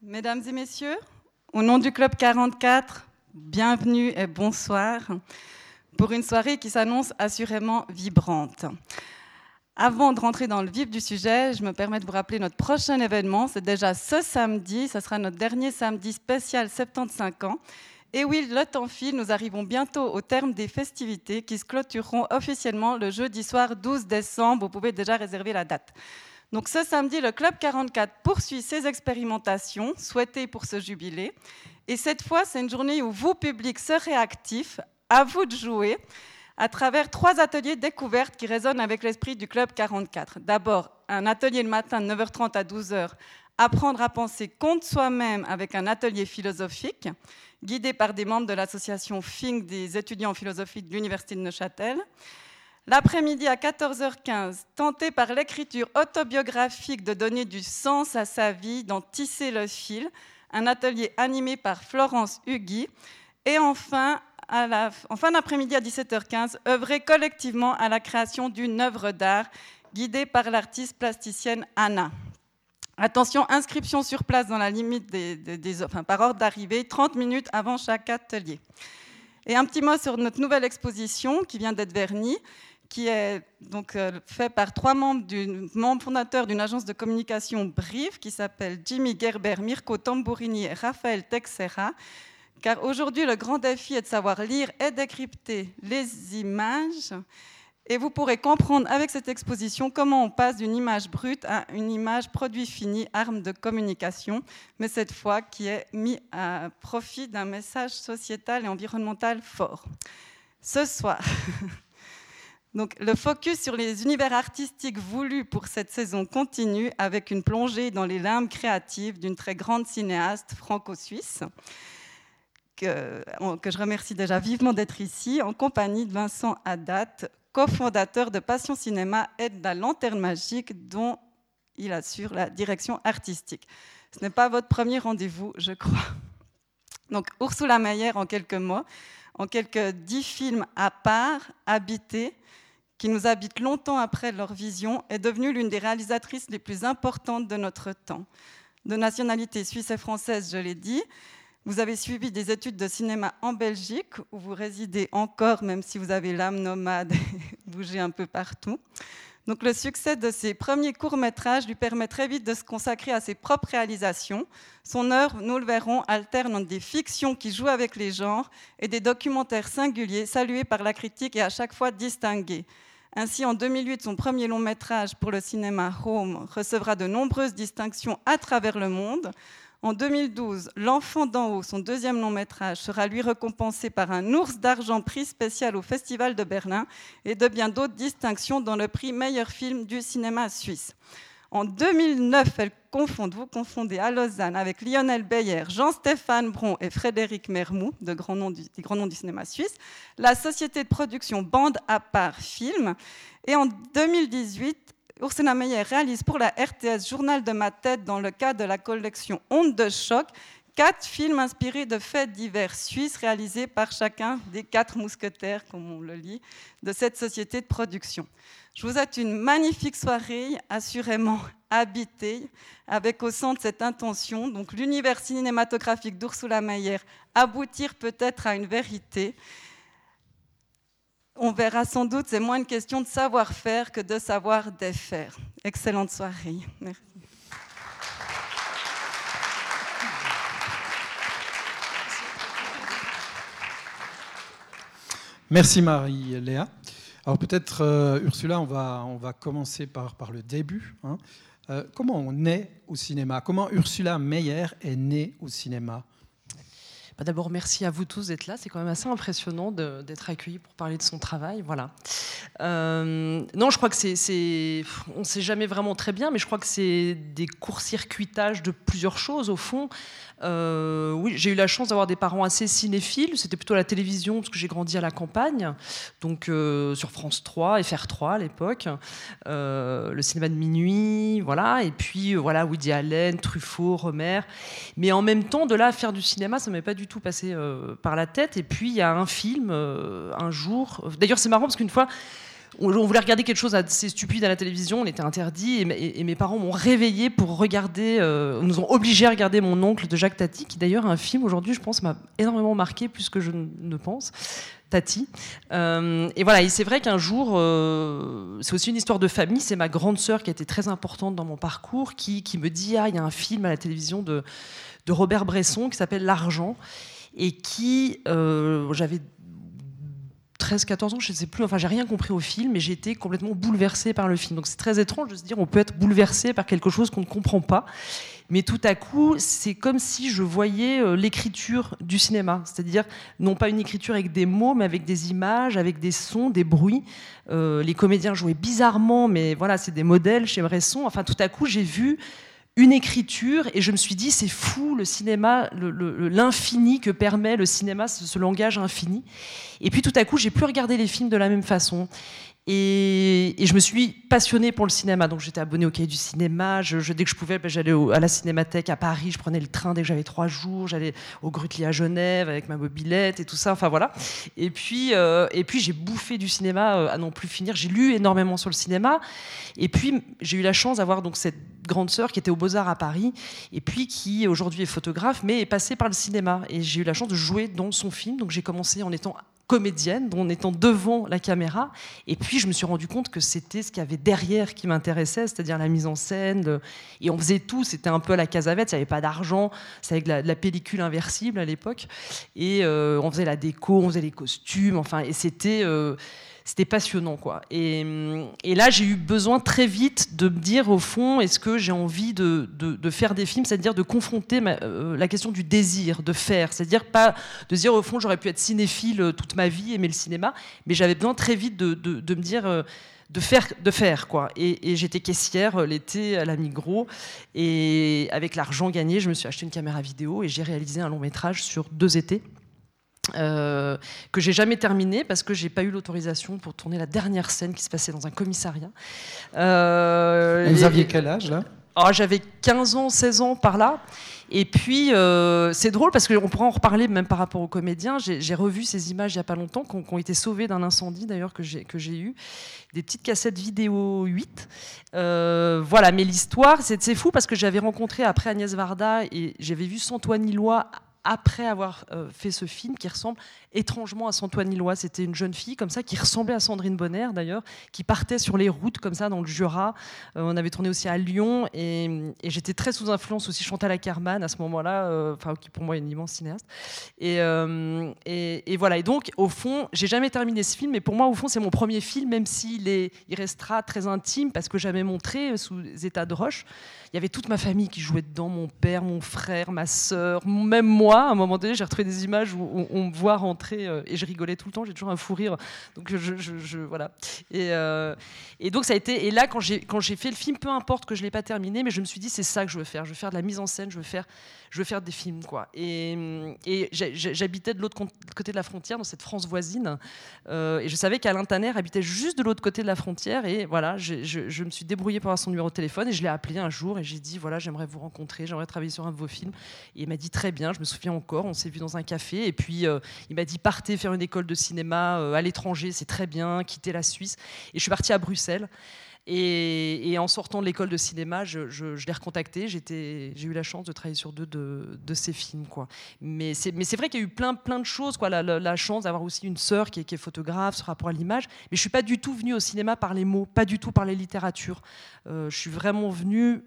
Mesdames et messieurs, au nom du Club 44, bienvenue et bonsoir pour une soirée qui s'annonce assurément vibrante. Avant de rentrer dans le vif du sujet, je me permets de vous rappeler notre prochain événement. C'est déjà ce samedi, ce sera notre dernier samedi spécial 75 ans. Et oui, le temps file, nous arrivons bientôt au terme des festivités qui se clôtureront officiellement le jeudi soir 12 décembre. Vous pouvez déjà réserver la date. Donc ce samedi, le Club 44 poursuit ses expérimentations souhaitées pour ce jubilé. Et cette fois, c'est une journée où vous, public, serez actifs. À vous de jouer à travers trois ateliers découvertes qui résonnent avec l'esprit du Club 44. D'abord, un atelier le matin de 9h30 à 12h, apprendre à penser contre soi-même avec un atelier philosophique guidé par des membres de l'association FING des étudiants en philosophie de l'Université de Neuchâtel. L'après-midi à 14h15, tenter par l'écriture autobiographique de donner du sens à sa vie, d'en tisser le fil, un atelier animé par Florence Hugui. Et enfin, en fin d'après-midi à 17h15, œuvrer collectivement à la création d'une œuvre d'art guidée par l'artiste plasticienne Anna. Attention, inscription sur place dans la limite des, enfin, par ordre d'arrivée, 30 minutes avant chaque atelier. Et un petit mot sur notre nouvelle exposition qui vient d'être vernie, qui est donc euh, fait par trois membres, fondateurs d'une agence de communication Brive qui s'appelle Jimmy Gerber, Mirko Tambourini et Raphaël Texera. Car aujourd'hui, le grand défi est de savoir lire et décrypter les images et vous pourrez comprendre avec cette exposition comment on passe d'une image brute à une image produit fini, arme de communication, mais cette fois qui est mis à profit d'un message sociétal et environnemental fort. Ce soir, donc, le focus sur les univers artistiques voulus pour cette saison continue avec une plongée dans les limbes créatives d'une très grande cinéaste franco-suisse. Que, je remercie déjà vivement d'être ici, en compagnie de Vincent Haddad, cofondateur de Passion Cinéma et de la Lanterne Magique, dont il assure la direction artistique. Ce n'est pas votre premier rendez-vous, je crois. Donc, Ursula Meyer, en quelques mots, en quelques dix films à part, habités, qui nous habitent longtemps après leur vision, est devenue l'une des réalisatrices les plus importantes de notre temps. De nationalité suisse et française, je l'ai dit, vous avez suivi des études de cinéma en Belgique, où vous résidez encore, même si vous avez l'âme nomade et bougez un peu partout. Donc le succès de ses premiers courts-métrages lui permet très vite de se consacrer à ses propres réalisations. Son œuvre, nous le verrons, alterne entre des fictions qui jouent avec les genres et des documentaires singuliers, salués par la critique et à chaque fois distingués. Ainsi, en 2008, son premier long métrage pour le cinéma Home recevra de nombreuses distinctions à travers le monde. En 2012, L'Enfant d'en haut, son deuxième long métrage, sera lui récompensé par un ours d'argent prix spécial au Festival de Berlin et de bien d'autres distinctions dans le prix meilleur film du cinéma suisse. En 2009, elle confond, vous confondez à Lausanne avec Lionel Beyer, Jean-Stéphane Bron et Frédéric Mermou, de grands noms du, du cinéma suisse, la société de production Bande à part Film. Et en 2018, Ursula Meyer réalise pour la RTS Journal de ma tête dans le cadre de la collection Onde de choc quatre films inspirés de faits divers suisses réalisés par chacun des quatre mousquetaires, comme on le lit, de cette société de production. Je vous souhaite une magnifique soirée, assurément habitée, avec au centre cette intention, donc l'univers cinématographique d'Ursula Meyer, aboutir peut-être à une vérité on verra sans doute, c'est moins une question de savoir-faire que de savoir défaire. Excellente soirée. Merci. Merci Marie-Léa. Alors peut-être, euh, Ursula, on va, commencer par, le début. Hein. Euh, comment on naît au cinéma? Comment Ursula Meyer est née au cinéma? Bah, d'abord, merci à vous tous d'être là. C'est quand même assez impressionnant d'être accueillis pour parler de son travail. Voilà. Euh, non, je crois que c'est, on ne sait jamais vraiment très bien, mais je crois que c'est des court-circuitages de plusieurs choses au fond. Euh, oui, j'ai eu la chance d'avoir des parents assez cinéphiles. C'était plutôt la télévision parce que j'ai grandi à la campagne, donc euh, sur France 3, FR3 à l'époque, le cinéma de minuit, voilà. Et puis voilà, Woody Allen, Truffaut, Romer. Mais en même temps, de là à faire du cinéma, ça m'est pas du tout passé par la tête. Et puis il y a un film un jour. D'ailleurs, c'est marrant parce qu'une fois on, voulait regarder quelque chose assez stupide à la télévision, on était interdit, et, mes parents m'ont réveillé pour regarder, euh, nous ont obligés à regarder Mon oncle de Jacques Tati, qui d'ailleurs un film aujourd'hui, je pense, m'a énormément marqué plus que je ne pense. Tati. Euh, et voilà, et c'est vrai qu'un jour, euh, c'est aussi une histoire de famille. C'est ma grande sœur qui a été très importante dans mon parcours, qui, qui me dit ah, il y a un film à la télévision de, de Robert Bresson qui s'appelle L'argent, et qui, euh, j'avais 13, 14 ans, je ne sais plus, enfin j'ai rien compris au film, mais j'ai été complètement bouleversée par le film. Donc c'est très étrange de se dire on peut être bouleversé par quelque chose qu'on ne comprend pas. Mais tout à coup, c'est comme si je voyais euh, l'écriture du cinéma, c'est-à-dire non pas une écriture avec des mots, mais avec des images, avec des sons, des bruits. Euh, les comédiens jouaient bizarrement, mais voilà, c'est des modèles chez Bresson. Enfin, tout à coup, j'ai vu une écriture et je me suis dit c'est fou le cinéma, l'infini que permet le cinéma, ce, langage infini. Et puis tout à coup j'ai plus regardé les films de la même façon. Et, je me suis passionnée pour le cinéma. Donc j'étais abonnée au cahier du cinéma. Dès que je pouvais, ben, j'allais à la cinémathèque à Paris. Je prenais le train dès que j'avais trois jours. J'allais au Grutli à Genève avec ma mobilette et tout ça. Enfin voilà. Et puis, euh, puis j'ai bouffé du cinéma euh, à non plus finir. J'ai lu énormément sur le cinéma. Et puis j'ai eu la chance d'avoir donc cette grande sœur qui était au Beaux-Arts à Paris et puis qui aujourd'hui est photographe mais est passée par le cinéma. Et j'ai eu la chance de jouer dans son film. Donc j'ai commencé en étant comédienne, en étant devant la caméra. Et puis, je me suis rendu compte que c'était ce qu'il y avait derrière qui m'intéressait, c'est-à-dire la mise en scène. Et on faisait tout, c'était un peu à la casavette, il n'y avait pas d'argent, c'est avec de la, pellicule inversible à l'époque. Et euh, on faisait la déco, on faisait les costumes, enfin, et c'était. Euh, c'était passionnant quoi. Et, là j'ai eu besoin très vite de me dire au fond est-ce que j'ai envie de, faire des films, c'est-à-dire de confronter euh, la question du désir de faire, c'est-à-dire pas de dire au fond j'aurais pu être cinéphile euh, toute ma vie aimer le cinéma, mais j'avais besoin très vite de, me dire euh, de faire, de faire quoi. Et, j'étais caissière l'été à la Migros et avec l'argent gagné, je me suis acheté une caméra vidéo et j'ai réalisé un long métrage sur deux étés. Euh, que j'ai jamais terminé parce que j'ai pas eu l'autorisation pour tourner la dernière scène qui se passait dans un commissariat. Euh, vous aviez quel âge là? Oh, J'avais 15 ans, 16 ans par là. Et puis, euh, c'est drôle parce qu'on pourra en reparler même par rapport aux comédiens. J'ai revu ces images il n'y a pas longtemps, qui ont, été sauvées d'un incendie d'ailleurs que j'ai eu. Des petites cassettes vidéo 8. voilà, mais l'histoire, c'est fou parce que j'avais rencontré après Agnès Varda et j'avais vu Santoine Ilois après avoir euh, fait ce film qui ressemble étrangement à Santoine Ilois. C'était une jeune fille comme ça qui ressemblait à Sandrine Bonner d'ailleurs, qui partait sur les routes comme ça dans le Jura. Euh, on avait tourné aussi à Lyon et, j'étais très sous influence aussi Chantal Ackerman à ce moment-là, euh, enfin qui pour moi est une immense cinéaste. Et, et, voilà. Et donc au fond, j'ai jamais terminé ce film, mais pour moi au fond c'est mon premier film, même s'il il restera très intime parce que jamais montré sous état de roche. Il y avait toute ma famille qui jouait dedans, mon père, mon frère, ma sœur, même moi. À un moment donné, j'ai retrouvé des images où on, me voit rentrer euh, et je rigolais tout le temps. J'ai toujours un fou rire. Donc je, voilà. Et, euh, et, donc ça a été. Et là, quand j'ai quand j'ai fait le film, peu importe que je l'ai pas terminé, mais je me suis dit c'est ça que je veux faire. Je veux faire de la mise en scène. Je veux faire je veux faire des films quoi. Et, j'habitais de l'autre côté de la frontière, dans cette France voisine, euh, et je savais qu'Alain Tanner habitait juste de l'autre côté de la frontière. Et voilà, je, me suis débrouillée pour avoir son numéro de téléphone et je l'ai appelé un jour et j'ai dit voilà, j'aimerais vous rencontrer, j'aimerais travailler sur un de vos films. Et il m'a dit très bien, je me souviens encore, on s'est vu dans un café et puis il m'a dit partez faire une école de cinéma euh, à l'étranger, c'est très bien, quittez la Suisse. Et je suis partie à Bruxelles. Et, en sortant de l'école de cinéma, je, l'ai recontacté. J'ai eu la chance de travailler sur deux de, de ces films. Mais c'est vrai qu'il y a eu plein, de choses. La, chance d'avoir aussi une sœur qui, est, photographe, ce rapport à l'image. Mais je suis pas du tout venue au cinéma par les mots, pas du tout par les littératures. Euh, je suis vraiment venue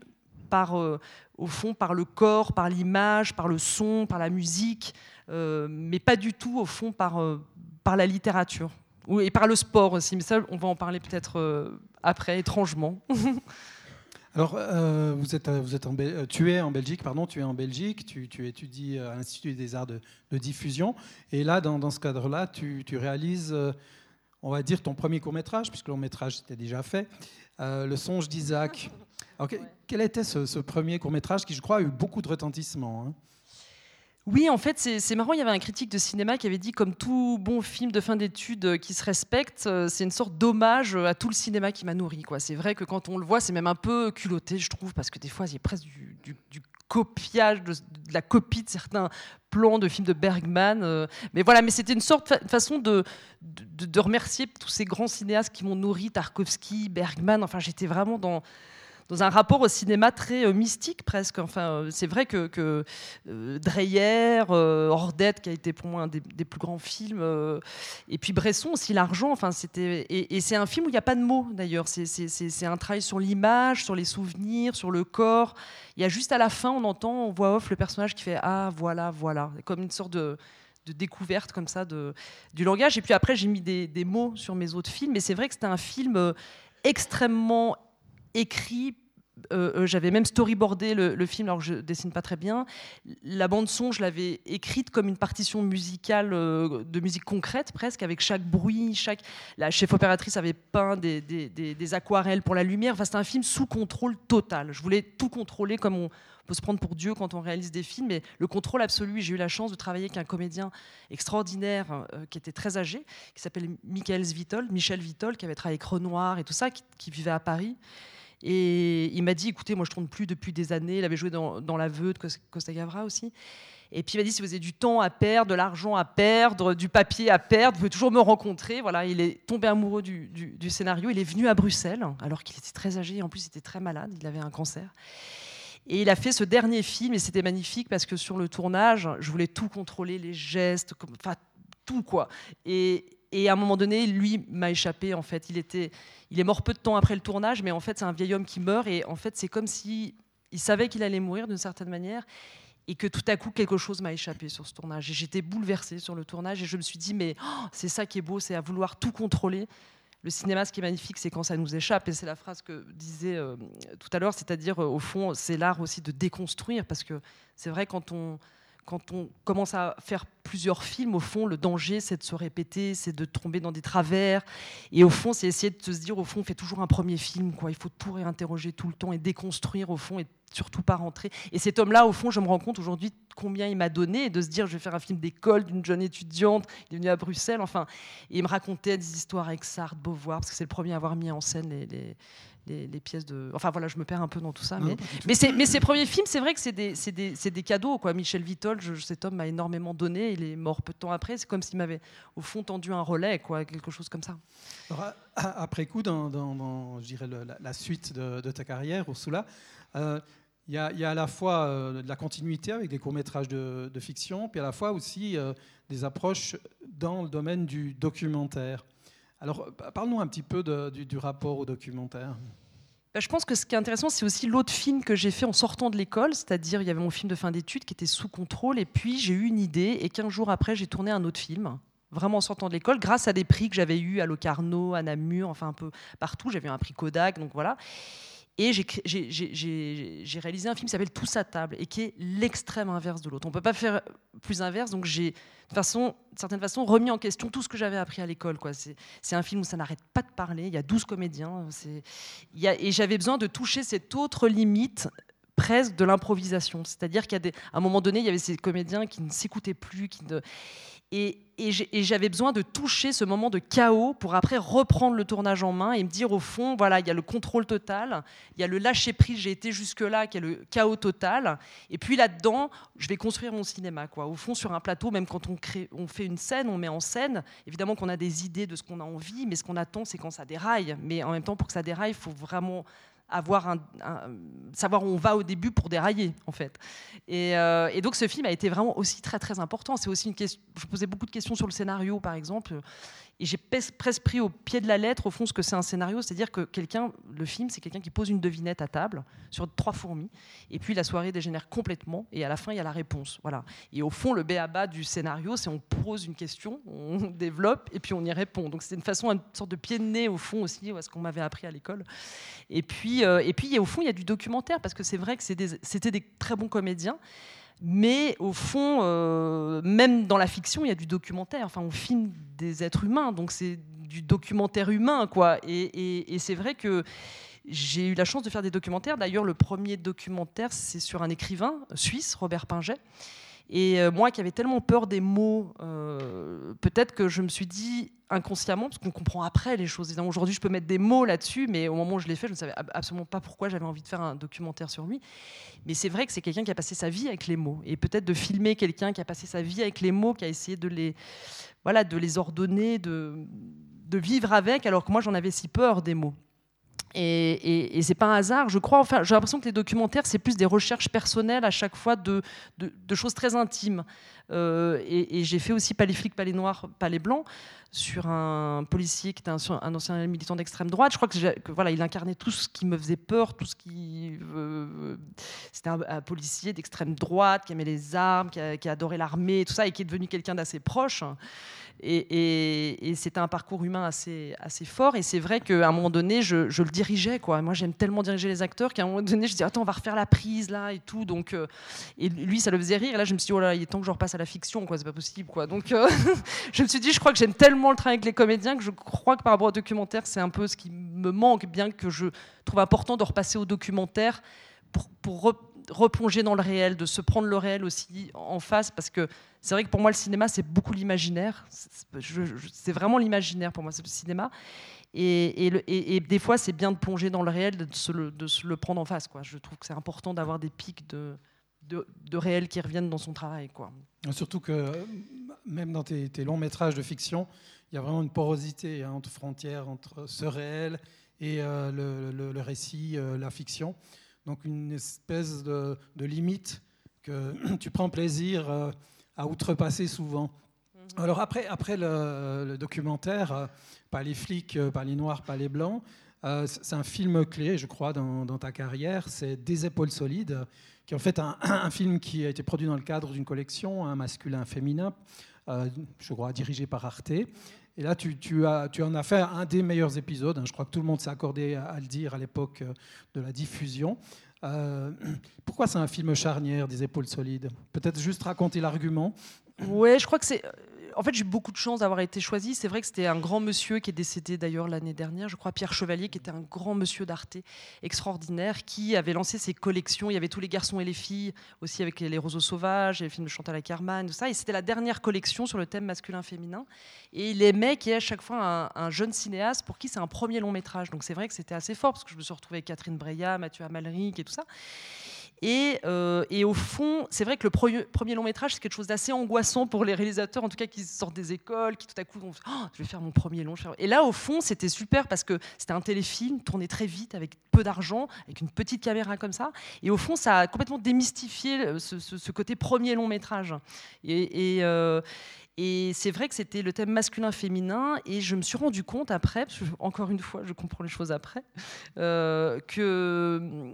euh, au fond, par le corps, par l'image, par le son, par la musique, mais pas du tout, au fond, par, par la littérature. Et par le sport aussi, mais ça, on va en parler peut-être après, étrangement. Alors, euh, vous êtes, vous êtes en, euh, tu es en Belgique, pardon, tu es en Belgique, tu, tu étudies à l'Institut des arts de, diffusion, et là, dans, dans ce cadre-là, tu, tu, réalises, euh, on va dire, ton premier court-métrage, puisque le long-métrage était déjà fait, Le songe d'Isaac. Quel était ce, ce premier court-métrage qui, je crois, a eu beaucoup de retentissement hein? Oui, en fait, c'est marrant. Il y avait un critique de cinéma qui avait dit, comme tout bon film de fin d'études euh, qui se respecte, euh, c'est une sorte d'hommage à tout le cinéma qui m'a nourri. C'est vrai que quand on le voit, c'est même un peu culotté, je trouve, parce que des fois, il y a presque du, copiage, de, la copie de certains plans de films de Bergman. Euh. mais voilà, mais c'était une sorte de façon de, de, remercier tous ces grands cinéastes qui m'ont nourri, Tarkovsky, Bergman. Enfin, j'étais vraiment dans dans un rapport au cinéma très euh, mystique presque. Enfin, euh, c'est vrai que, que euh, Dreyer, Ordette, qui a été pour moi un des, plus grands films, et puis Bresson aussi, L'argent. Enfin, et, c'est un film où il n'y a pas de mots d'ailleurs. C'est un travail sur l'image, sur les souvenirs, sur le corps. Il y a juste à la fin, on entend en voix off le personnage qui fait ah voilà voilà, comme une sorte de découverte comme ça de, du langage. Et puis après, j'ai mis des, des, mots sur mes autres films. Mais c'est vrai que c'était un film extrêmement écrit euh, euh, j'avais même storyboardé le, film alors que je dessine pas très bien. La bande son, je l'avais écrite comme une partition musicale euh, de musique concrète presque, avec chaque bruit, chaque. La chef opératrice avait peint des, aquarelles pour la lumière. Enfin, c'était un film sous contrôle total. Je voulais tout contrôler comme on peut se prendre pour Dieu quand on réalise des films, mais le contrôle absolu. J'ai eu la chance de travailler avec un comédien extraordinaire qui était très âgé, qui s'appelle Michael Svitol, Michel Vitol, qui avait travaillé avec Renoir et tout ça, qui vivait à Paris. Et il m'a dit, écoutez, moi je tourne plus depuis des années. Il avait joué dans, dans L'aveu de Costa Gavra aussi. Et puis il m'a dit, si vous avez du temps à perdre, de l'argent à perdre, du papier à perdre, vous pouvez toujours me rencontrer. Voilà, il est tombé amoureux du, scénario. Il est venu à Bruxelles, alors qu'il était très âgé. En plus, il était très malade. Il avait un cancer. Et il a fait ce dernier film, et c'était magnifique parce que sur le tournage, je voulais tout contrôler, les gestes, enfin tout quoi. Et, et à un moment donné, lui m'a échappé. En fait, il était, il est mort peu de temps après le tournage, mais en fait, c'est un vieil homme qui meurt. Et en fait, c'est comme si il savait qu'il allait mourir d'une certaine manière, et que tout à coup quelque chose m'a échappé sur ce tournage. Et j'étais bouleversée sur le tournage, et je me suis dit, mais oh, c'est ça qui est beau, c'est à vouloir tout contrôler. Le cinéma, ce qui est magnifique, c'est quand ça nous échappe. Et c'est la phrase que disait euh, tout à l'heure, c'est-à-dire, euh, au fond, c'est l'art aussi de déconstruire, parce que c'est vrai quand on quand on commence à faire plusieurs films, au fond, le danger, c'est de se répéter, c'est de tomber dans des travers. Et au fond, c'est essayer de se dire, au fond, on fait toujours un premier film. Quoi. Il faut tout réinterroger tout le temps et déconstruire, au fond, et surtout pas rentrer. Et cet homme-là, au fond, je me rends compte aujourd'hui combien il m'a donné, de se dire, je vais faire un film d'école d'une jeune étudiante, il est venu à Bruxelles, enfin, et il me racontait des histoires avec Sartre, Beauvoir, parce que c'est le premier à avoir mis en scène les, pièces de. Enfin voilà, je me perds un peu dans tout ça. mais, mais, mais ces premiers films, c'est vrai que c'est des, des, des, cadeaux. Quoi. Michel Vitol, je, cet homme m'a énormément donné. Il est mort peu de temps après. C'est comme s'il m'avait, au fond, tendu un relais, quoi, quelque chose comme ça. après coup, dans, dans, je dirais la, suite de, ta carrière, Ursula, euh, il y, y, a à la fois euh, de la continuité avec des courts-métrages de, fiction, puis à la fois aussi euh, des approches dans le domaine du documentaire. Alors, parle-nous un petit peu du, rapport au documentaire. Bah, je pense que ce qui est intéressant, c'est aussi l'autre film que j'ai fait en sortant de l'école, c'est-à-dire il y avait mon film de fin d'études qui était sous contrôle, et puis j'ai eu une idée, et 15 jours après, j'ai tourné un autre film, vraiment en sortant de l'école, grâce à des prix que j'avais eus à Locarno, à Namur, enfin un peu partout. J'avais un prix Kodak, donc voilà. Et j'ai réalisé un film qui s'appelle Tous à table et qui est l'extrême inverse de l'autre. On ne peut pas faire plus inverse, donc j'ai de façon, certaine façon, remis en question tout ce que j'avais appris à l'école. C'est un film où ça n'arrête pas de parler, il y a 12 comédiens, et j'avais besoin de toucher cette autre limite presque de l'improvisation. C'est-à-dire qu'à un moment donné, il y avait ces comédiens qui ne s'écoutaient plus, qui ne, et, j'avais besoin de toucher ce moment de chaos pour après reprendre le tournage en main et me dire au fond, voilà, il y a le contrôle total, il y a le lâcher prise, j'ai été jusque-là, qui est le chaos total. Et puis là-dedans, je vais construire mon cinéma. Quoi. Au fond, sur un plateau, même quand on, crée, on fait une scène, on met en scène, évidemment qu'on a des idées de ce qu'on a envie, mais ce qu'on attend, c'est quand ça déraille. Mais en même temps, pour que ça déraille, il faut vraiment avoir un, savoir où on va au début pour dérailler en fait. Et, euh, et, donc ce film a été vraiment aussi très très important. C'est aussi une question. Je posais beaucoup de questions sur le scénario par exemple. Et j'ai presque pris au pied de la lettre, au fond, ce que c'est un scénario. C'est-à-dire que quelqu'un, le film, c'est quelqu'un qui pose une devinette à table sur trois fourmis. Et puis la soirée dégénère complètement. Et à la fin, il y a la réponse. Voilà. Et au fond, le béaba du scénario, c'est on pose une question, on développe, et puis on y répond. Donc c'est une façon, une sorte de pied de nez, au fond, aussi, à ce qu'on m'avait appris à l'école. Et puis, euh, et puis au fond, il y a du documentaire, parce que c'est vrai que c'était des très bons comédiens. Mais au fond, euh, même dans la fiction, il y a du documentaire. Enfin, on filme des êtres humains, donc c'est du documentaire humain, quoi. Et, c'est vrai que j'ai eu la chance de faire des documentaires. D'ailleurs, le premier documentaire, c'est sur un écrivain suisse, Robert Pinget. Et euh, moi qui avais tellement peur des mots, peut-être que je me suis dit inconsciemment, parce qu'on comprend après les choses. Aujourd'hui, je peux mettre des mots là-dessus, mais au moment où je l'ai fait, je ne savais absolument pas pourquoi j'avais envie de faire un documentaire sur lui. Mais c'est vrai que c'est quelqu'un qui a passé sa vie avec les mots. Et peut-être de filmer quelqu'un qui a passé sa vie avec les mots, qui a essayé de les, voilà, de les ordonner, de vivre avec, alors que moi, j'en avais si peur des mots. Et, c'est pas un hasard, je crois. Enfin, j'ai l'impression que les documentaires, c'est plus des recherches personnelles à chaque fois de, choses très intimes. Euh, et, j'ai fait aussi Pas les flics, noirs, pas les blancs sur un policier qui était un, ancien militant d'extrême droite. Je crois que, voilà, il incarnait tout ce qui me faisait peur, tout ce qui. Euh, c'était un, policier d'extrême droite qui aimait les armes, qui, adorait l'armée, tout ça, et qui est devenu quelqu'un d'assez proche. Et, c'était un parcours humain assez, assez fort. Et c'est vrai qu'à un moment donné, je, le dirigeais. Quoi. Moi, j'aime tellement diriger les acteurs qu'à un moment donné, je dis Attends, on va refaire la prise là et tout. Donc, euh, et lui, ça le faisait rire. Et là, je me suis dit Oh là, il est temps que je repasse à la fiction. quoi C'est pas possible. Quoi. Donc, euh, je me suis dit Je crois que j'aime tellement le travail avec les comédiens que je crois que par rapport au documentaire, c'est un peu ce qui me manque, bien que je trouve important de repasser au documentaire pour, pour replonger dans le réel, de se prendre le réel aussi en face, parce que c'est vrai que pour moi, le cinéma, c'est beaucoup l'imaginaire. C'est vraiment l'imaginaire pour moi, c'est le cinéma. Et, et, des fois, c'est bien de plonger dans le réel, de se le, de se le prendre en face. Quoi. Je trouve que c'est important d'avoir des pics de, de, de, réel qui reviennent dans son travail. Quoi. Surtout que même dans tes, longs métrages de fiction, il y a vraiment une porosité hein, entre frontières, entre ce réel et euh, le, le, récit, euh, la fiction donc une espèce de, limite que tu prends plaisir euh, à outrepasser souvent. Mhm. Alors après, après le, documentaire, pas les flics, pas les noirs, pas les blancs, c'est un film clé, je crois, dans, ta carrière. C'est Des épaules solides, qui est en fait un, film qui a été produit dans le cadre d'une collection, un masculin-féminin, je crois, dirigé par Arte. Et là, tu, en as fait un des meilleurs épisodes. Hein. Je crois que tout le monde s'est accordé à, le dire à l'époque euh, de la diffusion. Euh, pourquoi c'est un film charnière des épaules solides Peut-être juste raconter l'argument. Ouais, je crois que c'est en fait, j'ai beaucoup de chance d'avoir été choisi. C'est vrai que c'était un grand monsieur qui est décédé d'ailleurs l'année dernière, je crois, Pierre Chevalier, qui était un grand monsieur d'Arte extraordinaire, qui avait lancé ses collections. Il y avait tous les garçons et les filles, aussi avec les roseaux sauvages, les films de Chantal Ackerman, tout ça. Et c'était la dernière collection sur le thème masculin-féminin. Et il aimait qu'il y ait à chaque fois un, jeune cinéaste pour qui c'est un premier long métrage. Donc c'est vrai que c'était assez fort, parce que je me suis retrouvée avec Catherine Breillat, Mathieu Amalric et tout ça. Euh, et, au fond, c'est vrai que le premier, long métrage, c'est quelque chose d'assez angoissant pour les réalisateurs, en tout cas qui sortent des écoles, qui tout à coup vont oh, je vais faire mon premier long. Et là, au fond, c'était super parce que c'était un téléfilm tourné très vite, avec peu d'argent, avec une petite caméra comme ça. Et au fond, ça a complètement démystifié euh, ce, côté premier long métrage. Et, euh, et c'est vrai que c'était le thème masculin-féminin, et je me suis rendu compte après, encore une fois, je comprends les choses après, euh, que,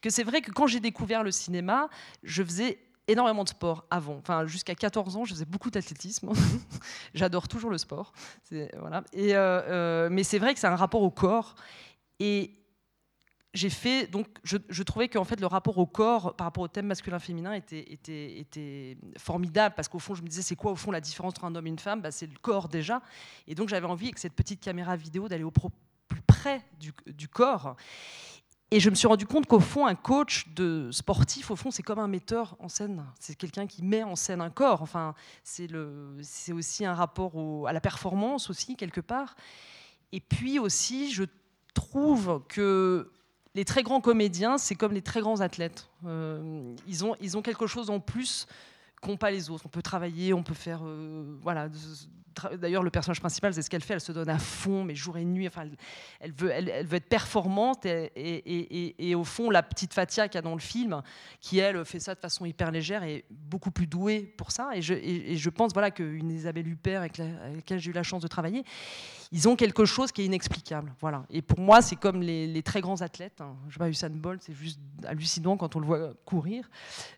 que c'est vrai que quand j'ai découvert le cinéma, je faisais énormément de sport avant. Enfin, jusqu'à 14 ans, je faisais beaucoup d'athlétisme. J'adore toujours le sport. Voilà. Euh, euh, mais c'est vrai que c'est un rapport au corps. J'ai fait donc je, trouvais qu'en fait le rapport au corps par rapport au thème masculin-féminin était, était, était formidable parce qu'au fond je me disais c'est quoi au fond la différence entre un homme et une femme? Bah, c'est le corps déjà. Et donc j'avais envie avec cette petite caméra vidéo d'aller au plus près du, du, corps. Et je me suis rendu compte qu'au fond un coach de sportif au fond c'est comme un metteur en scène. C'est quelqu'un qui met en scène un corps. Enfin c'est le c'est aussi un rapport à la performance aussi quelque part. Et puis aussi je trouve que les très grands comédiens, c'est comme les très grands athlètes. Euh, ils, ont, ils ont quelque chose en plus qu'ont pas les autres. On peut travailler, on peut faire, euh, voilà, D'ailleurs, le personnage principal, c'est ce qu'elle fait. Elle se donne à fond, mais jour et nuit. Enfin, elle, veut, elle, veut être performante. Et, au fond, la petite Fatia qu'il y a dans le film, qui elle fait ça de façon hyper légère, est beaucoup plus douée pour ça. Et je, je pense voilà qu'une Isabelle Huppert avec, laquelle j'ai eu la chance de travailler, ils ont quelque chose qui est inexplicable. Voilà. Et pour moi, c'est comme les, très grands athlètes. Hein. Je sais pas, Usain Bolt, c'est juste hallucinant quand on le voit courir.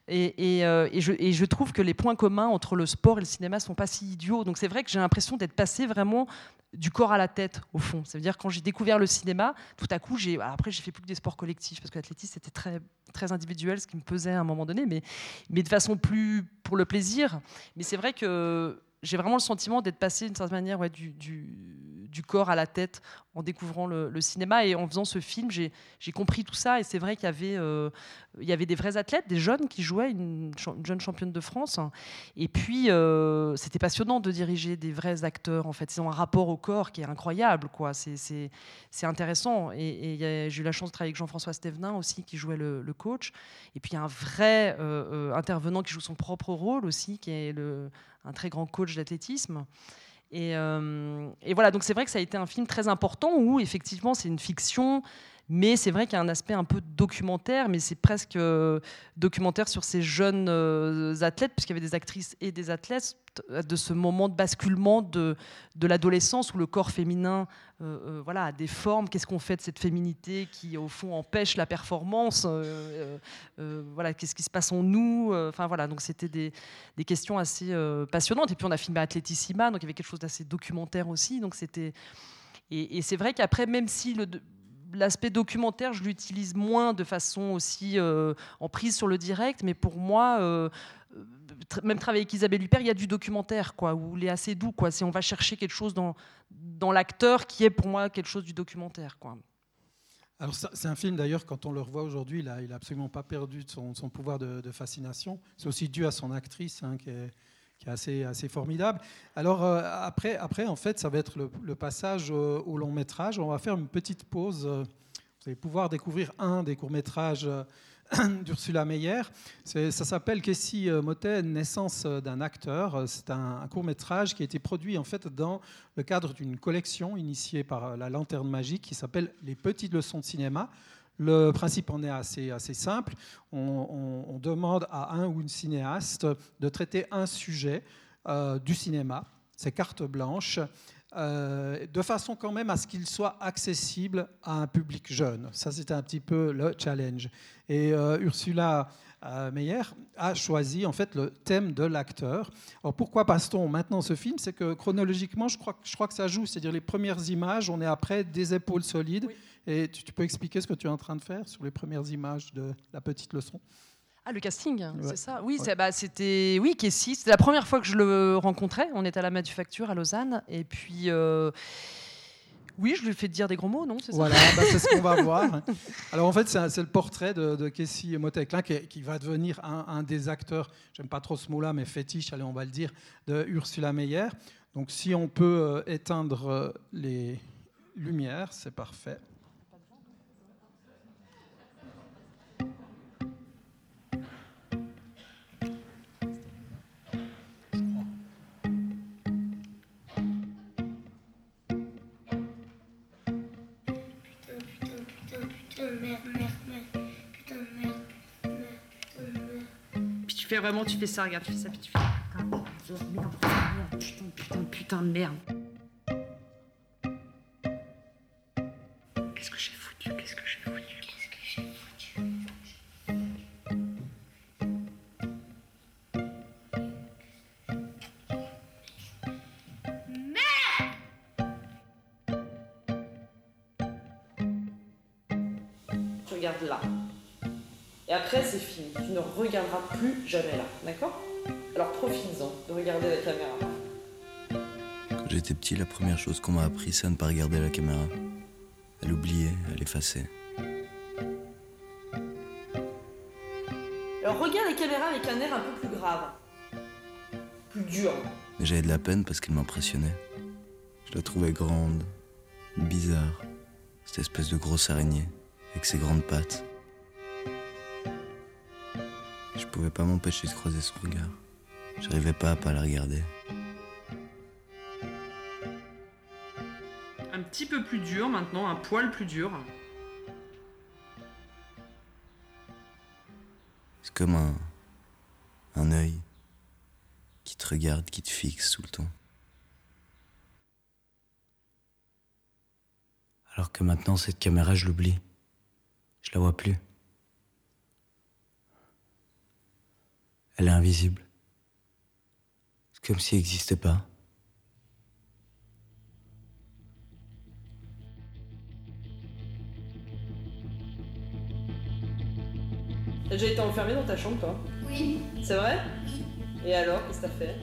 Et, euh, je, je trouve que les points communs entre le sport et le cinéma sont pas si idiots. Donc c'est vrai que j'ai l'impression d'être passé vraiment du corps à la tête, au fond. Ça veut dire quand j'ai découvert le cinéma, tout à coup, j'ai après j'ai fait plus que des sports collectifs parce que l'athlétisme c'était très très individuel, ce qui me pesait à un moment donné, mais de façon plus pour le plaisir. Mais c'est vrai que j'ai vraiment le sentiment d'être passé d'une certaine manière du, du corps à la tête en découvrant le, cinéma. Et en faisant ce film, j'ai compris tout ça. Et c'est vrai qu'il y, avait, euh, des vrais athlètes, des jeunes qui jouaient, une, jeune championne de France. Et puis, euh, c'était passionnant de diriger des vrais acteurs. En fait, ils ont un rapport au corps qui est incroyable. C'est intéressant. Et, j'ai eu la chance de travailler avec Jean-François Stévenin aussi, qui jouait le, coach. Et puis, il y a un vrai euh, intervenant qui joue son propre rôle aussi, qui est un très grand coach d'athlétisme. Euh, et, voilà, donc c'est vrai que ça a été un film très important où effectivement c'est une fiction, mais c'est vrai qu'il y a un aspect un peu documentaire, mais c'est presque euh, documentaire sur ces jeunes euh, athlètes, puisqu'il y avait des actrices et des athlètes, de ce moment de basculement de, l'adolescence où le corps féminin voilà, a des formes. Qu'est-ce qu'on fait de cette féminité qui, au fond, empêche la performance voilà, Qu'est-ce qui se passe en nous Enfin voilà, donc c'était des, questions assez passionnantes. Et puis on a filmé Athletissima, donc il y avait quelque chose d'assez documentaire aussi. Donc et, et c'est vrai qu'après, même si le, l'aspect documentaire, je l'utilise moins de façon aussi euh, en prise sur le direct, mais pour moi, euh, même travailler avec Isabelle Huppert, il y a du documentaire, quoi, où il est assez doux, quoi. Si on va chercher quelque chose dans, dans l'acteur qui est pour moi quelque chose du documentaire, quoi. Alors c'est un film d'ailleurs, quand on le revoit aujourd'hui, il n'a absolument pas perdu son, son pouvoir de, fascination. C'est aussi dû à son actrice, hein, qui est qui assez, assez formidable. Alors euh, après, après, en fait, ça va être le, passage au, long métrage. On va faire une petite pause. Vous allez pouvoir découvrir un des courts métrages euh, d'Ursula Meyer. Ça s'appelle euh, Motet, Naissance d'un acteur. C'est un, court métrage qui a été produit en fait dans le cadre d'une collection initiée par la Lanterne Magique qui s'appelle Les petites leçons de cinéma. Le principe en est assez, simple. On, demande à un ou une cinéaste de traiter un sujet euh, du cinéma, c'est carte blanche, euh, de façon quand même à ce qu'il soit accessible à un public jeune. Ça, c'était un petit peu le challenge. Et euh, Ursula Meyer a choisi en fait le thème de l'acteur. Alors pourquoi passe-t-on maintenant ce film? C'est que chronologiquement, je crois que ça joue, c'est-à-dire les premières images, on est après des épaules solides. Et tu, peux expliquer ce que tu es en train de faire sur les premières images de la petite leçon? Ah, le casting, c'est ça? Oui, bah, c'était oui, Kessie. C'était la première fois que je le rencontrais. On était à la manufacture à Lausanne. Et puis, euh, oui, je lui ai fait dire des gros mots, non? Voilà, bah, c'est ce qu'on va voir. Alors, en fait, c'est le portrait de, de Kessie Motek, qui, qui, va devenir un, des acteurs, j'aime pas trop ce mot-là, mais fétiche, allez, on va le dire, de Ursula Meyer. Donc, si on peut euh, éteindre euh, les lumières, c'est parfait. Vraiment, tu fais ça, regarde, tu fais ça, puis tu fais. Merde, putain, putain, putain de merde. Jamais là. D'accord Alors profites-en de regarder la caméra. Quand j'étais petit, la première chose qu'on m'a appris, c'est à ne pas regarder la caméra. À l'oublier, à l'effacer. Alors regarde la caméra avec un air un peu plus grave. Plus dur. Mais j'avais de la peine parce qu'elle m'impressionnait. Je la trouvais grande, bizarre. Cette espèce de grosse araignée, avec ses grandes pattes. Pouvais pas m'empêcher de croiser son regard. J'arrivais pas à pas la regarder. Un petit peu plus dur maintenant, un poil plus dur. C'est comme un. un œil qui te regarde, qui te fixe tout le temps. Alors que maintenant, cette caméra, je l'oublie. Je la vois plus. Elle est invisible. C'est comme si elle n'existait pas. T'as déjà été enfermée dans ta chambre, toi? Oui. C'est vrai? Et alors, qu'est-ce que t'as fait?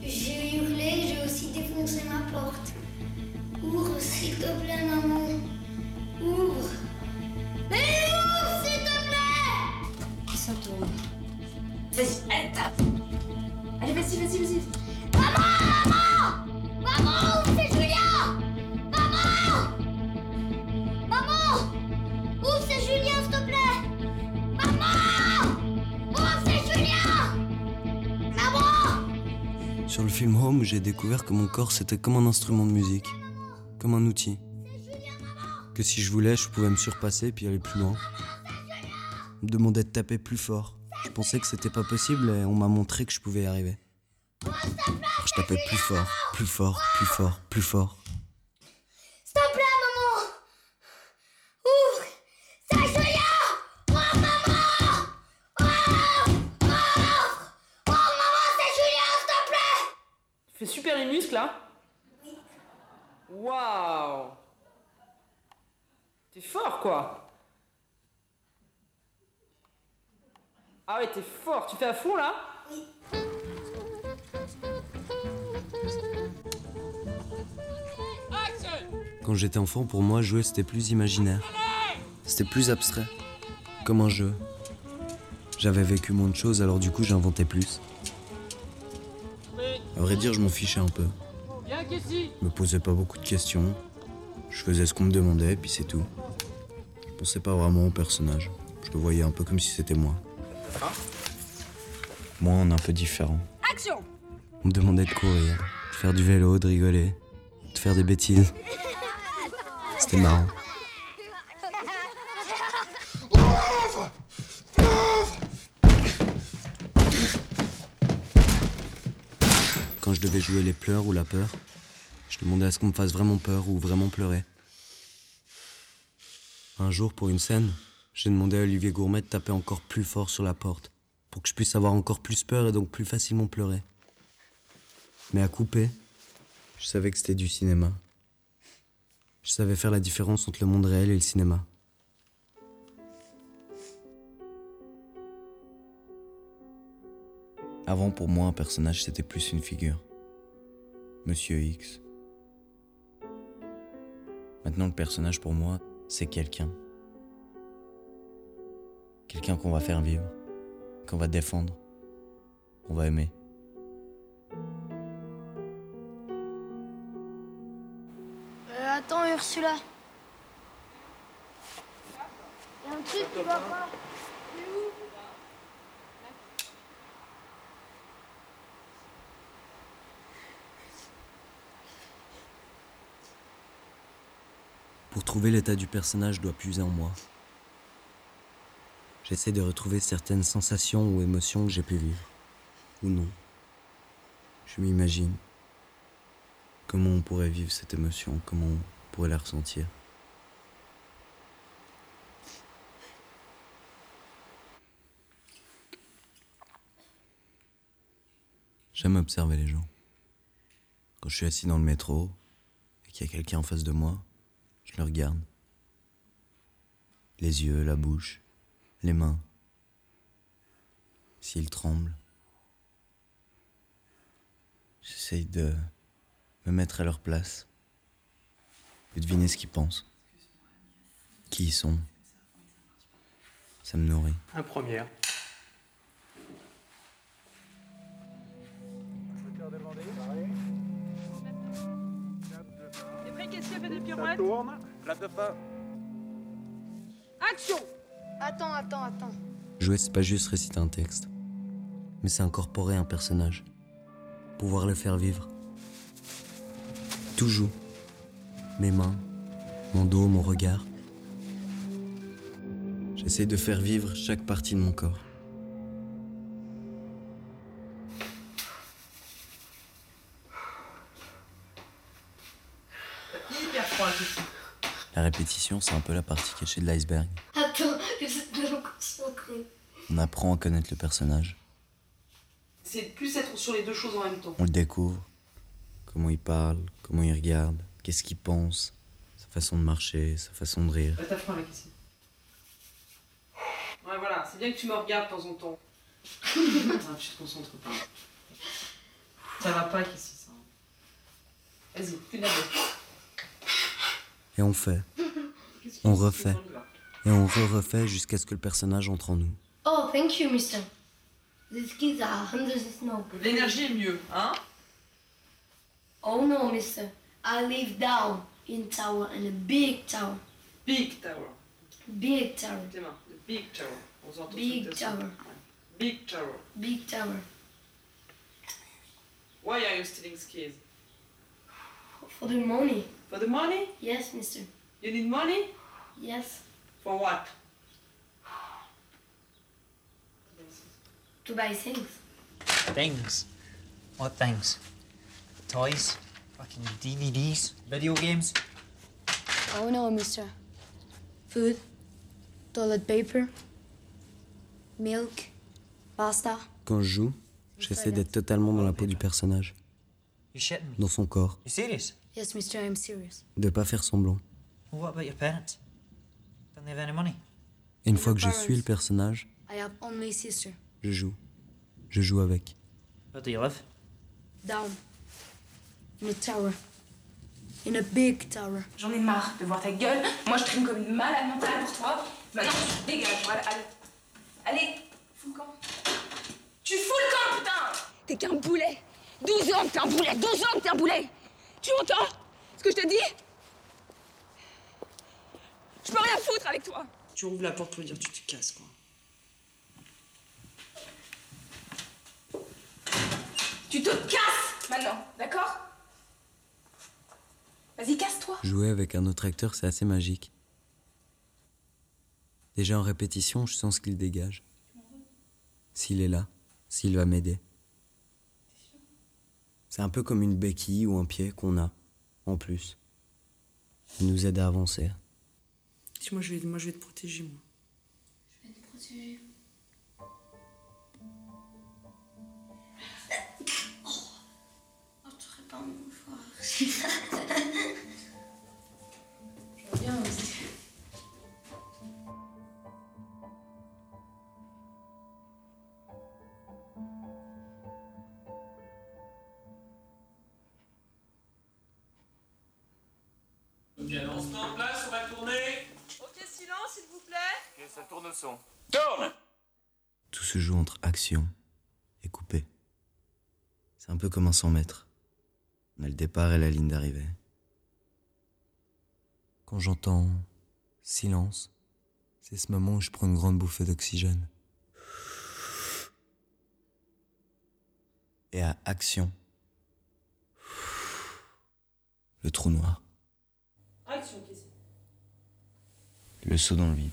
J'ai hurlé, j'ai aussi défoncé ma porte. Ou Ouvre, s'il te plaît, maman. Ouvre. Mais ouvre, s'il te plaît Ça tourne? Vas-y, allez, tape. Allez, vas-y, vas-y, vas-y. Maman Maman Ouvre, c'est Julien? Maman Maman Ouvre, c'est Julien, s'il te plaît? Maman Ouvre, c'est Julien? Maman Sur le film Home, j'ai découvert que mon corps c'était comme un instrument de musique, comme un outil. Que si je voulais, je pouvais me surpasser puis aller plus loin. On me demandait de taper plus fort. Je pensais que c'était pas possible et on m'a montré que je pouvais y arriver. Alors je tapais plus fort, plus fort, plus fort, plus fort. S'il te plaît, maman. Ouvre C'est Julien Oh, maman. Oh Ouvre Oh, maman, c'est Julien, s'il te plaît. Tu fais super les muscles là. Waouh. T'es fort quoi Ah ouais, t'es fort. Tu fais à fond là Quand j'étais enfant, pour moi, jouer c'était plus imaginaire. C'était plus abstrait. Comme un jeu. J'avais vécu moins de choses, alors du coup j'inventais plus. À vrai dire, je m'en fichais un peu. Je me posais pas beaucoup de questions. Je faisais ce qu'on me demandait, puis c'est tout. Je pensais pas vraiment au personnage. Je le voyais un peu comme si c'était moi. Moi, on est un peu différent. Action On me demandait de courir, de faire du vélo, de rigoler, de faire des bêtises. C'était marrant. Quand je devais jouer les pleurs ou la peur, je demandais à ce qu'on me fasse vraiment peur ou vraiment pleurer. Un jour, pour une scène, j'ai demandé à Olivier Gourmet de taper encore plus fort sur la porte, pour que je puisse avoir encore plus peur et donc plus facilement pleurer. Mais à couper, je savais que c'était du cinéma. Je savais faire la différence entre le monde réel et le cinéma. Avant, pour moi, un personnage, c'était plus une figure. Monsieur X. Maintenant, le personnage, pour moi, c'est quelqu'un. Quelqu'un qu'on va faire vivre, qu'on va défendre, qu'on va aimer. Euh, attends, Ursula. Il y a un truc qui va pas? Pour trouver l'état du personnage, je dois puiser en moi. J'essaie de retrouver certaines sensations ou émotions que j'ai pu vivre. Ou non. Je m'imagine. Comment on pourrait vivre cette émotion, comment on pourrait la ressentir. J'aime observer les gens. Quand je suis assis dans le métro et qu'il y a quelqu'un en face de moi, je le regarde. Les yeux, la bouche, les mains. S'il tremble. J'essaye de me mettre à leur place. Et deviner ce qu'ils pensent. Qui ils sont. Ça me nourrit. Un première. T'es prêt, caissier, fait des pirouettes Tourne. Place de fin. Action Attends, attends, attends. Jouer, c'est pas juste réciter un texte, mais c'est incorporer un personnage, pouvoir le faire vivre. Tout joue. Mes mains, mon dos, mon regard. J'essaie de faire vivre chaque partie de mon corps. Hyper froid, caissier. La répétition, c'est un peu la partie cachée de l'iceberg. Attends, j'essaie de me concentrer. On apprend à connaître le personnage, C'est plus être sur les deux choses en même temps. on le découvre, comment il parle, comment il regarde, qu'est-ce qu'il pense, sa façon de marcher, sa façon de rire. Bah, t'as froid, la caissier. Ouais, voilà, c'est bien que tu me regardes de temps en temps. ah, tu te concentres pas. Ça va pas, caissier, ça. Vas-y, plus d'abord. Et on fait. On refait. Et on re-refait jusqu'à ce que le personnage entre en nous. Oh, thank you, mister. These keys are hundreds of snow. L'énergie est mieux, hein Oh no, mister. I live down in tower in a big tower. Big Tower. Big tower. Tes mains. The Big Tower. On s'entend Big sur tower. Ouais. Big Tower. Big tower. Why are you stealing skis? For the money. For the money? Yes, mister. You need money? Yes. For what? To buy things. Things? What things? Toys? Fucking DVDs? Video games? Oh no, mister. Food? Toilet paper? Milk? Pasta? Quand je joue, j'essaie d'être totalement dans la peau du personnage, You shitting me? dans son corps, You serious? Yes, mister, I'm serious. de pas faire semblant. Well, what about your parents? Don't they have any money? Et une fois que je suis le personnage, I have only sister. Je joue. Je joue avec. Where do you live? Down. In a tower. In a big tower. J'en ai marre de voir ta gueule. Moi, je traîne comme une malade mentale pour toi. Maintenant, tu dégages. Voilà, allez. Allez, fous le camp. Tu fous le camp, putain T'es qu'un boulet 12 ans que t'es un boulet 12 ans que t'es un boulet Tu entends ce que je te dis? Je peux rien foutre avec toi Tu ouvres la porte pour dire tu te casses, quoi. Tu te casses maintenant, d'accord? Vas-y, casse-toi. Jouer avec un autre acteur, c'est assez magique. Déjà en répétition, je sens ce qu'il dégage. S'il est là, s'il va m'aider. C'est un peu comme une béquille ou un pied qu'on a, en plus. Il nous aide à avancer. Moi je, vais, moi, je vais te protéger, moi. Bien, vas-y. Bien, on se met en place, on va tourner. Ok, silence, s'il vous plaît. Ok, ça tourne au son. Tourne Tout se joue entre action et coupé. C'est un peu comme un 100 mètres. On a le départ et la ligne d'arrivée. Quand j'entends silence, c'est ce moment où je prends une grande bouffée d'oxygène. Et à action, le trou noir, Action, le saut dans le vide.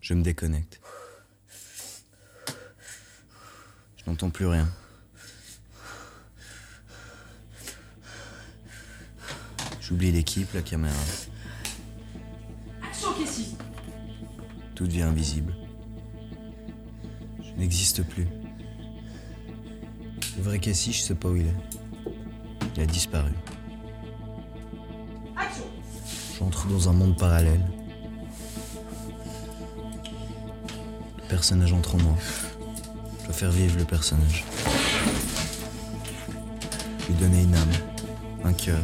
Je me déconnecte. Je n'entends plus rien. J'oublie l'équipe, la caméra. Action, Casey. Tout devient invisible. Je n'existe plus. Le vrai Cassie, je sais pas où il est. Il a disparu. Action. J'entre dans un monde parallèle. Le personnage entre en moi. Je dois faire vivre le personnage. Lui donner une âme, un cœur,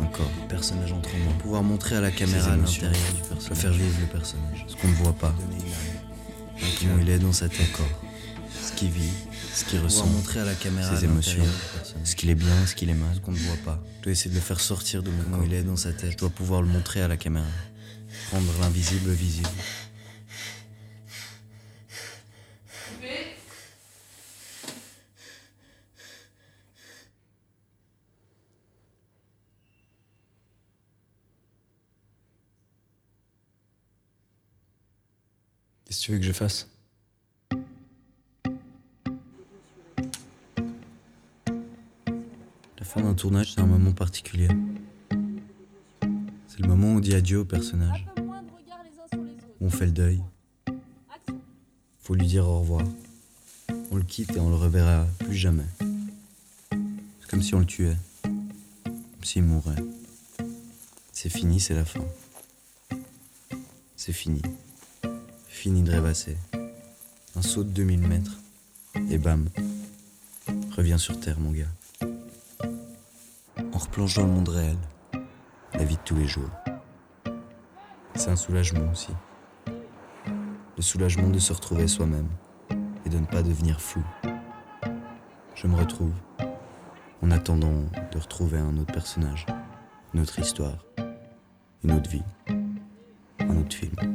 un corps. Le personnage entre en moi. Pouvoir montrer à la caméra à l'intérieur du personnage. Je dois faire vivre le personnage. Ce qu'on ne voit pas. Comment il est dans cet corps. Ce qu'il vit, ce qu'il ressent. montrer à la caméra ses émotions. Ce qu'il est bien, ce qu'il est mal. Ce qu'on ne voit pas. Je dois essayer de le faire sortir de mon Comment il est dans sa tête. Je dois pouvoir le montrer à la caméra. Rendre l'invisible visible. Tu veux que je fasse La fin d'un tournage, c'est un moment particulier. C'est le moment où on dit adieu au personnage. Où on fait le deuil. Faut lui dire au revoir. On le quitte et on le reverra plus jamais. C'est comme si on le tuait. Comme s'il mourait. C'est fini, c'est la fin. C'est fini. Fini de rêvasser. Un saut de 2000 mètres. Et bam. Reviens sur Terre, mon gars. replonge dans le monde réel, la vie de tous les jours. C'est un soulagement aussi. Le soulagement de se retrouver soi-même et de ne pas devenir fou. Je me retrouve en attendant de retrouver un autre personnage, une autre histoire, une autre vie, un autre film.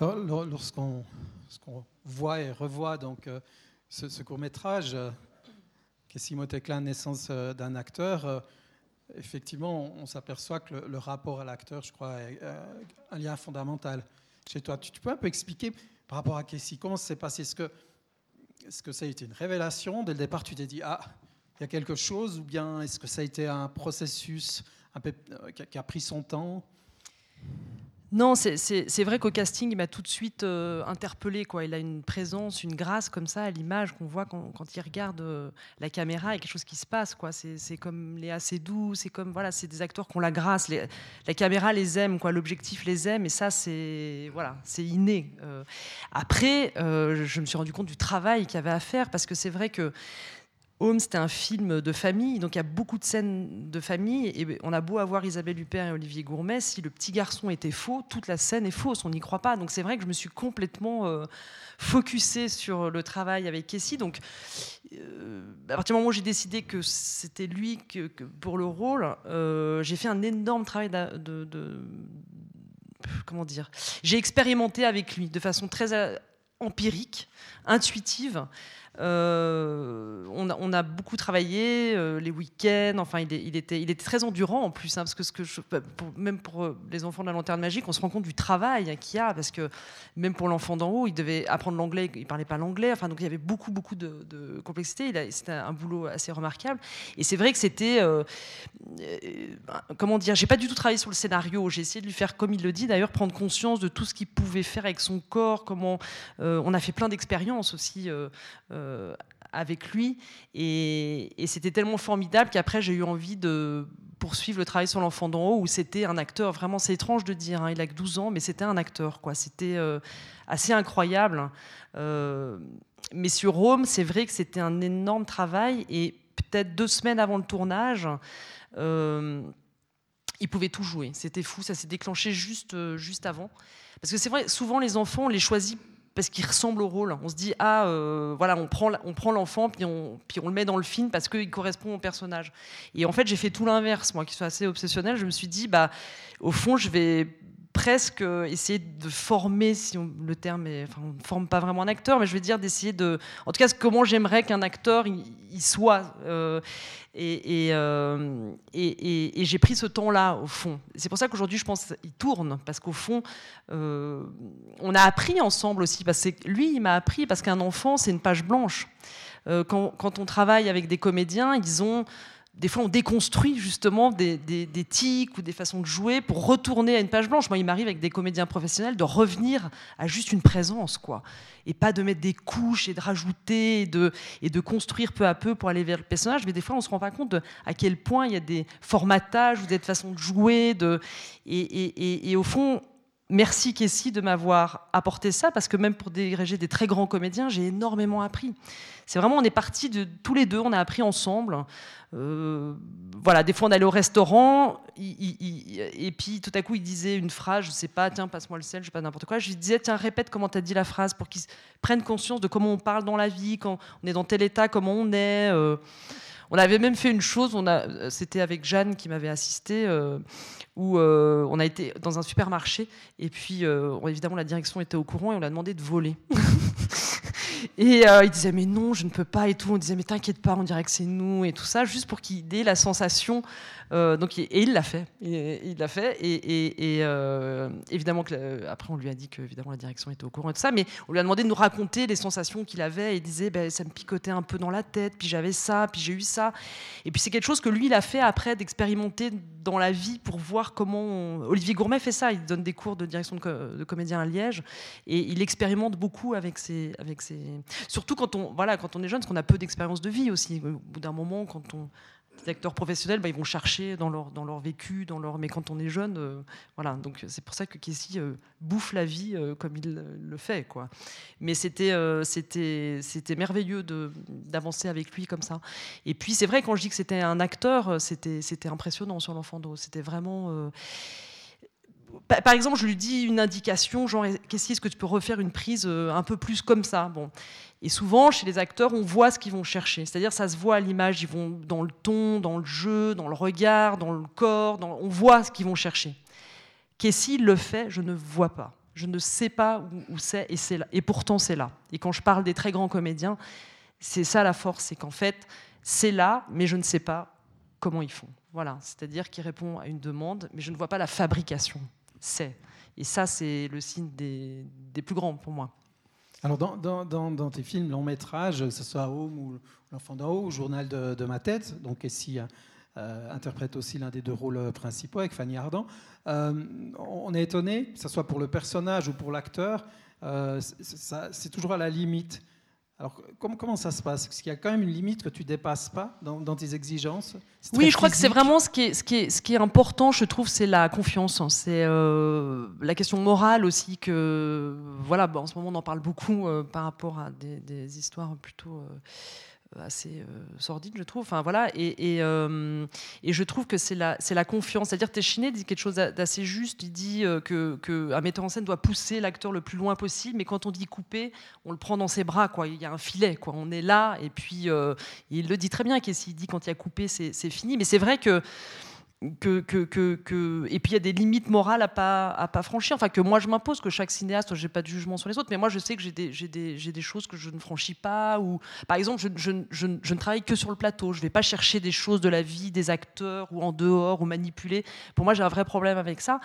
Lorsqu'on voit et revoit donc, euh, ce, ce court-métrage, euh, Kessimo Tekla, naissance euh, d'un acteur, euh, effectivement, on, s'aperçoit que le, rapport à l'acteur, je crois, est euh, un lien fondamental chez toi. Tu, peux un peu expliquer par rapport à Kessie, comment s'est passé? Est-ce que, est-ce que ça a été une révélation? Dès le départ, tu t'es dit, ah, il y a quelque chose, ou bien est-ce que ça a été un processus euh, qui a pris son temps? Non, c'est- vrai qu'au casting, il m'a tout de suite euh, interpellé. Il a une présence, une grâce comme ça à l'image qu'on voit quand, il regarde euh, la caméra. A quelque chose qui se passe. C'est comme Léa Seydoux, c'est comme voilà, c'est des acteurs qui ont la grâce. Les- la caméra les aime. L'objectif les aime, et ça c'est voilà, c'est inné. Euh, après, euh, je me suis rendu compte du travail qu'il y avait à faire parce que c'est vrai que Home, c'était un film de famille, donc il y a beaucoup de scènes de famille. Et on a beau avoir Isabelle Huppert et Olivier Gourmet, si le petit garçon était faux, toute la scène est fausse, on n'y croit pas. Donc c'est vrai que je me suis complètement euh, focusée sur le travail avec Kessie. Donc euh, à partir du moment où j'ai décidé que c'était lui que, pour le rôle, euh, j'ai fait un énorme travail de- comment dire J'ai expérimenté avec lui de façon très euh, empirique, intuitive. Euh, on, a, beaucoup travaillé euh, les week-ends. Enfin, il, était, très endurant en plus, hein, parce que, pour- même pour euh, les enfants de la lanterne magique, on se rend compte du travail hein, qu'il y a, parce que même pour l'enfant d'en haut, il devait apprendre l'anglais, il parlait pas l'anglais. Enfin, donc il y avait beaucoup, beaucoup de, complexité. C'était un boulot assez remarquable. Et c'est vrai que c'était, comment dire, j'ai pas du tout travaillé sur le scénario. J'ai essayé de lui faire, comme il le dit d'ailleurs, prendre conscience de tout ce qu'il pouvait faire avec son corps. Comment on a fait plein d'expériences aussi. Euh, avec lui. Et, c'était tellement formidable qu'après j'ai eu envie de poursuivre le travail sur l'enfant d'en haut où c'était un acteur vraiment c'est étrange de dire hein, il a que 12 ans mais c'était un acteur quoi. C'était euh, assez incroyable. Euh, mais sur Rome c'est vrai que c'était un énorme travail. Et peut-être deux semaines avant le tournage il pouvait tout jouer. C'était fou ça s'est déclenché juste juste avant. Parce que c'est vrai souvent les enfants on les choisit parce qu'il ressemble au rôle. On se dit ah euh, voilà on prend on prend l'enfant puis on puis on le met dans le film parce qu'il correspond au personnage. Et en fait j'ai fait tout l'inverse moi qui suis assez obsessionnelle. Je me suis dit bah au fond je vais presque essayer de former, si on- le terme est, on ne forme pas vraiment un acteur, mais je veux dire d'essayer de, en tout cas, comment j'aimerais qu'un acteur il, il soit. euh, euh, et- j'ai pris ce temps-là au fond. C'est pour ça qu'aujourd'hui, je pense qu'il tourne, parce qu'au fond, euh, on a appris ensemble aussi. Parce que lui, il m'a appris parce qu'un enfant, c'est une page blanche. Euh, quand on travaille avec des comédiens, ils ont des fois, on déconstruit justement des, tics ou des façons de jouer pour retourner à une page blanche. Moi, il m'arrive avec des comédiens professionnels de revenir à juste une présence, quoi, et pas de mettre des couches et de rajouter et de, construire peu à peu pour aller vers le personnage. Mais des fois, on se rend pas compte à quel point il y a des formatages ou des façons de jouer. De, et au fond, merci Kessie de m'avoir apporté ça, parce que même pour diriger des très grands comédiens, j'ai énormément appris. C'est vraiment, on est partis de tous les deux, on a appris ensemble. Euh, voilà, des fois on allait au restaurant, et puis tout à coup il disait une phrase, je sais pas, tiens, passe-moi le sel, je sais pas n'importe quoi. Je lui disais, tiens, répète comment tu as dit la phrase pour qu'ils prennent conscience de comment on parle dans la vie, quand on est dans tel état, comment on est. Euh, on avait même fait une chose, c'était avec Jeanne qui m'avait assisté, euh, où euh, on a été dans un supermarché et puis euh, évidemment la direction était au courant et on l'a demandé de voler. et euh, il disait mais non, je ne peux pas et tout. On disait mais t'inquiète pas, on dirait que c'est nous et tout ça, juste pour qu'il ait la sensation. Euh, donc et il l'a fait, il l'a fait et, euh, évidemment que, après on lui a dit que évidemment la direction était au courant tout ça, mais on lui a demandé de nous raconter les sensations qu'il avait et il disait ben, ça me picotait un peu dans la tête, puis j'avais ça, puis j'ai eu ça. Et puis c'est quelque chose que lui il a fait après d'expérimenter dans la vie pour voir comment. Olivier Gourmet fait ça, il donne des cours de direction de, de comédien à Liège et il expérimente beaucoup avec ses, avec ses... surtout quand on voilà quand on est jeune, parce qu'on a peu d'expérience de vie aussi. Au bout d'un moment, quand on les acteurs professionnels, bah, ils vont chercher dans leur, dans leur vécu, dans leur... mais quand on est jeune, euh, voilà. Donc c'est pour ça que Kessie euh, bouffe la vie euh, comme il le fait, quoi. Mais c'était euh, c'était c'était merveilleux d'avancer avec lui comme ça. Et puis c'est vrai quand je dis que c'était un acteur, c'était c'était impressionnant sur l'enfant d'eau. C'était vraiment euh, par exemple, je lui dis une indication, genre, qu'est-ce est-ce que tu peux refaire une prise un peu plus comme ça Bon. Et souvent, chez les acteurs, on voit ce qu'ils vont chercher. C'est-à-dire, ça se voit à l'image. Ils vont dans le ton, dans le jeu, dans le regard, dans le corps. On voit ce qu'ils vont chercher. Kessie le fait, je ne vois pas. Je ne sais pas où, c'est, et c'est là. Et pourtant, c'est là. Et quand je parle des très grands comédiens, c'est ça la force, c'est qu'en fait, c'est là, mais je ne sais pas comment ils font. Voilà, c'est-à-dire qu'ils répondent à une demande, mais je ne vois pas la fabrication. C'est. Et ça, c'est le signe des, plus grands pour moi. Alors, dans, tes films long métrage, que ce soit Home ou L'Enfant d'en haut, ou Journal de, ma tête, donc ici euh, interprète aussi l'un des deux rôles principaux avec Fanny Ardant, euh, on est étonné, que ce soit pour le personnage ou pour l'acteur, euh, c'est toujours à la limite. Alors, comment, comment, ça se passe? Est-ce qu'il y a quand même une limite que tu ne dépasses pas dans, dans tes exigences. Oui, je crois que c'est vraiment ce qui, est, ce, qui est, ce qui est important, je trouve, c'est la confiance. C'est euh, la question morale aussi que, voilà, bon, en ce moment on en parle beaucoup euh, par rapport à des, des histoires plutôt... Euh, assez euh, sordide, je trouve. Enfin, voilà, et, et, euh, je trouve que c'est la, la confiance. C'est-à-dire, Téchiné dit quelque chose d'assez juste. Il dit euh, qu'un que metteur en scène doit pousser l'acteur le plus loin possible, mais quand on dit couper, on le prend dans ses bras. Quoi. Il y a un filet. Quoi. On est là, et puis il le dit très bien. S'il dit quand il y a coupé, c'est fini. Mais c'est vrai que et puis il y a des limites morales à pas à pas franchir. Enfin que moi je m'impose que chaque cinéaste j'ai pas de jugement sur les autres mais moi je sais que j'ai des, des, des, choses que je ne franchis pas ou par exemple je, je, je, je, ne travaille que sur le plateau. Je vais pas chercher des choses de la vie des acteurs ou en dehors ou manipuler. Pour moi j'ai un vrai problème avec ça.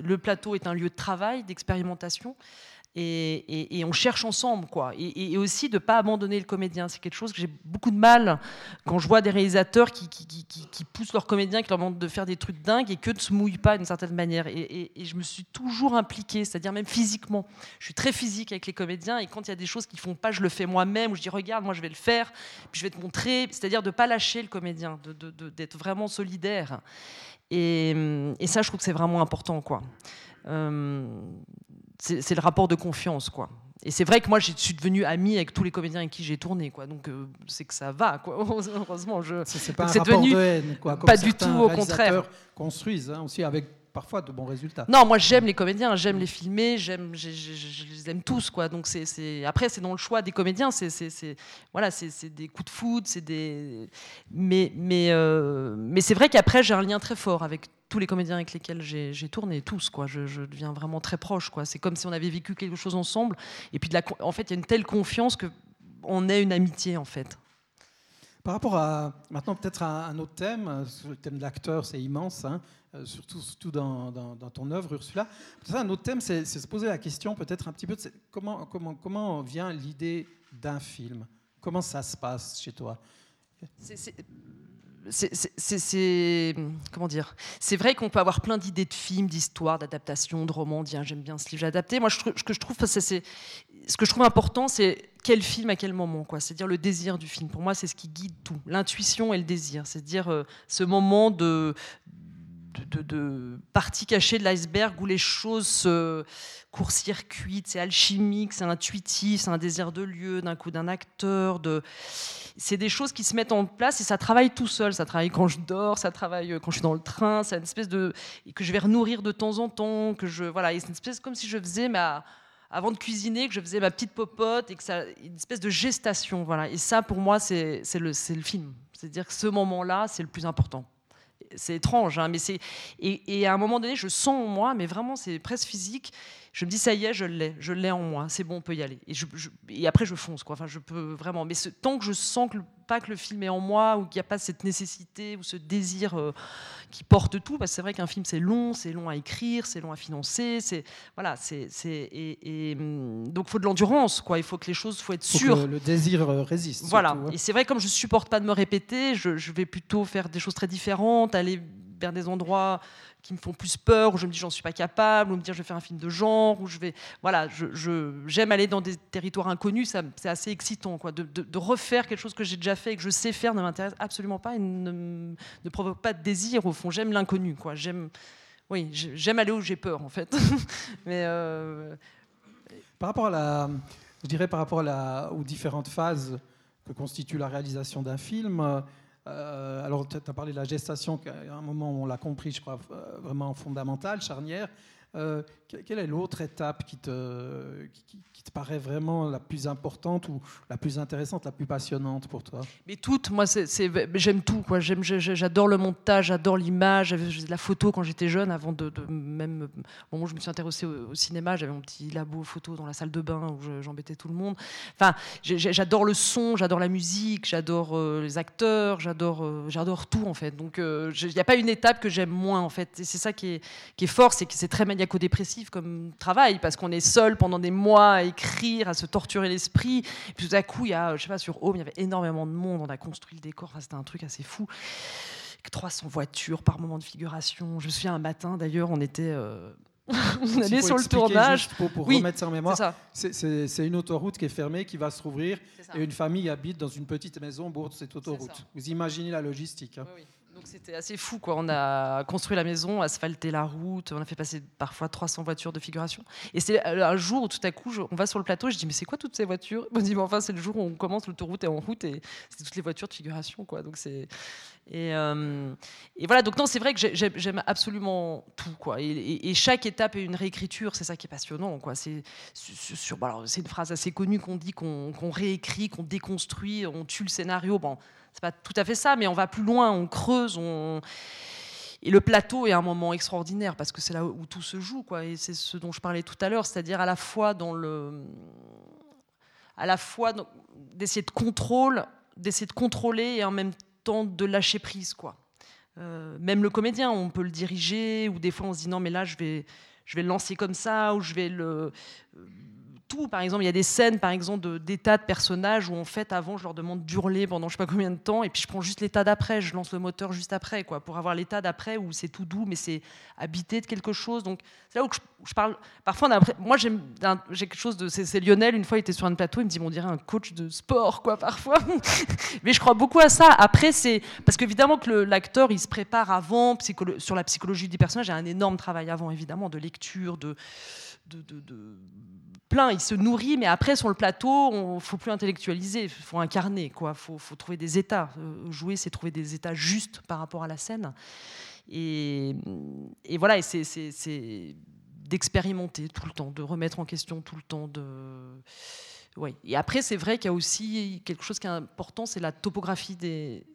Le plateau est un lieu de travail d'expérimentation et, on cherche ensemble, quoi. Et, aussi de ne pas abandonner le comédien. C'est quelque chose que j'ai beaucoup de mal quand je vois des réalisateurs qui, poussent leurs comédiens, qui leur demandent de faire des trucs dingues et que ne se mouillent pas d'une certaine manière. Et, je me suis toujours impliquée, c'est-à-dire même physiquement. Je suis très physique avec les comédiens et quand il y a des choses qu'ils font pas, je le fais moi-même ou je dis regarde, moi je vais le faire, puis je vais te montrer. C'est-à-dire de ne pas lâcher le comédien, d'être vraiment solidaire. Et, ça, je trouve que c'est vraiment important, quoi. Euh, c'est le rapport de confiance, quoi. Et c'est vrai que moi, je suis devenue amie avec tous les comédiens avec qui j'ai tourné, quoi. Donc euh, c'est que ça va, quoi. Heureusement, je. C'est pas un rapport devenu... de haine, quoi. Comme pas du tout, au contraire. Construisent hein, aussi avec parfois de bons résultats. Non, moi j'aime les comédiens, j'aime les filmer, j'aime, je, les aime tous, quoi. Donc c'est, après c'est dans le choix des comédiens, c'est, voilà, c'est, des coups de foot, c'est des, mais mais euh, mais c'est vrai qu'après j'ai un lien très fort avec tous les comédiens avec lesquels j'ai, tourné, tous, quoi. Je, je, deviens vraiment très proche, quoi. C'est comme si on avait vécu quelque chose ensemble, et puis de la, en fait il y a une telle confiance que on est une amitié en fait. Par rapport à maintenant peut-être à un autre thème, le thème de l'acteur, c'est immense, hein, surtout, surtout dans, dans, ton œuvre, Ursula. Un autre thème, c'est se poser la question peut-être un petit peu comment, comment, comment vient l'idée d'un film? Comment ça se passe chez toi? C'est, comment dire? C'est vrai qu'on peut avoir plein d'idées de films, d'histoires, d'adaptations, de romans. Dire j'aime bien ce livre, j'ai adapté. Moi, ce que je trouve, c'est ce que je trouve important, c'est quel film à quel moment. C'est-à-dire le désir du film. Pour moi, c'est ce qui guide tout. L'intuition et le désir. C'est-à-dire euh, ce moment de partie cachée de l'iceberg où les choses se court-circuitent, c'est alchimique, c'est intuitif, c'est un désir de lieu, d'un coup d'un acteur, c'est des choses qui se mettent en place et ça travaille tout seul, ça travaille quand je dors, ça travaille euh, quand je suis dans le train, c'est une espèce de que je vais renourrir de temps en temps, que je voilà, c'est une espèce comme si je faisais ma avant de cuisiner, que je faisais ma petite popote et que ça une espèce de gestation, voilà. Et ça pour moi c'est le film, c'est-à-dire que ce moment-là, c'est le plus important c'est étrange, hein, mais c'est et, et à un moment donné, je sens en moi, mais vraiment, c'est presque physique. Je me dis ça y est, je l'ai, je l'ai en moi, c'est bon, on peut y aller. Et, je, je- et après, je fonce, quoi. Enfin, je peux vraiment. Mais ce- tant que je sens que le- pas que le film est en moi ou qu'il n'y a pas cette nécessité ou ce désir euh, qui porte tout, parce que c'est vrai qu'un film c'est long, c'est long à écrire, c'est long à financer, c'est voilà, c'est et, et, hum, donc faut de l'endurance, quoi. Il faut que les choses, faut être Faut que sûr. le, désir euh, résiste. Voilà. surtout. Et c'est vrai, comme je supporte pas de me répéter, je, je vais plutôt faire des choses très différentes, aller vers des endroits qui me font plus peur, où je me dis j'en suis pas capable, ou me dire je vais faire un film de genre, ou je vais. Voilà, je- je- j'aime aller dans des territoires inconnus, c'est assez excitant, quoi. De, refaire quelque chose que j'ai déjà fait et que je sais faire ne m'intéresse absolument pas et ne, ne provoque pas de désir, au fond. J'aime l'inconnu, quoi. J'aime. Oui, j'ai- j'aime aller où j'ai peur, en fait. Mais. euh, Par rapport à la, je dirais par rapport à la, aux différentes phases que constitue la réalisation d'un film. Euh, alors, tu as parlé de la gestation, qui, un moment on l'a compris, je crois, euh, vraiment fondamentale, charnière. Euh, que- quelle est l'autre étape qui te, qui- te paraît vraiment la plus importante ou la plus intéressante, la plus passionnante pour toi? Mais toutes, moi, j'aime tout. J'adore le montage, j'adore l'image. J'avais la photo quand j'étais jeune, avant de, de même. Au moment où je me suis intéressée au, cinéma, j'avais mon petit labo photo dans la salle de bain où je- j'embêtais tout le monde. Enfin, j'adore le son, j'adore la musique, j'adore euh, les acteurs, j'adore, euh, j'adore tout en fait. Donc, euh, il n'y a pas une étape que j'aime moins en fait. Et c'est ça qui est, qui est fort, c'est que c'est très maniaco-dépressif comme travail parce qu'on est seul pendant des mois à écrire, à se torturer l'esprit. Et puis tout à coup, il y a, je sais pas, sur Home, il y avait énormément de monde, on a construit le décor, Enfin, c'était un truc assez fou. 300 voitures par moment de figuration. Je me souviens un matin d'ailleurs, on était. euh, on allait sur le tournage. pour, pour Oui, remettre ça en mémoire, c'est une autoroute qui est fermée, qui va se rouvrir, et une famille habite dans une petite maison au bord de cette autoroute. Vous imaginez la logistique. hein. Oui, oui. Donc c'était assez fou. Quoi. On a construit la maison, asphalté la route, on a fait passer parfois 300 voitures de figuration. Et c'est euh, un jour où tout à coup, on va sur le plateau, je dis mais c'est quoi toutes ces voitures? On me dit mais enfin c'est le jour où on commence, l'autoroute est en route et c'est toutes les voitures de figuration. Quoi. Donc c'est et, euh, et voilà. Donc non, c'est vrai que j'ai- j'aime absolument tout. Quoi. Et, et- et chaque étape est une réécriture. C'est ça qui est passionnant. Quoi. C'est sur, c'est une phrase assez connue qu'on dit qu'on réécrit, qu'on déconstruit, on tue le scénario. C'est pas tout à fait ça, mais on va plus loin, on creuse, et le plateau est un moment extraordinaire parce que c'est là où tout se joue, quoi. Et c'est ce dont je parlais tout à l'heure, c'est-à-dire à la fois dans le, à la fois d'essayer de contrôle, d'essayer de contrôler et en même temps de lâcher prise, quoi. Euh, même le comédien, on peut le diriger ou des fois on se dit non mais là je vais, je vais le lancer comme ça ou je vais le Par exemple, il y a des scènes, par exemple, de- d'états de, personnages où en fait, avant, je leur demande d'hurler pendant je sais pas combien de temps, et puis je prends juste l'état d'après, je lance le moteur juste après, quoi, pour avoir l'état d'après où c'est tout doux, mais c'est habité de quelque chose. Donc c'est là où je, parle. Parfois, on a moi, j'ai quelque chose de. C'est Lionel. Une fois, il était sur un plateau, il me dit, on dirait un coach de sport, quoi, parfois. mais je crois beaucoup à ça. Après, c'est parce qu'évidemment que l'acteur, il se prépare avant psycholo- sur la psychologie du personnage. Il y a un énorme travail avant, évidemment, de lecture, de de, de- de- plein. Il se nourrit, mais après sur le plateau, on faut plus intellectualiser, il faut incarner, quoi. Faut, faut trouver des états. Euh, jouer, c'est trouver des états justes par rapport à la scène. Et, et voilà, et c'est- d'expérimenter tout le temps, de remettre en question tout le temps, de oui. Et après, c'est vrai qu'il y a aussi quelque chose qui est important, c'est la topographie des,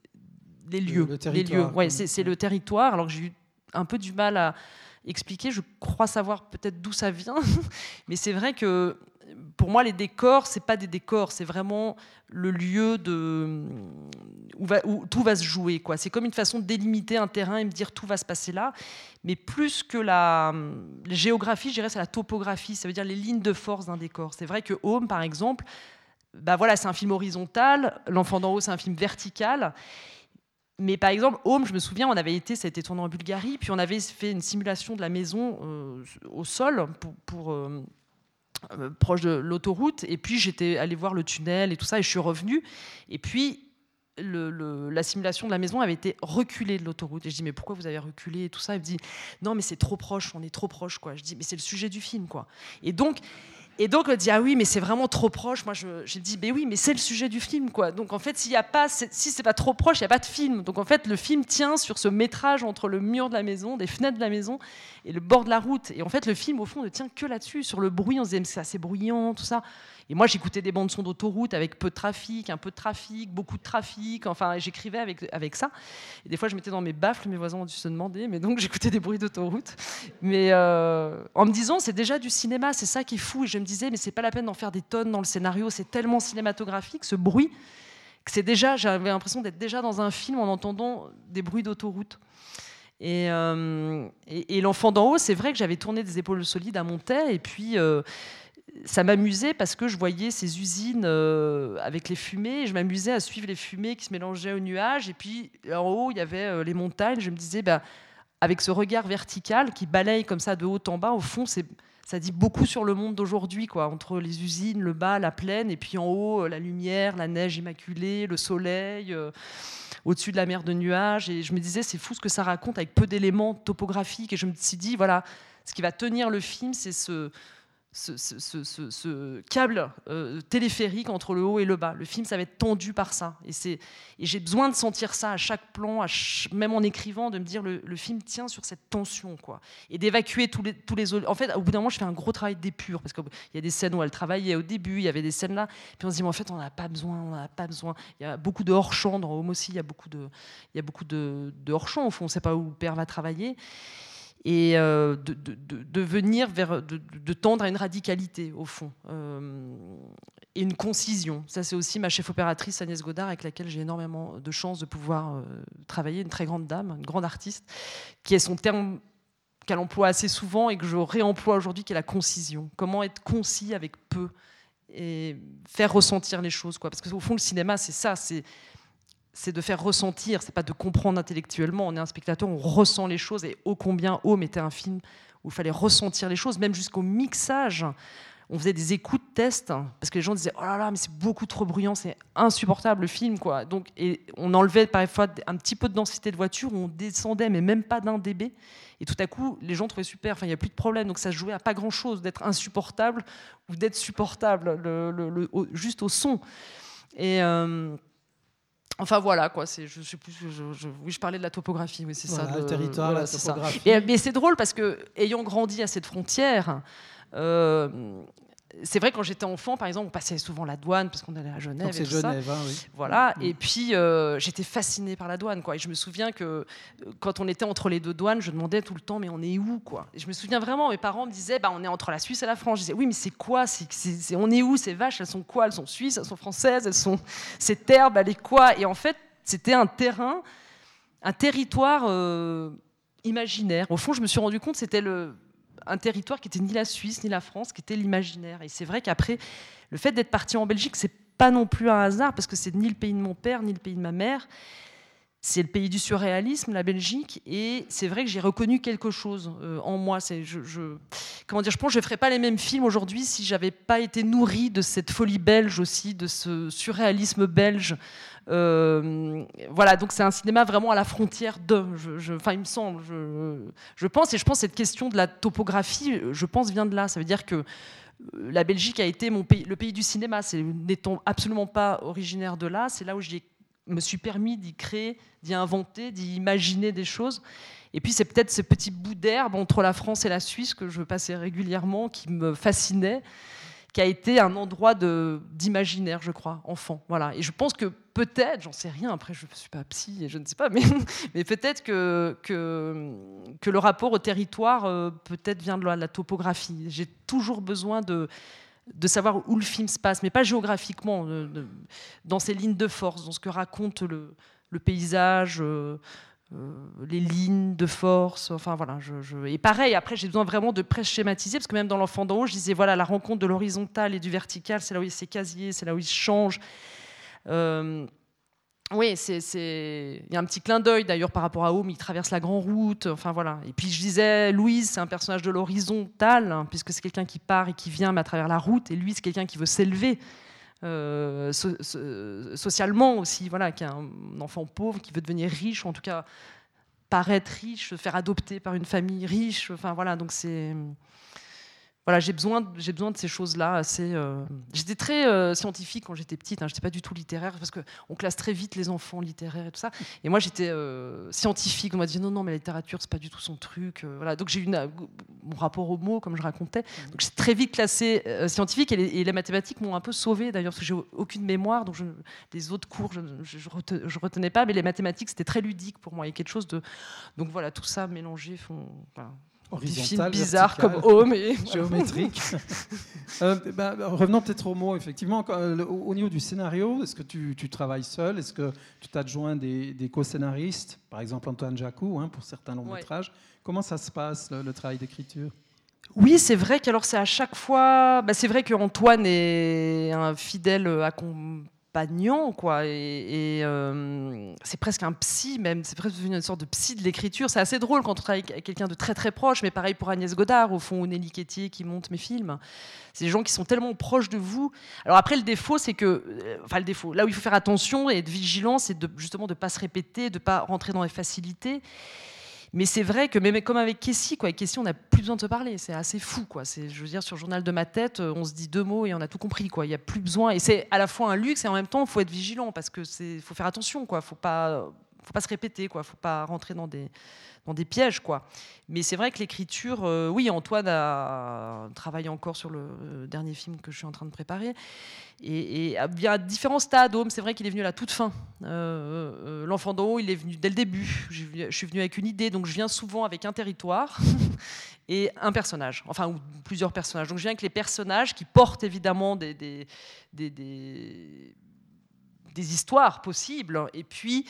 des lieux. le territoire. lieux. Ouais, c'est c'est le territoire. Alors que j'ai eu un peu du mal à expliquer. Je crois savoir peut-être d'où ça vient, mais c'est vrai que pour moi, les décors, c'est pas des décors, c'est vraiment le lieu de où, va- tout va se jouer. Quoi. C'est comme une façon de délimiter un terrain et me dire tout va se passer là. Mais plus que la, la géographie, je dirais, c'est la topographie. Ça veut dire les lignes de force d'un décor. C'est vrai que Home, par exemple, bah voilà, c'est un film horizontal. L'enfant d'en haut, c'est un film vertical. Mais par exemple, Home, je me souviens, on avait été, ça a été tourné en Bulgarie, puis on avait fait une simulation de la maison euh, au sol pour, euh, euh, proche de l'autoroute, et puis j'étais allé voir le tunnel et tout ça, et je suis revenue, et puis la simulation de la maison avait été reculée de l'autoroute. Et je dis, mais pourquoi vous avez reculé et tout ça? Il me dit, non, mais c'est trop proche, on est trop proche, quoi. Je dis, mais c'est le sujet du film, quoi. Et donc, et donc, elle dit Ah oui, mais c'est vraiment trop proche. Moi, j'ai dit Ben oui, mais c'est le sujet du film, quoi. Donc, en fait, s'il y a pas, si c'est pas trop proche, il n'y a pas de film. Donc, en fait, le film tient sur ce métrage entre le mur de la maison, des fenêtres de la maison et le bord de la route. Et en fait, le film, au fond, ne tient que là-dessus, sur le bruit. On se disait C'est assez bruyant, tout ça. Et moi, j'écoutais des bandes son d'autoroute avec peu de trafic, un peu de trafic, beaucoup de trafic. Enfin, j'écrivais avec, avec ça. Et des fois, je mettais dans mes baffles, mes voisins ont dû se demander, mais donc j'écoutais des bruits d'autoroute. Mais euh, en me disant, c'est déjà du cinéma, c'est ça qui est fou. Et je me disais, mais c'est pas la peine d'en faire des tonnes dans le scénario, c'est tellement cinématographique, ce bruit, que c'est déjà, j'avais l'impression d'être déjà dans un film en entendant des bruits d'autoroute. Et, euh, et, l'enfant d'en haut, c'est vrai que j'avais tourné des épaules solides à Montaix, et puis euh, ça m'amusait parce que je voyais ces usines euh, avec les fumées et je m'amusais à suivre les fumées qui se mélangeaient aux nuages. Et puis en haut, il y avait euh, les montagnes. Je me disais, bah, avec ce regard vertical qui balaye comme ça de haut en bas, au fond, ça dit beaucoup sur le monde d'aujourd'hui, quoi, entre les usines, le bas, la plaine, et puis en haut, euh, la lumière, la neige immaculée, le soleil, au-dessus de la mer de nuages. Et je me disais, c'est fou ce que ça raconte avec peu d'éléments topographiques. Et je me suis dit, voilà, ce qui va tenir le film, c'est ce ce, câble euh, téléphérique entre le haut et le bas. Le film, ça va être tendu par ça. Et, et j'ai besoin de sentir ça à chaque plan, même en écrivant, de me dire le, le, film tient sur cette tension. quoi. Et d'évacuer tous les, tous les... En fait, au bout d'un moment, je fais un gros travail d'épure, parce qu'il y a des scènes où elle travaillait au début, il y avait des scènes là, puis on se dit, mais en fait, on n'a pas besoin, on n'a pas besoin. Il y a beaucoup de hors-champ, dans Home aussi, il y a beaucoup de, il y a beaucoup de, de hors-champ, au fond, on ne sait pas où le père va travailler et euh, de, de, de, venir vers, de, tendre à une radicalité au fond euh, et une concision. Ça, c'est aussi ma chef opératrice Agnès Godard avec laquelle j'ai énormément de chance de pouvoir euh, travailler, une très grande dame, une grande artiste, qui est son terme qu'elle emploie assez souvent et que je réemploie aujourd'hui, qui est la concision. Comment être concis avec peu et faire ressentir les choses, quoi. Parce que au fond, le cinéma, c'est ça, c'est c'est de faire ressentir, c'est pas de comprendre intellectuellement. On est un spectateur, on ressent les choses. Et ô combien Home était un film où il fallait ressentir les choses, même jusqu'au mixage. On faisait des écoutes tests parce que les gens disaient oh là là mais c'est beaucoup trop bruyant, c'est insupportable le film quoi. Donc et on enlevait parfois un petit peu de densité de voiture, on descendait mais même pas d'un dB. Et tout à coup, les gens trouvaient super. Enfin, il n'y a plus de problème. Donc, ça se jouait à pas grand-chose d'être insupportable ou d'être supportable, le, le, le, juste au son. Et, euh, Enfin voilà quoi, c'est je sais plus, je, je, oui je parlais de la topographie, oui c'est voilà, ça. Le territoire, voilà, la topographie. Et, mais c'est drôle parce que ayant grandi à cette frontière, euh, c'est vrai quand j'étais enfant, par exemple, on passait souvent la douane parce qu'on allait à Genève. c'est Genève, hein, oui. Voilà. Mmh. Et puis euh, j'étais fascinée par la douane, quoi. Et je me souviens que euh, quand on était entre les deux douanes, je demandais tout le temps, mais on est où, quoi? Et je me souviens vraiment, mes parents me disaient, bah on est entre la Suisse et la France. Je disais, oui, mais c'est quoi? C'est, c'est, On est où ces vaches? Elles sont quoi? Elles sont suisses, elles sont françaises, elles sont cette herbe, elle est quoi? Et en fait, c'était un terrain, un territoire euh, imaginaire. Au fond, je me suis rendu compte, c'était le un territoire qui était ni la Suisse ni la France, qui était l'imaginaire. Et c'est vrai qu'après, le fait d'être parti en Belgique, c'est pas non plus un hasard parce que c'est ni le pays de mon père ni le pays de ma mère. C'est le pays du surréalisme, la Belgique, et c'est vrai que j'ai reconnu quelque chose euh, en moi. Je, comment dire, je pense que je ne ferais pas les mêmes films aujourd'hui si j'avais pas été nourrie de cette folie belge aussi, de ce surréalisme belge. Euh, voilà, donc c'est un cinéma vraiment à la frontière de. Enfin, il me semble. Je, pense, et je pense que cette question de la topographie, je pense, vient de là. Ça veut dire que la Belgique a été mon pays, le pays du cinéma. N'étant absolument pas originaire de là, c'est là où j'ai me suis permis d'y créer, d'y inventer, d'y imaginer des choses. Et puis c'est peut-être ce petit bout d'herbe entre la France et la Suisse que je passais régulièrement, qui me fascinait, qui a été un endroit d'imaginaire, je crois, enfant. Voilà. Et je pense que peut-être, j'en sais rien, après je ne suis pas psy et je ne sais pas, mais, peut-être que, que, le rapport au territoire euh, peut-être vient de de la topographie. J'ai toujours besoin de de savoir où le film se passe, mais pas géographiquement, de, dans ses lignes de force, dans ce que raconte le, paysage, euh, euh, les lignes de force. Enfin voilà. Et pareil, après, j'ai besoin vraiment de presque schématiser, parce que même dans l'enfant d'en haut, je disais voilà, la rencontre de l'horizontal et du vertical, c'est là où il s'est casier, c'est là où il change. Euh, oui, c'est, il y a un petit clin d'œil d'ailleurs par rapport à Home, il traverse la grande route, enfin voilà. Et puis je disais, Louise, c'est un personnage de l'horizontale, hein, puisque c'est quelqu'un qui part et qui vient, mais à travers la route, et lui, c'est quelqu'un qui veut s'élever. euh, so- so- socialement aussi, voilà, qui est un enfant pauvre, qui veut devenir riche, ou en tout cas paraître riche, se faire adopter par une famille riche, enfin voilà, donc c'est voilà, j'ai besoin, j'ai besoin de ces choses-là. Assez, euh, J'étais très euh, scientifique quand j'étais petite. Hein, j'étais pas du tout littéraire parce que on classe très vite les enfants littéraires et tout ça. Et moi, j'étais euh, scientifique. On m'a dit non, non, mais la littérature, c'est pas du tout son truc. voilà. Donc j'ai eu une- mon rapport aux mots, comme je racontais. Donc j'ai très vite classé scientifique et les, et les mathématiques m'ont un peu sauvée d'ailleurs parce que j'ai aucune mémoire. Donc je- les autres cours, je, je retenais pas, mais les mathématiques, c'était très ludique pour moi. Il y a quelque chose de donc voilà, tout ça mélangé font voilà, des films Horizontal, bizarres vertical, comme Home et géométrique. Euh, ben, revenons peut-être aux mots, effectivement. Quand, euh, le- Au au niveau du scénario, est-ce que tu, tu travailles seul? Est-ce que tu t'adjoins des, des co-scénaristes Par exemple, Antoine Jacou, hein, pour certains longs métrages? Comment ça se passe, le, le travail d'écriture? Oui, c'est vrai qu'alors c'est à chaque fois. Bah, c'est vrai qu'Antoine est un fidèle accompagnant, quoi. Et, euh, c'est presque un psy, même. C'est presque une sorte de psy de l'écriture. C'est assez drôle quand on travaille avec quelqu'un de très très proche, mais pareil pour Agnès Godard, au fond, ou Nelly Quétier qui monte mes films. C'est des gens qui sont tellement proches de vous. Alors après, le défaut, c'est que. euh, Enfin, le défaut. Là où il faut faire attention et être vigilant, c'est justement de ne pas se répéter, de ne pas rentrer dans les facilités. Mais c'est vrai que même comme avec Kessie, quoi, avec Kessie, on n'a plus besoin de se parler. C'est assez fou, quoi. C'est, je veux dire, sur le journal de ma tête, euh, on se dit deux mots et on a tout compris, quoi. Il n'y a plus besoin. Et c'est à la fois un luxe et en même temps, il faut être vigilant parce que c'est, faut faire attention, quoi. Faut pas, faut pas se répéter, quoi. Faut pas rentrer dans des, des pièges, quoi. Mais c'est vrai que l'écriture, euh, oui, Antoine a travaillé encore sur le euh, dernier film que je suis en train de préparer. Et, et il y a différents stades. Home, c'est vrai qu'il est venu à la toute fin. Euh, L'enfant d'en haut, il est venu dès le début. Je, suis venu avec une idée, donc je viens souvent avec un territoire et un personnage, enfin ou plusieurs personnages. Donc je viens avec les personnages qui portent évidemment des, des, des- des histoires possibles, et puis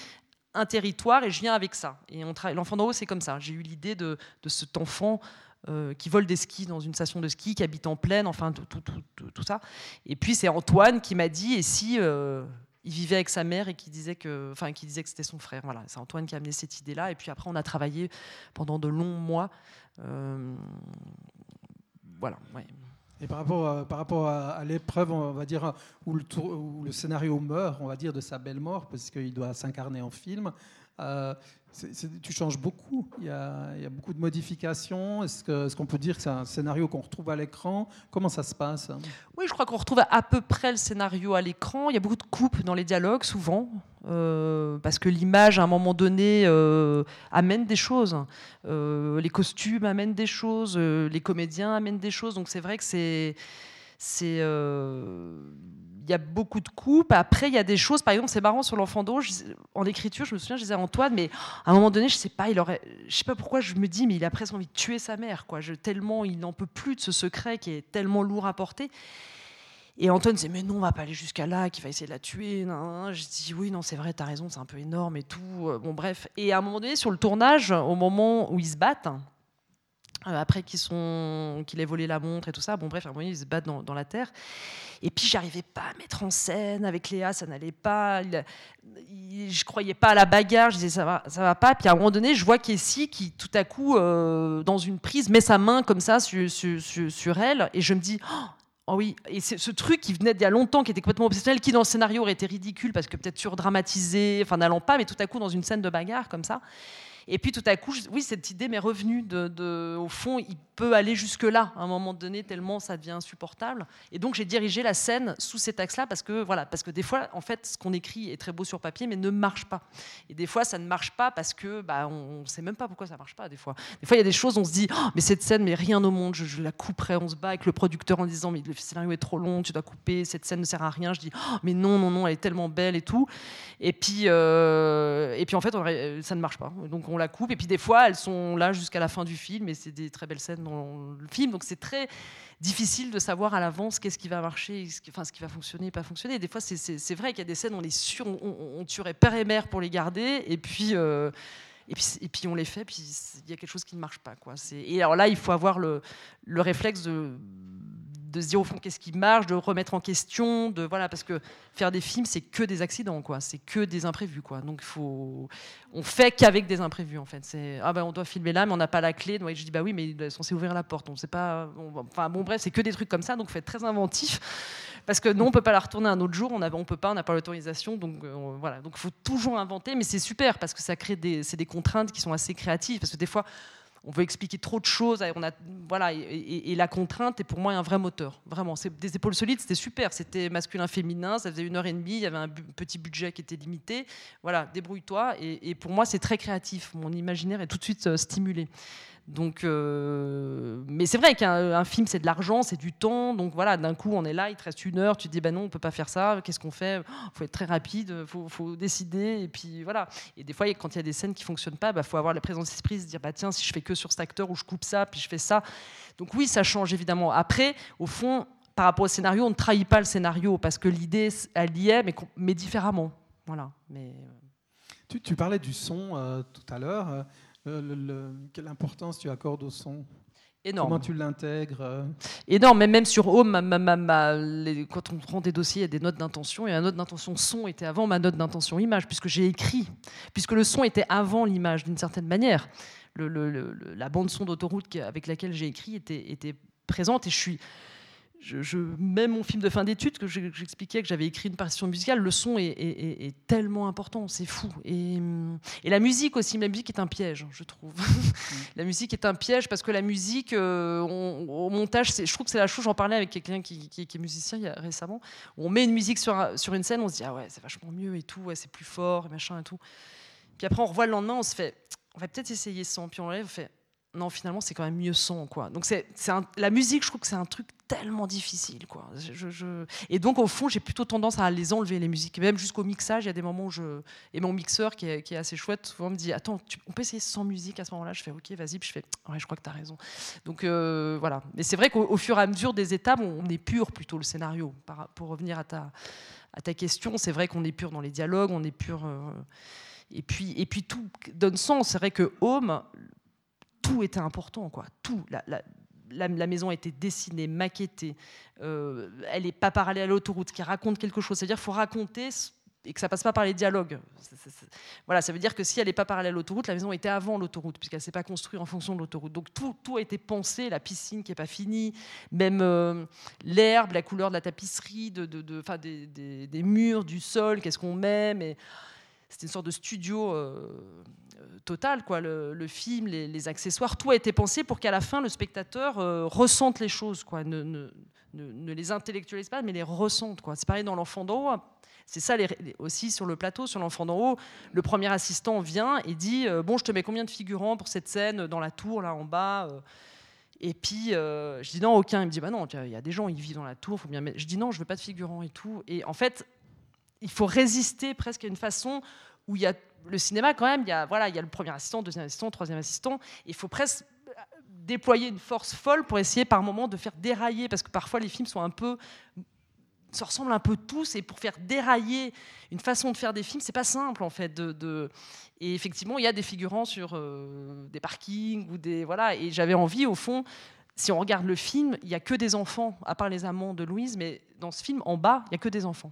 un territoire, et je viens avec ça. Et l'enfant d'en haut, c'est comme ça. J'ai eu l'idée de, de cet enfant. euh, qui vole des skis dans une station de ski, qui habite en plaine, enfin tout, tout, tout, tout- tout ça. Et puis c'est Antoine qui m'a dit et si euh, il vivait avec sa mère et qui disait que, enfin qui disait que c'était son frère. Voilà, c'est Antoine qui a amené cette idée-là. Et puis après on a travaillé pendant de longs mois. Euh, voilà. ouais. Et par rapport, à, par rapport à, l'épreuve, on va dire, où le, où le scénario meurt, on va dire, de sa belle mort, parce qu'il doit s'incarner en film, euh, tu changes beaucoup. Il y a, beaucoup de modifications. Est-ce que- est-ce qu'on peut dire que c'est un scénario qu'on retrouve à l'écran? Comment ça se passe? Oui, je crois qu'on retrouve à peu près le scénario à l'écran. Il y a beaucoup de coupes dans les dialogues, souvent, euh, parce que l'image, à un moment donné, euh, amène des choses. Les costumes amènent des choses, les comédiens amènent des choses. Donc c'est vrai que c'est... il y a beaucoup de coupes. Après, il y a des choses, par exemple, c'est marrant sur l'enfant d'eau. je- En écriture, je me souviens, je disais à Antoine, mais à un moment donné, je sais pas, il aurait, je sais pas pourquoi, je me dis, mais il a presque envie de tuer sa mère, quoi. Tellement il n'en peut plus de ce secret qui est tellement lourd à porter. Et Antoine disait, mais non, on va pas aller jusqu'à là, qu'il va essayer de la tuer. nan, nan. Je dis, oui, non, c'est vrai, t'as raison, c'est un peu énorme et tout. Euh, Bon, bref. Et à un moment donné, sur le tournage, au moment où ils se battent, euh, après qu'ils sont qu'il ait volé la montre et tout ça, bon, bref, à un moment ils se battent dans, la terre. Et puis, j'arrivais pas à mettre en scène avec Léa, ça n'allait pas. Il- il- je croyais pas à la bagarre, je disais, ça va, ça va pas. Puis à un moment donné, je vois Kessie qui, tout à coup, euh, dans une prise, met sa main comme ça sur, elle, et je me dis, oh, Oh oui, et ce truc qui venait d'il y a longtemps, qui était complètement obsessionnel, qui dans le scénario aurait été ridicule parce que peut-être surdramatisé, enfin n'allant pas, mais tout à coup dans une scène de bagarre comme ça. Et puis tout à coup, oui, cette idée m'est revenue. Au fond, il peut aller jusque-là à un moment donné, tellement ça devient insupportable. Et donc j'ai dirigé la scène sous cet axe-là parce que voilà, parce que des fois, en fait, ce qu'on écrit est très beau sur papier, mais ne marche pas. Et des fois, ça ne marche pas parce que bah, on ne sait même pas pourquoi ça marche pas. Des fois, des fois, il y a des choses, on se dit, Oh, mais cette scène, mais rien au monde, je, la couperai. On se bat avec le producteur en disant, mais le scénario est trop long, tu dois couper. Cette scène ne sert à rien. Je dis, Oh, mais non, non, non, elle est tellement belle et tout. Et puis, euh, et puis en fait, ça ne marche pas. Donc on la coupe. Et puis des fois, elles sont là jusqu'à la fin du film, et c'est des très belles scènes dans le film. Donc c'est très difficile de savoir à l'avance qu'est-ce qui va marcher, ce qui, enfin ce qui va fonctionner, et pas fonctionner. Des fois, c'est- vrai qu'il y a des scènes, on est sûr, on, tuerait père et mère pour les garder, et puis. euh, et puis, et puis on les fait, puis il y a quelque chose qui ne marche pas. Quoi. Et alors là, il faut avoir le, le réflexe de de se dire au fond qu'est-ce qui marche, de remettre en question, de voilà parce que faire des films c'est que des accidents quoi, c'est que des imprévus quoi. Donc faut, on fait qu'avec des imprévus en fait. C'est ah ben on doit filmer là mais on n'a pas la clé. Donc je dis bah oui mais il est censé ouvrir la porte, on sait pas. enfin bon bref c'est que des trucs comme ça donc faut être très inventif parce que non on peut pas la retourner un autre jour, on a, on peut pas, on n'a pas l'autorisation donc euh, voilà donc faut toujours inventer mais c'est super parce que ça crée des, c'est des contraintes qui sont assez créatives parce que des fois on veut expliquer trop de choses, on a, voilà, et, la contrainte est pour moi un vrai moteur. Vraiment, c'est des épaules solides, c'était super. C'était masculin-féminin, ça faisait une heure et demie, il y avait un petit budget qui était limité. Voilà, débrouille-toi. Et, et pour moi, c'est très créatif. Mon imaginaire est tout de suite euh, stimulé. Donc, euh, mais c'est vrai qu'un un film, c'est de l'argent, c'est du temps. Donc voilà, d'un coup, on est là, il te reste une heure, tu te dis, bah non, on peut pas faire ça. Qu'est-ce qu'on fait? Il faut être très rapide, faut, faut décider. Et puis voilà. Et des fois, quand il y a des scènes qui fonctionnent pas, il faut avoir la présence d'esprit, se dire, bah tiens, si je fais que sur cet acteur ou je coupe ça, puis je fais ça. Donc oui, ça change évidemment. Après, au fond, par rapport au scénario, on ne trahit pas le scénario parce que l'idée, elle y est, mais, différemment. Voilà. Mais euh, Tu, tu parlais du son euh, tout à l'heure. Euh, le- le- le- quelle importance tu accordes au son? Énorme. Comment tu l'intègres euh? Énorme. Mais même sur Home, ma- ma- ma- ma- les- quand on prend des dossiers, il y a des notes d'intention. Et la note d'intention son était avant ma note d'intention image, puisque j'ai écrit, puisque le son était avant l'image d'une certaine manière. Le- la bande son d'autoroute avec laquelle j'ai écrit était, était présente et je suis je, je- même mon film de fin d'études, que je- j'expliquais que j'avais écrit une partition musicale, le son est, est- est- est tellement important, c'est fou. Et, hum, et la musique aussi, la musique est un piège, je trouve. la musique est un piège parce que la musique, euh, on- au montage, je trouve que c'est la chose, j'en parlais avec quelqu'un qui, qui- qui est musicien il y a- récemment, on met une musique sur, un- sur une scène, on se dit, ah ouais, c'est vachement mieux et tout, ouais, c'est plus fort et machin et tout. Puis après, on revoit le lendemain, on se fait, on va peut-être essayer sans, puis on lève, on fait, non, finalement, c'est quand même mieux sans, quoi. Donc, c'est, la musique, je trouve que c'est un truc tellement difficile, quoi. Et donc, au fond, j'ai plutôt tendance à les enlever, les musiques. Même jusqu'au mixage, il y a des moments où je. Et mon mixeur, qui est, qui est assez chouette, souvent me dit Attends, on peut essayer sans musique à ce moment-là? Je fais Ok, vas-y. Puis je fais Ouais, je crois que tu as raison. Donc, euh, voilà. Mais c'est vrai qu'au au fur et à mesure des étapes, on, épure plutôt le scénario. Pour revenir à ta, à ta question, c'est vrai qu'on épure dans les dialogues, on épure. euh, et puis, et puis tout donne sens. C'est vrai que Home, tout était important, quoi. Tout. La, maison a été dessinée, maquettée. euh, elle n'est pas parallèle à l'autoroute, qui raconte quelque chose. C'est-à-dire qu'il faut raconter et que ça passe pas par les dialogues. Voilà, ça veut dire que si elle n'est pas parallèle à l'autoroute, la maison était avant l'autoroute, puisqu'elle s'est pas construite en fonction de l'autoroute. Donc tout, a été pensé, la piscine qui est pas finie, même euh, l'herbe, la couleur de la tapisserie, de, de, des, murs, du sol, qu'est-ce qu'on met, c'était une sorte de studio euh, euh, total, quoi. Le, le film, les, accessoires, tout a été pensé pour qu'à la fin, le spectateur euh, ressente les choses, quoi. Ne, ne- les intellectualise pas, mais les ressente, quoi. C'est pareil dans l'enfant d'en haut. C'est ça les- aussi sur le plateau, sur l'enfant d'en haut. Le premier assistant vient et dit euh, Bon, je te mets combien de figurants pour cette scène dans la tour, là en bas et puis, je dis non, aucun. Il me dit, bah non, il y a des gens, ils vivent dans la tour, faut bien mettre. Je dis non, je veux pas de figurants et tout. Et en fait, il faut résister presque à une façon où il y a le cinéma quand même, il y a, voilà, il y a le premier assistant, deuxième assistant, troisième assistant. Il faut presque déployer une force folle pour essayer par moment de faire dérailler, parce que parfois les films sont un peu se ressemblent un peu tous et pour faire dérailler une façon de faire des films, c'est pas simple en fait. De- Et effectivement, il y a des figurants sur euh, des parkings ou des voilà. Et j'avais envie, au fond, si on regarde le film, il y a que des enfants, à part les amants de Louise, mais dans ce film, en bas, il y a que des enfants.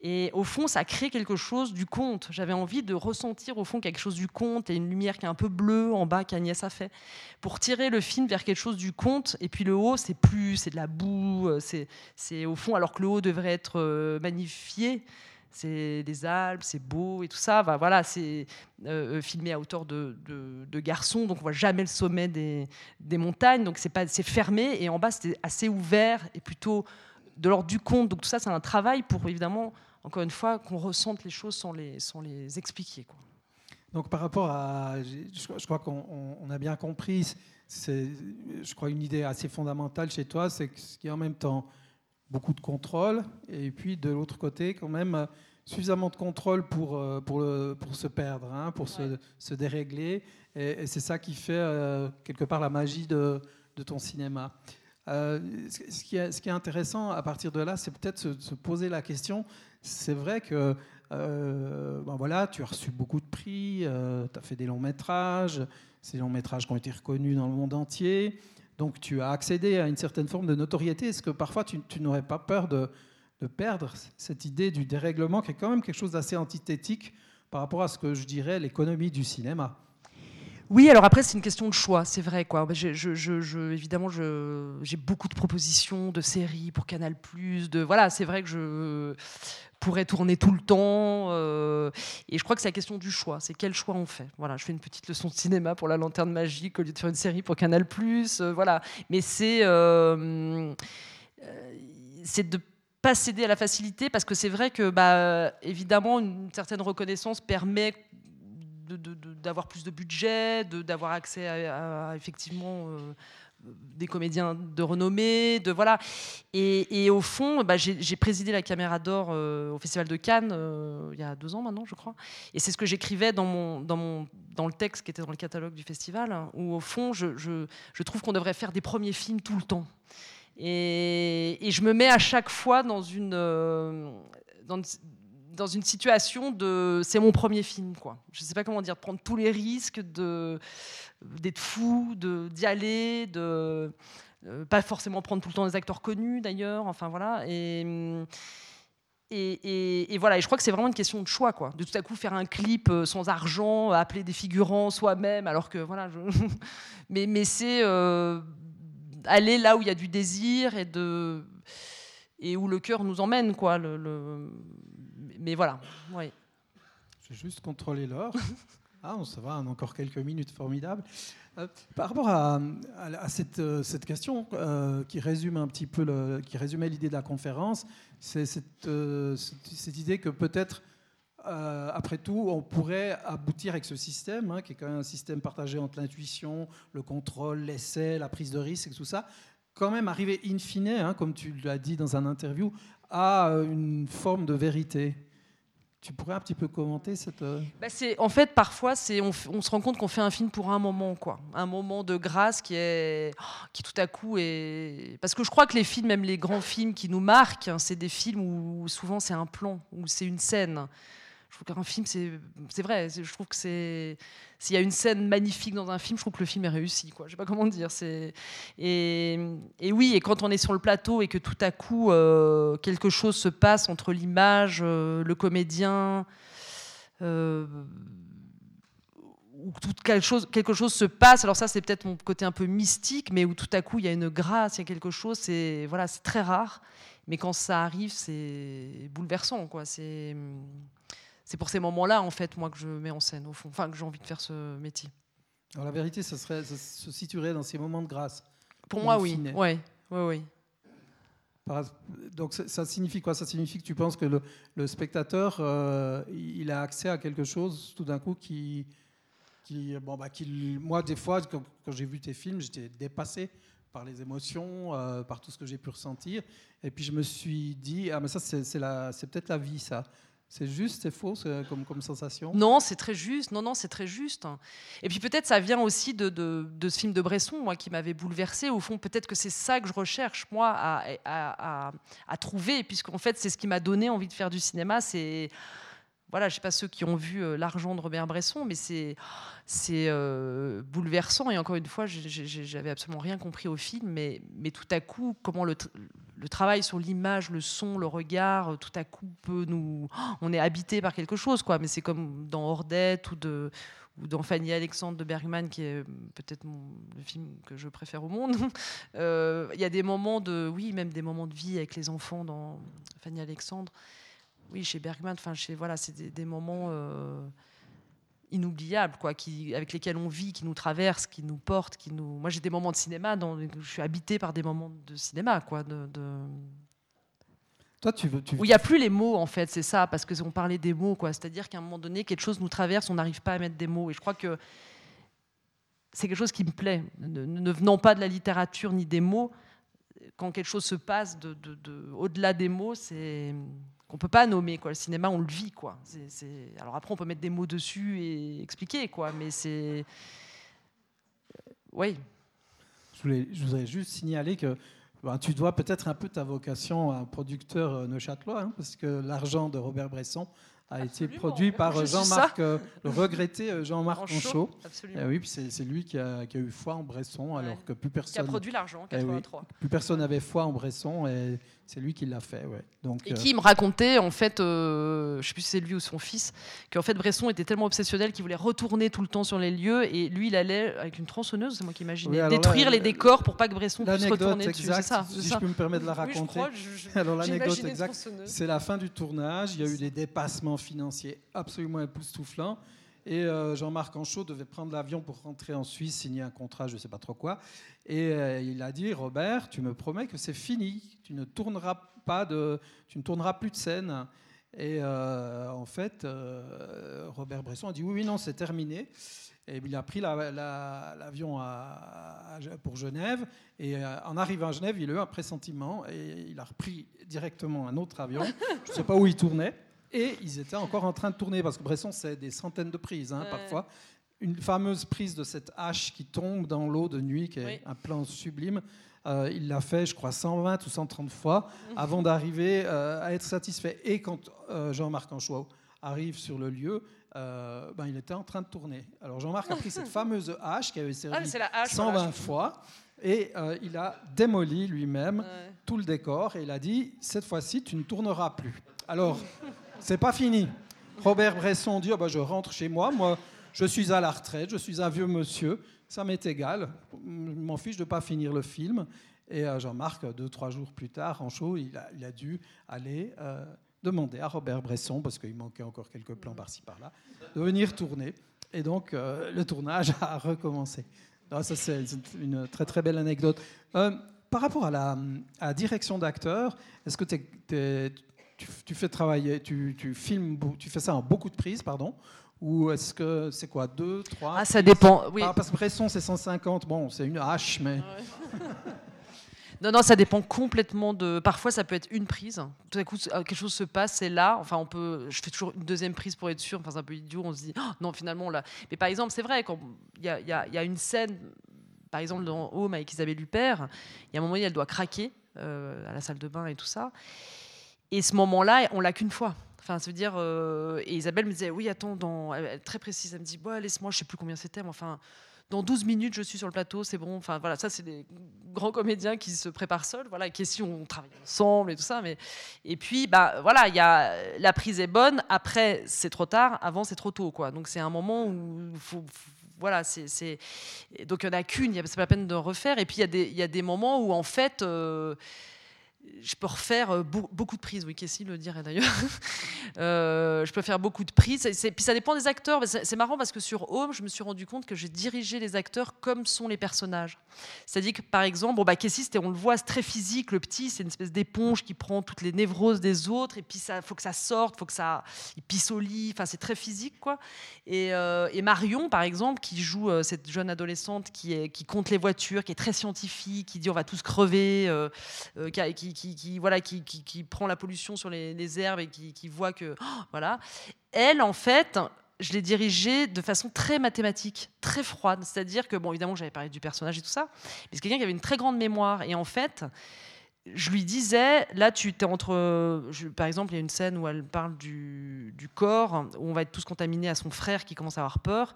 Et au fond, ça crée quelque chose du conte. J'avais envie de ressentir au fond quelque chose du conte et une lumière qui est un peu bleue en bas qu'Agnès a fait pour tirer le film vers quelque chose du conte. Et puis le haut, c'est plus, c'est de la boue, euh, c'est, au fond, alors que le haut devrait être euh, magnifié. C'est des Alpes, c'est beau et tout ça. Voilà, c'est euh, filmé à hauteur de, de, de garçons, donc on voit jamais le sommet des, des montagnes. Donc c'est pas, c'est fermé et en bas c'était assez ouvert et plutôt de l'ordre du conte. Donc tout ça, c'est un travail pour évidemment, encore une fois, qu'on ressente les choses sans les, sans les expliquer. Quoi. Donc par rapport à, je, crois- qu'on on- on a bien compris, c'est, je crois une idée assez fondamentale chez toi, c'est qu'il y a en même temps beaucoup de contrôle et puis de l'autre côté quand même suffisamment de contrôle pour, euh, pour, le- pour se perdre, hein, pour se, se dérégler. Et, et c'est ça qui fait euh, quelque part la magie de, de ton cinéma. Euh, ce, ce qui est, ce qui est intéressant à partir de là, c'est peut-être se, se poser la question. C'est vrai que euh, ben voilà, tu as reçu beaucoup de prix, tu as fait des longs métrages, ces longs métrages qui ont été reconnus dans le monde entier. Donc tu as accédé à une certaine forme de notoriété. Est-ce que parfois tu, n'aurais pas peur de perdre cette idée du dérèglement qui est quand même quelque chose d'assez antithétique par rapport à ce que je dirais l'économie du cinéma? Oui, alors après, c'est une question de choix, c'est vrai. Quoi. Je, je- évidemment, j'ai beaucoup de propositions de séries pour Canal+. De, voilà, c'est vrai que je pourrais tourner tout le temps. euh, et je crois que c'est la question du choix. C'est quel choix on fait. Voilà, je fais une petite leçon de cinéma pour La Lanterne Magique au lieu de faire une série pour Canal+. euh, voilà. Mais c'est... euh, euh, c'est de pas céder à la facilité parce que c'est vrai que bah, évidemment une certaine reconnaissance permet d'avoir plus de budget, d'avoir accès à, effectivement euh, des comédiens de renommée, de voilà. Et, et au fond, bah, j'ai présidé la Caméra d'Or euh, au Festival de Cannes euh, il y a deux ans maintenant, je crois. Et c'est ce que j'écrivais dans mon, dans mon dans le texte qui était dans le catalogue du festival, hein, où au fond, je, je, je trouve qu'on devrait faire des premiers films tout le temps. Et, et je me mets à chaque fois dans une, dans, dans une situation de c'est mon premier film quoi. Je sais pas comment dire, de prendre tous les risques de d'être fou, de d'y aller, de euh, pas forcément prendre tout le temps des acteurs connus d'ailleurs, enfin voilà et et, et- voilà, et je crois que c'est vraiment une question de choix, quoi. De tout à coup faire un clip euh, sans argent, appeler des figurants soi-même, alors que voilà. mais mais c'est euh, aller là où il y a du désir et de et où le cœur nous emmène, quoi. Mais voilà, oui. Je vais juste contrôler l'heure. Ah, on ça va, encore quelques minutes, formidable. Euh, par rapport à, euh, cette question euh, qui résume un petit peu, qui résumait l'idée de la conférence, c'est cette, idée que peut-être, après tout, on pourrait aboutir avec ce système, hein, qui est quand même un système partagé entre l'intuition, le contrôle, l'essai, la prise de risque et tout ça, quand même arriver in fine, hein, comme tu l'as dit dans un interview, à une forme de vérité. Tu pourrais un petit peu commenter cette... euh, Bah, c'est en fait parfois c'est on, se rend compte qu'on fait un film pour un moment quoi, un moment de grâce qui est qui tout à coup est parce que je crois que les films même les grands films qui nous marquent hein, c'est des films où souvent c'est un plan où c'est une scène. Je trouve qu'un film c'est vrai, je trouve que c'est s'il y a une scène magnifique dans un film, je trouve que le film est réussi quoi. Je sais pas comment dire, et, oui et quand on est sur le plateau et que tout à coup euh, quelque chose se passe entre l'image, euh, le comédien euh, où tout, quelque, chose, quelque chose se passe. Alors ça, c'est peut-être mon côté un peu mystique, mais où tout à coup, il y a une grâce, il y a quelque chose. C'est voilà, c'est très rare, mais quand ça arrive, c'est bouleversant. C'est c'est pour ces moments-là, en fait, moi, que je mets en scène, au fond. Enfin, que j'ai envie de faire ce métier. Alors la vérité, ça, serait, ça se situerait dans ces moments de grâce. Pour in moi, oui. Ouais, ouais, oui. Donc ça, ça signifie quoi? Ça signifie que tu penses que le, le spectateur, euh, il a accès à quelque chose tout d'un coup qui, qui, bon, bah, qui- moi des fois quand, quand j'ai vu tes films, j'étais dépassé par les émotions, euh, par tout ce que j'ai pu ressentir, et puis je me suis dit ah mais ça c'est peut-être la vie ça. C'est juste, c'est faux comme, comme sensation? Non, c'est très juste. Non, non, c'est très juste. Et puis peut-être ça vient aussi de, de- ce film de Bresson, moi, qui m'avait bouleversé. Au fond, peut-être que c'est ça que je recherche, moi, à, à, trouver, puisqu'en fait, c'est ce qui m'a donné envie de faire du cinéma. C'est voilà, je sais pas ceux qui ont vu euh, L'argent de Robert Bresson, mais c'est c'est euh, bouleversant. Et encore une fois, j'avais absolument rien compris au film, mais, mais tout à coup, comment le, le travail sur l'image, le son, le regard, euh, tout à coup peut nous, on est habité par quelque chose, quoi. Mais c'est comme dans Ordette ou dans Fanny Alexandre de Bergman, qui est euh, peut-être le film que je préfère au monde. Euh, Il y a des moments de, oui, même des moments de vie avec les enfants dans Fanny Alexandre. Oui, chez Bergman, enfin, chez voilà, c'est des, moments inoubliables, quoi, qui, avec lesquels on vit, qui nous traversent, qui nous portent, qui nous. Moi, j'ai des moments de cinéma, dans, je suis habitée par des moments de cinéma, quoi, de- de, Toi, tu veux, tu, où il n'y a plus les mots, en fait, c'est ça, parce qu'on parlait des mots, quoi. C'est-à-dire qu'à un moment donné, quelque chose nous traverse, on n'arrive pas à mettre des mots. Et je crois que c'est quelque chose qui me plaît. Ne, ne venant pas de la littérature ni des mots, quand quelque chose se passe de, de- de- au-delà des mots, c'est qu'on peut pas nommer. Quoi. Le cinéma, on le vit. Quoi. C'est- c'est- Alors après, on peut mettre des mots dessus et expliquer, quoi. Mais c'est... Oui. Je, voulais, je voudrais juste signaler que ben, tu dois peut-être un peu ta vocation à un producteur euh, neuchâtelois, hein, parce que l'argent de Robert Bresson a été produit par euh, Jean-Marc, euh, le regretté euh, Jean-Marc absolument. Eh oui, puis c'est lui qui a, qui a eu foi en Bresson, Ouais. alors que plus Qui a personne, produit l'argent, Eh oui. 83. plus personne n'avait foi en Bresson, et c'est lui qui l'a fait. Ouais. Donc, Et euh, qui me racontait, en fait, euh, je sais plus si c'est lui ou son fils, qu'en fait Bresson était tellement obsessionnel qu'il voulait retourner tout le temps sur les lieux et lui il allait avec une tronçonneuse, c'est moi qui imaginais, Oui, alors là, détruire les euh, décors pour pas que Bresson puisse retourner dessus. C'est ça, c'est si ça. je peux me permettre de la Oui, je raconter. crois, je- je- Alors l'anecdote exacte, c'est la fin du tournage. Il y a eu des dépassements financiers absolument époustouflants. Et euh, Jean-Marc Anchaud devait prendre l'avion pour rentrer en Suisse, signer un contrat, je ne sais pas trop quoi. Et euh, il a dit Robert, tu me promets que c'est fini. Tu ne tourneras pas de, tu ne tourneras plus de scène. Et euh, en fait, Robert Bresson a dit oui, oui, non, c'est terminé. Et il a pris la- la- l'avion pour Genève. Et en arrivant à Genève, il a eu un pressentiment et il a repris directement un autre avion. Je ne sais pas où il tournait. Et ils étaient encore en train de tourner parce que Bresson, c'est des centaines de prises hein, Ouais. parfois. Une fameuse prise de cette hache qui tombe dans l'eau de nuit, qui est Oui. un plan sublime. Euh, il l'a fait, je crois, 120 ou 130 fois avant d'arriver euh, à être satisfait. Et quand euh, Jean-Marc Anchois arrive sur le lieu, ben, il était en train de tourner. Alors Jean-Marc a pris cette fameuse hache qui avait servi Ah, hache, 120 voilà, je- fois et il a démoli lui-même Ouais. tout le décor et il a dit cette fois-ci tu ne tourneras plus. Alors c'est pas fini. Robert Bresson dit Ah bah, je rentre chez moi, moi je suis à la retraite, je suis un vieux monsieur, ça m'est égal, je m'en fiche de pas finir le film. Et euh, Jean-Marc, deux, trois jours plus tard, en show, il a, dû aller euh, demander à Robert Bresson, parce qu'il manquait encore quelques plans par-ci par-là, de venir tourner. Et donc, euh, le tournage a recommencé. Non, ça, c'est une très très belle anecdote. Par rapport à la, à la direction d'acteur, est-ce que t'es- t'es- tu, tu fais travailler, tu, tu filmes, tu fais ça en beaucoup de prises, pardon ou est-ce que c'est quoi, deux, trois Ah, ça dépend. Oui. Ah, Parce que Bresson, c'est 150. Bon, c'est une hache, mais. Non, non, ça dépend complètement de. Parfois, ça peut être une prise. Tout à coup, euh, quelque chose se passe, c'est là. Enfin, on peut. Je fais toujours une deuxième prise pour être sûr. Enfin, c'est un peu idiot. On se dit, Oh, non, finalement, là. Mais par exemple, c'est vrai, quand il y a, il y a- il y a une scène, par exemple, dans Home avec Isabelle Huppert, il y a un moment où elle doit craquer euh, à la salle de bain et tout ça. Et ce moment-là, on l'a qu'une fois. Enfin, ça dire. euh, et Isabelle me disait, oui, attends, dans, très précise. Elle me dit, laisse-moi, je sais plus combien c'était, mais enfin dans 12 minutes, je suis sur le plateau, c'est bon. Enfin, voilà, ça, c'est des grands comédiens qui se préparent seuls, voilà, qui si on travaille ensemble et tout ça. Mais... Et puis, bah, voilà, il y la prise est bonne, après, c'est trop tard, avant, c'est trop tôt, quoi. Donc, c'est un moment où faut. faut- voilà, c'est, Donc, il n'y en a qu'une, c'est pas la peine de refaire. Et puis, il y, y a des moments où, en fait, euh, je peux refaire euh, beau- beaucoup de prises, oui, Cassie le dirait d'ailleurs. Euh, je peux faire beaucoup de prises. C'est- puis ça dépend des acteurs. C'est marrant parce que sur Home, je me suis rendu compte que j'ai dirigé les acteurs comme sont les personnages. C'est-à-dire que par exemple, bon, bah, on le voit, c'est très physique. Le petit, c'est une espèce d'éponge qui prend toutes les névroses des autres. Et puis, il faut que ça sorte, faut que ça. Il pisse au lit. Enfin, c'est très physique, quoi. Et, euh, et Marion, par exemple, qui joue cette jeune adolescente qui, compte les voitures, qui est très scientifique, qui dit on va tous crever, qui, qui, voilà, qui, qui- prend la pollution sur les, herbes et qui, voit que. oh, voilà. Elle, en fait. Je l'ai dirigée de façon très mathématique, très froide. C'est-à-dire que, bon, évidemment, j'avais parlé du personnage et tout ça, mais c'est quelqu'un qui avait une très grande mémoire. Et en fait, je lui disais, là, tu es entre. par exemple, il y a une scène où elle parle du, du corps, où on va être tous contaminés à son frère qui commence à avoir peur.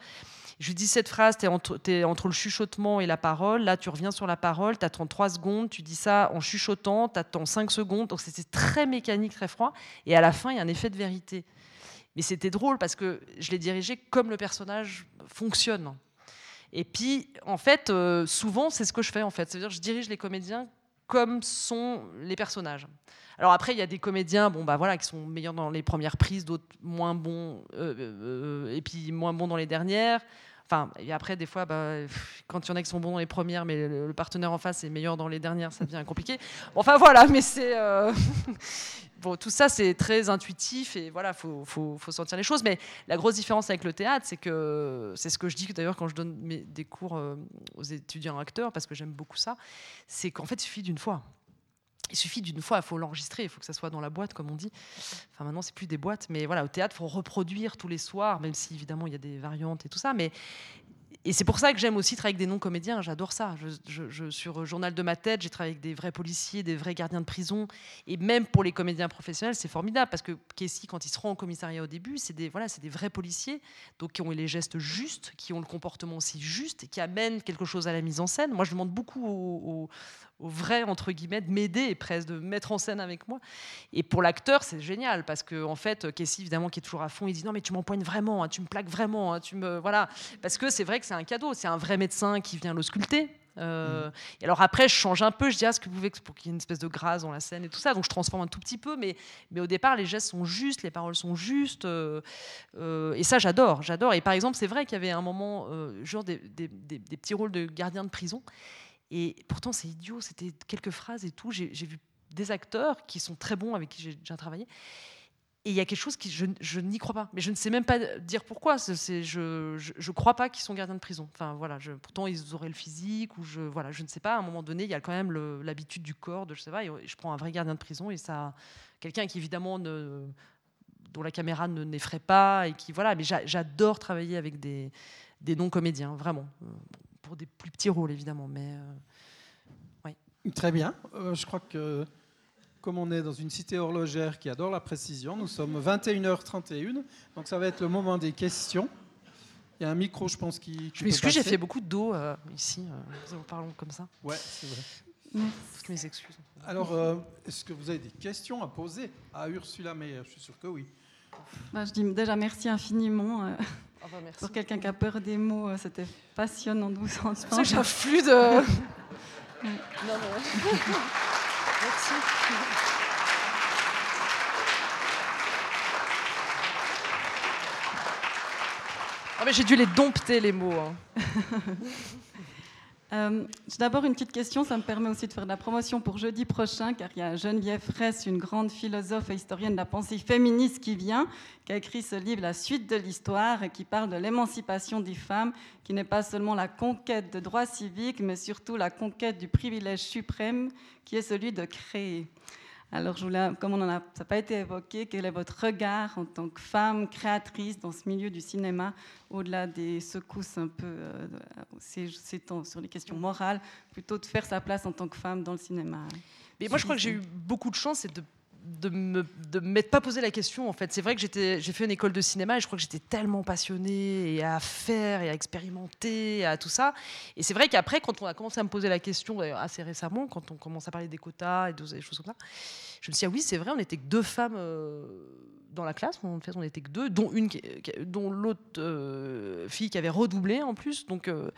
Je lui dis cette phrase, tu es entre, le chuchotement et la parole. Là, tu reviens sur la parole, tu attends 3 secondes, tu dis ça en chuchotant, tu attends 5 secondes. Donc, c'était très mécanique, très froid. Et à la fin, il y a un effet de vérité. Mais c'était drôle parce que je l'ai dirigé comme le personnage fonctionne. Et puis, en fait, euh, souvent, c'est ce que je fais, en fait. C'est-à-dire, je dirige les comédiens comme sont les personnages. Alors après, il y a des comédiens, bon bah voilà, qui sont meilleurs dans les premières prises, d'autres moins bons, euh, euh, et puis moins bons dans les dernières. Enfin, et après, des fois, bah, quand il y en a qui sont bons dans les premières, mais le, partenaire en face est meilleur dans les dernières, ça devient compliqué. Enfin voilà, mais c'est euh, bon, tout ça, c'est très intuitif et voilà, faut, faut, faut sentir les choses. Mais la grosse différence avec le théâtre, c'est que c'est ce que je dis d'ailleurs quand je donne mes- des cours euh, aux étudiants acteurs, parce que j'aime beaucoup ça, c'est qu'en fait, il suffit d'une fois. Il suffit d'une fois, il faut l'enregistrer, il faut que ça soit dans la boîte, comme on dit. Enfin, maintenant, c'est plus des boîtes, mais voilà, au théâtre, il faut reproduire tous les soirs, même si évidemment il y a des variantes et tout ça. Mais et c'est pour ça que j'aime aussi travailler avec des non-comédiens. J'adore ça. Je, je- sur Journal de ma tête, j'ai travaillé avec des vrais policiers, des vrais gardiens de prison. Et même pour les comédiens professionnels, c'est formidable parce que Casey, quand il se rend au commissariat au début, c'est des, voilà, des vrais policiers, donc qui ont les gestes justes, qui ont le comportement aussi juste, et qui amènent quelque chose à la mise en scène. Moi, je demande beaucoup aux, aux- aux vrais, entre guillemets, de m'aider et presque de me mettre en scène avec moi. Et pour l'acteur, c'est génial parce que en fait, Casey, évidemment, qui est toujours à fond, il dit non mais tu m'empoignes vraiment, hein, tu me plaques vraiment, hein, tu me voilà. Parce que c'est vrai que c'est un cadeau, c'est un vrai médecin qui vient l'ausculter. Euh, Et alors après, je change un peu, je dis ah, ce que vous voulez pour qu'il y ait une espèce de grâce dans la scène et tout ça, donc je transforme un tout petit peu, mais, mais au départ, les gestes sont justes, les paroles sont justes, euh, euh, et ça, j'adore, j'adore. Et par exemple, c'est vrai qu'il y avait un moment, genre des, des- des- des petits rôles de gardien de prison, et pourtant c'est idiot, c'était quelques phrases et tout. J'ai vu des acteurs qui sont très bons avec qui j'ai déjà travaillé. Et il y a quelque chose qui je, n'y crois pas, mais je ne sais même pas dire pourquoi. Je, je crois pas qu'ils sont gardiens de prison. Enfin voilà, pourtant ils auraient le physique ou je voilà, je ne sais pas. À un moment donné, il y a quand même l'habitude du corps, de je sais pas. et je prends un vrai gardien de prison et ça, quelqu'un qui évidemment ne, dont la caméra ne n'effraie pas et qui voilà. Mais j'a- j'adore travailler avec des, des non comédiens, vraiment, Euh, pour des plus petits rôles évidemment, mais euh, Très bien. Euh, je crois que comme on est dans une cité horlogère qui adore la précision, nous sommes 21h31, donc ça va être le moment des questions. Il y a un micro, je pense, qui. je m'excuse, j'ai fait beaucoup de dos euh, ici. euh, nous parlons comme ça? Ouais, c'est vrai. Toutes mes excuses. Alors, euh, est-ce que vous avez des questions à poser à Ursula Meyer? Je suis sûr que oui. Bah, je dis déjà merci infiniment. Ah bah, merci. Pour quelqu'un qui a peur des mots, euh, c'était passionnant de vous entendre. J'ai un flux de. non, non. Merci. Ah, mais j'ai dû les dompter les mots. hein. Euh, D'abord une petite question, ça me permet aussi de faire de la promotion pour jeudi prochain, car il y a Geneviève Fraisse, une grande philosophe et historienne de la pensée féministe qui vient, qui a écrit ce livre La suite de l'histoire, et qui parle de l'émancipation des femmes, qui n'est pas seulement la conquête de droits civiques, mais surtout la conquête du privilège suprême, qui est celui de créer. Alors, je voulais, comme on en a, ça n'a pas été évoqué, quel est votre regard en tant que femme créatrice dans ce milieu du cinéma, au-delà des secousses un peu euh, ces, ces temps sur les questions morales, plutôt de faire sa place en tant que femme dans le cinéma? Mais moi, je crois que j'ai eu beaucoup de chance et de de me m'être pas posé la question en fait. C'est vrai que j'étais j'ai fait une école de cinéma et je crois que j'étais tellement passionnée et à faire et à expérimenter et à tout ça. Et c'est vrai qu'après quand on a commencé à me poser la question assez récemment quand on commence à parler des quotas et des choses comme ça je me suis dit ah oui c'est vrai on n'était que deux femmes euh, dans la classe en fait on n'était que deux dont une dont l'autre euh, fille qui avait redoublé en plus donc euh,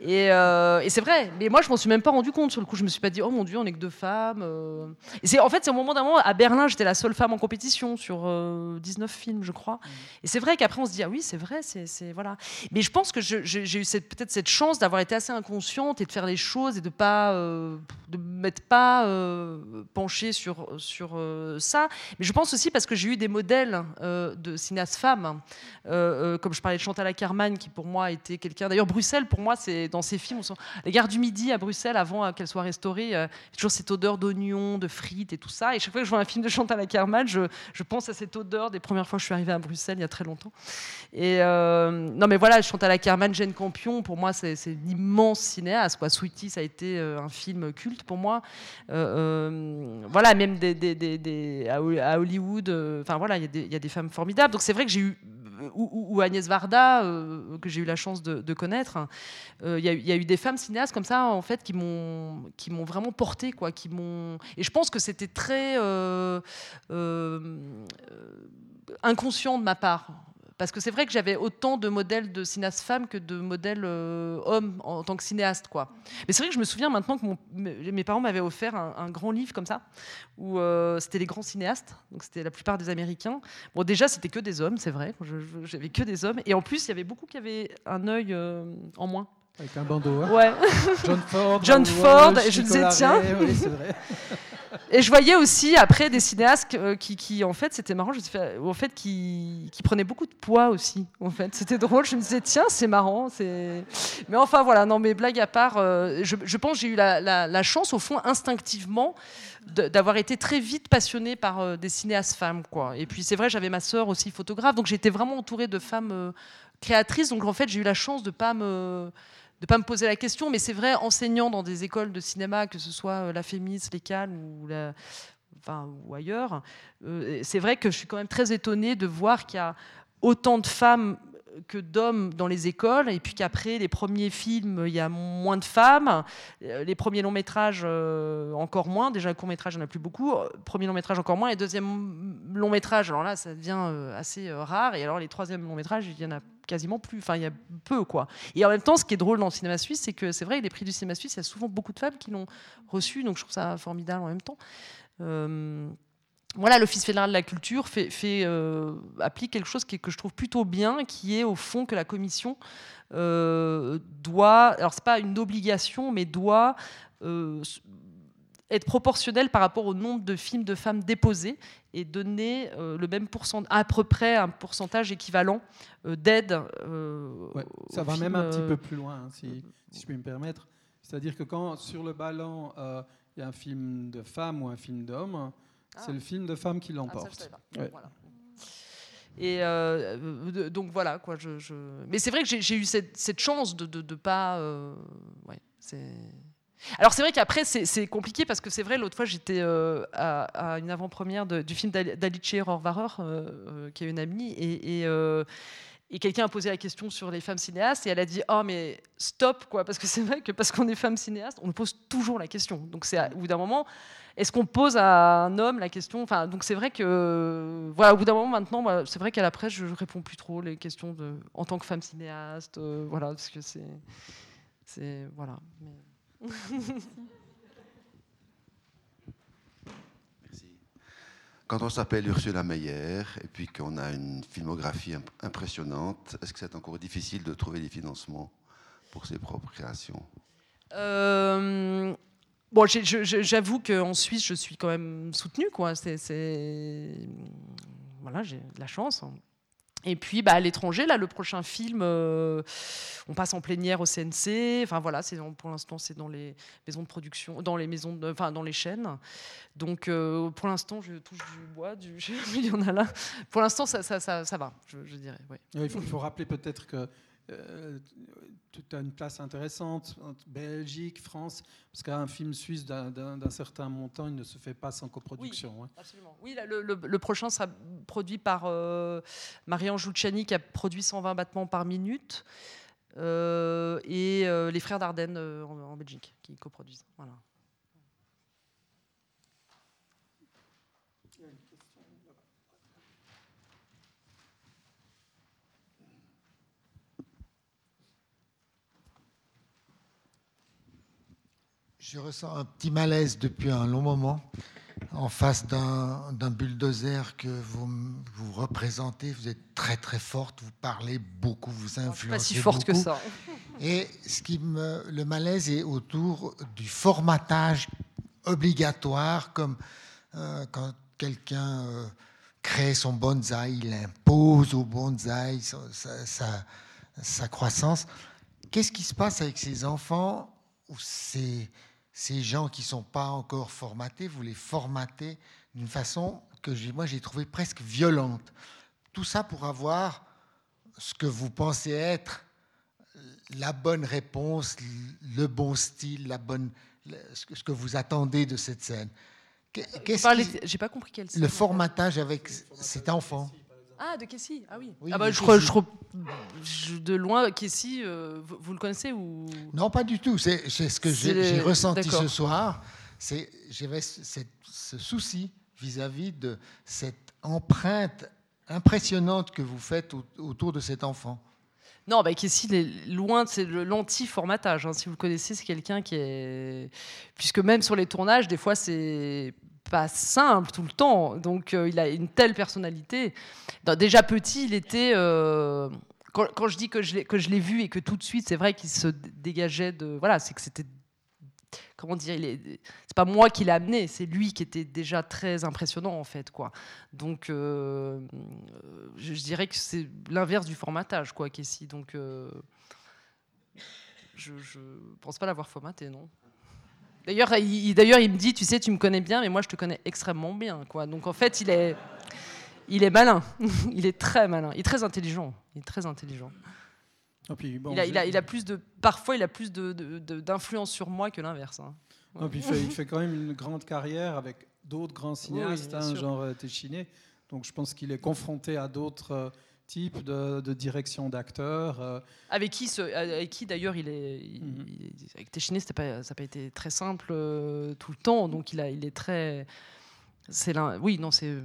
et, euh, et c'est vrai, mais moi je m'en suis même pas rendu compte sur le coup. Je me suis pas dit oh mon dieu, on est que deux femmes. c'est en fait c'est au moment d'un moment à Berlin, j'étais la seule femme en compétition sur euh, 19 films, je crois. Et c'est vrai qu'après on se dit ah oui c'est vrai, c'est voilà. Mais je pense que j'ai eu peut-être cette chance d'avoir été assez inconsciente et de faire les choses et de pas euh, de m'être pas penchée sur sur ça. Mais je pense aussi parce que j'ai eu des modèles euh, de cinéastes femmes, euh, euh, comme je parlais de Chantal Ackerman qui pour moi était quelqu'un. D'ailleurs Bruxelles pour moi c'est dans ces films, on sent- les gares du midi à Bruxelles avant qu'elle soit restaurée, toujours cette odeur d'oignon, de frites et tout ça. Et chaque fois que je vois un film de Chantal Ackerman, je, pense à cette odeur des premières fois que je suis arrivée à Bruxelles il y a très longtemps. Et non, mais voilà, Chantal Ackerman, Jane Campion, pour moi, c'est une immense cinéaste. Quoi. Sweetie, ça a été un film culte pour moi. Voilà, même à Ho- à Hollywood, enfin voilà, il y, a des- femmes formidables. Donc c'est vrai que j'ai eu ou, Agnès Varda, euh, que j'ai eu la chance de, connaître. Euh, Il y, a eu- des femmes cinéastes comme ça, en fait, qui m'ont vraiment porté, quoi, qui m'ont. Et je pense que c'était très euh, inconscient de ma part. Parce que c'est vrai que j'avais autant de modèles de cinéastes femmes que de modèles euh, hommes en, tant que cinéaste. Quoi. Mais c'est vrai que je me souviens maintenant que mes parents m'avaient offert un, grand livre comme ça, où euh, c'était les grands cinéastes, donc c'était la plupart des Américains. Bon, déjà, c'était que des hommes, c'est vrai, j'avais que des hommes. Et en plus, il y avait beaucoup qui avaient un œil euh, en moins. Avec un bandeau. hein. Ouais. John Ford. John Ford, Walsh, et je me disais, tiens. Ray, oui, c'est vrai. Et je voyais aussi après des cinéastes euh, qui, qui, en fait, c'était marrant, je en fait, qui, qui prenaient beaucoup de poids aussi. En fait, c'était drôle. Je me disais, tiens, c'est marrant. C'est. Mais enfin, voilà. Non, mais blague à part, euh, je, je pense que j'ai eu la, la- la chance, au fond, instinctivement, d'avoir été très vite passionnée par euh, des cinéastes femmes. Quoi. Et puis c'est vrai, j'avais ma sœur aussi photographe, donc j'étais vraiment entourée de femmes créatrices. Donc en fait, j'ai eu la chance de pas me de pas me poser la question, mais c'est vrai, enseignant dans des écoles de cinéma, que ce soit euh, la Fémis, l'ECAL ou, la, enfin, ou ailleurs, euh, c'est vrai que je suis quand même très étonnée de voir qu'il y a autant de femmes que d'hommes dans les écoles, et puis qu'après les premiers films, il y a moins de femmes, Euh, les premiers longs métrages euh, encore moins, déjà court métrage il n'y en a plus beaucoup, Euh, premier long métrage encore moins, et deuxième long métrage, alors là ça devient assez rare, et alors les troisièmes longs métrages, il y en a quasiment plus, enfin il y a peu quoi. Et en même temps, ce qui est drôle dans le cinéma suisse, c'est que c'est vrai les prix du cinéma suisse, il y a souvent beaucoup de femmes qui l'ont reçu, donc je trouve ça formidable en même temps. Voilà, l'Office fédéral de la culture fait, fait, euh, applique quelque chose que je trouve plutôt bien, qui est au fond que la commission euh, doit, alors c'est pas une obligation, mais doit euh, être proportionnelle par rapport au nombre de films de femmes déposés et donner le même pourcentage, à peu près un pourcentage équivalent d'aide. Ouais, ça va même un petit peu plus loin, hein, si, si je puis me permettre. C'est-à-dire que quand sur le ballon, il y a un film de femme ou un film d'homme, c'est le film de femme qui Ah, l'emporte. Ouais. Voilà. Et euh, euh, donc voilà quoi. Je, je- Mais c'est vrai que j'ai eu cette, cette chance de de pas. euh, ouais. Alors c'est vrai qu'après c'est compliqué parce que c'est vrai l'autre fois j'étais euh, à, à une avant-première du film d'Al- d'Alice Rohrwacher qui est une amie et, et, et quelqu'un a posé la question sur les femmes cinéastes et elle a dit oh mais stop quoi parce que c'est vrai que parce qu'on est femme cinéaste on nous pose toujours la question. Donc c'est au bout d'un moment est-ce qu'on pose à un homme la question? Enfin donc c'est vrai que voilà au bout d'un moment maintenant c'est vrai qu'à la presse je réponds plus trop les questions de en tant que femme cinéaste euh, voilà parce que c'est voilà Quand on s'appelle Ursula Meyer et puis qu'on a une filmographie imp- impressionnante, est-ce que c'est encore difficile de trouver des financements pour ses propres créations? Euh, bon, j'avoue qu'en Suisse, je suis quand même soutenue, quoi. C'est- voilà, j'ai de la chance. Et puis, bah, à l'étranger, là, le prochain film, euh, on passe en plénière au CNC. Enfin voilà, c'est pour l'instant, c'est dans les maisons de production, dans les maisons, enfin dans les chaînes. Donc, euh, pour l'instant, je touche du bois, du, il y en a là. Pour l'instant, ça, ça, ça, ça va, je, dirais. il faut rappeler peut-être que euh, tu as une place intéressante entre Belgique, France, parce qu'un film suisse d'un- certain montant, il ne se fait pas sans coproduction. hein. Absolument. Oui, là, le, le- le prochain sera produit par euh, Marianne Giucciani qui a produit 120 battements par minute euh, et euh, les frères Dardenne euh, en, en Belgique qui coproduisent. Voilà. Je ressens un petit malaise depuis un long moment en face d'un bulldozer que vous, représentez. Vous êtes très très forte, vous parlez beaucoup, vous influencez pas si forte que ça. Et ce qui me, le malaise est autour du formatage obligatoire, comme euh, quand quelqu'un euh, crée son bonsaï, il impose au bonsaï sa, sa- sa- sa croissance. Qu'est-ce qui se passe avec ces enfants ou ces, ces gens qui ne sont pas encore formatés Vous les formatez d'une façon que j'ai- moi j'ai trouvé presque violente. Tout ça pour avoir ce que vous pensez être la bonne réponse, le bon style, la bonne, le- ce que- vous attendez de cette scène. J'ai pas compris quelle Le scène. formatage avec cet enfant. Ah, de Kessie Ah oui. Oui, ah bah, de je, crois- je crois- je- de loin, Kessie, euh, vous, vous le connaissez ou? Non, pas du tout. C'est c'est ce que j'ai ressenti ce soir. C'est J'avais ce souci vis-à-vis de cette empreinte impressionnante que vous faites au- autour de cet enfant. Non, bah, Kessie, il est loin, c'est le- l'anti-formatage. hein. Si vous le connaissez, c'est quelqu'un qui est. Puisque même sur les tournages, des fois, c'est pas simple tout le temps. Donc, euh, il a une telle personnalité. Déjà petit, il était. euh, Quand, je dis que je l'ai vu et que tout de suite, c'est vrai qu'il se dégageait de. Voilà, c'est que c'était. Comment dire C'est pas moi qui l'ai amené, c'est lui qui était déjà très impressionnant en fait, quoi. Donc, euh, je, dirais que c'est l'inverse du formatage, quoi, Kessie. Donc, euh, je, je pense pas l'avoir formaté, non. D'ailleurs, il, d'ailleurs, il me dit, tu sais, tu me connais bien, mais moi, je te connais extrêmement bien, quoi. Donc, en fait, il est, il est malin. il est très malin. Il est très intelligent. Il est très intelligent. Et puis, bon, il, a, il, a, il a plus de, parfois, il a plus de, de- de- d'influence sur moi que l'inverse. hein. Il, fait, il fait quand même une grande carrière avec d'autres grands cinéastes, hein, genre euh, Téchiné. Donc je pense qu'il est confronté à d'autres euh, types de, de direction d'acteurs. euh, Avec qui, ce- avec qui d'ailleurs, il est, il- Mhm. il- avec Téchiné, pas, ça n'a pas été très simple euh, tout le temps. Donc, il, a, il est très, c'est oui, non, c'est,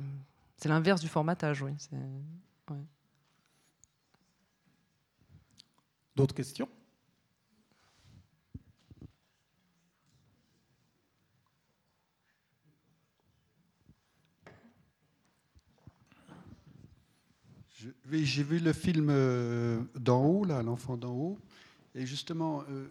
c'est l'inverse du formatage, oui. c'est- ouais. D'autres questions? Oui, J'ai vu le film euh, d'en haut, là, l'enfant d'en haut. Et justement, euh,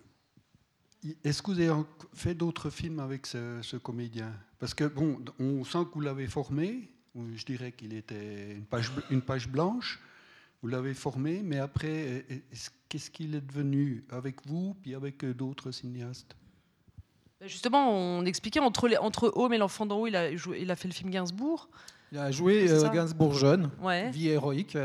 est-ce que vous avez fait d'autres films avec ce, ce comédien? Parce que, bon, on sent que vous l'avez formé. Je dirais qu'il était une page, une page blanche. Vous l'avez formé, mais après, euh, est-ce- qu'est-ce qu'il est devenu avec vous, puis avec euh, d'autres cinéastes? Ben, Justement, on expliquait entre, les, entre Home et l'enfant d'en haut, il a, joué- il a fait le film Gainsbourg. Il a joué euh, Gainsbourg jeune, Ouais. vie héroïque.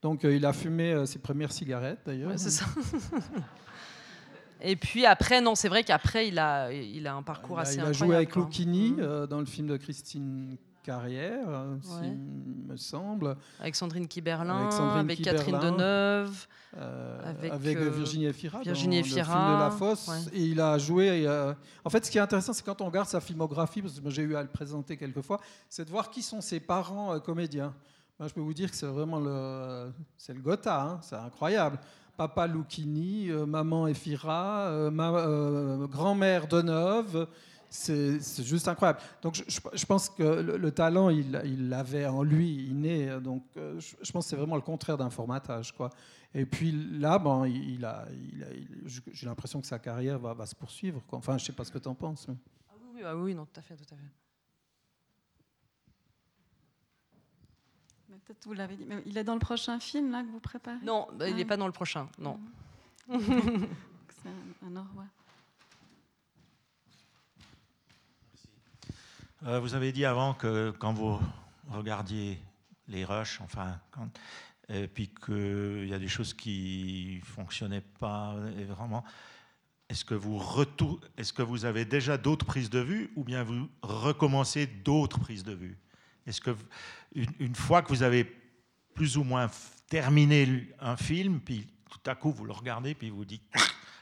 Donc euh, il a fumé euh, ses premières cigarettes d'ailleurs. Ouais, c'est ça. Et puis après, non, c'est vrai qu'après, il a, il a un parcours Il a, assez il a incroyable. joué avec. Lucchini euh, dans le film de Christine Carrière, euh, Ouais. s'il me semble. Avec Sandrine Kiberlin, Avec Sandrine avec Catherine. Deneuve, Euh, avec, avec, euh, Virginie Efira Virginie Efira, de La Fosse. ouais. Et il a joué. et, euh, en fait, ce qui est intéressant, c'est quand on regarde sa filmographie, parce que j'ai eu à le présenter quelques fois, c'est de voir qui sont ses parents euh, comédiens. Moi, je peux vous dire que c'est vraiment le, c'est le Gotha, hein, c'est incroyable. Papa Lucchini, euh, maman Efira, euh, ma- euh, grand-mère Deneuve. C'est juste incroyable. Donc, je, je- je pense que le, le talent, il l'avait en lui, inné. Donc, euh, je, je pense que c'est vraiment le contraire d'un formatage. Quoi. Et puis là, bon, il, il a, il a- il- j'ai l'impression que sa carrière va, va se poursuivre. quoi. Enfin, je sais pas ce que tu en penses. mais- Ah oui, oui, ah oui, non, tout à fait, tout à fait. Mais Peut-être vous l'avez dit. Mais il est dans le prochain film là que vous préparez? Non, bah, il n'est Ah. pas dans le prochain, non. C'est un, un au Euh, vous avez dit avant que quand vous regardiez les rushs, enfin, quand, et puis qu'il y a des choses qui fonctionnaient pas euh, vraiment. Est-ce que vous retour- est-ce que vous avez déjà d'autres prises de vue ou bien vous recommencez d'autres prises de vue? Est-ce que une, une fois que vous avez plus ou moins terminé un film, puis tout à coup vous le regardez, puis vous dites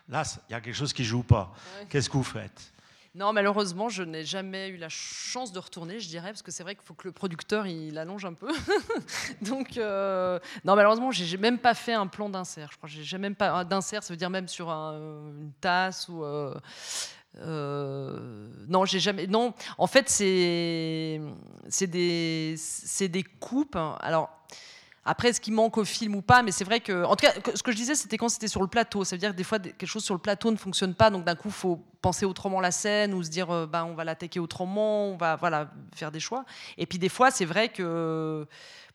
là il y a quelque chose qui joue pas. Qu'est-ce que vous faites? Non, malheureusement, je n'ai jamais eu la chance de retourner, je dirais, parce que c'est vrai qu'il faut que le producteur il allonge un peu. Donc, euh, non, malheureusement, j'ai même pas fait un plan d'insert. Je crois, j'ai j'ai même pas d'insert, ça veut dire même sur un- une tasse ou. euh, euh, non, j'ai jamais. Non, en fait, c'est c'est des c'est des coupes. Alors. Après, est-ce qu'il manque au film ou pas Mais c'est vrai que, en tout cas, ce que je disais, c'était quand c'était sur le plateau. Ça veut dire que des fois, quelque chose sur le plateau ne fonctionne pas, donc d'un coup, il faut penser autrement la scène ou se dire, euh, bah, on va l'attaquer autrement, on va voilà faire des choix. Et puis des fois, c'est vrai que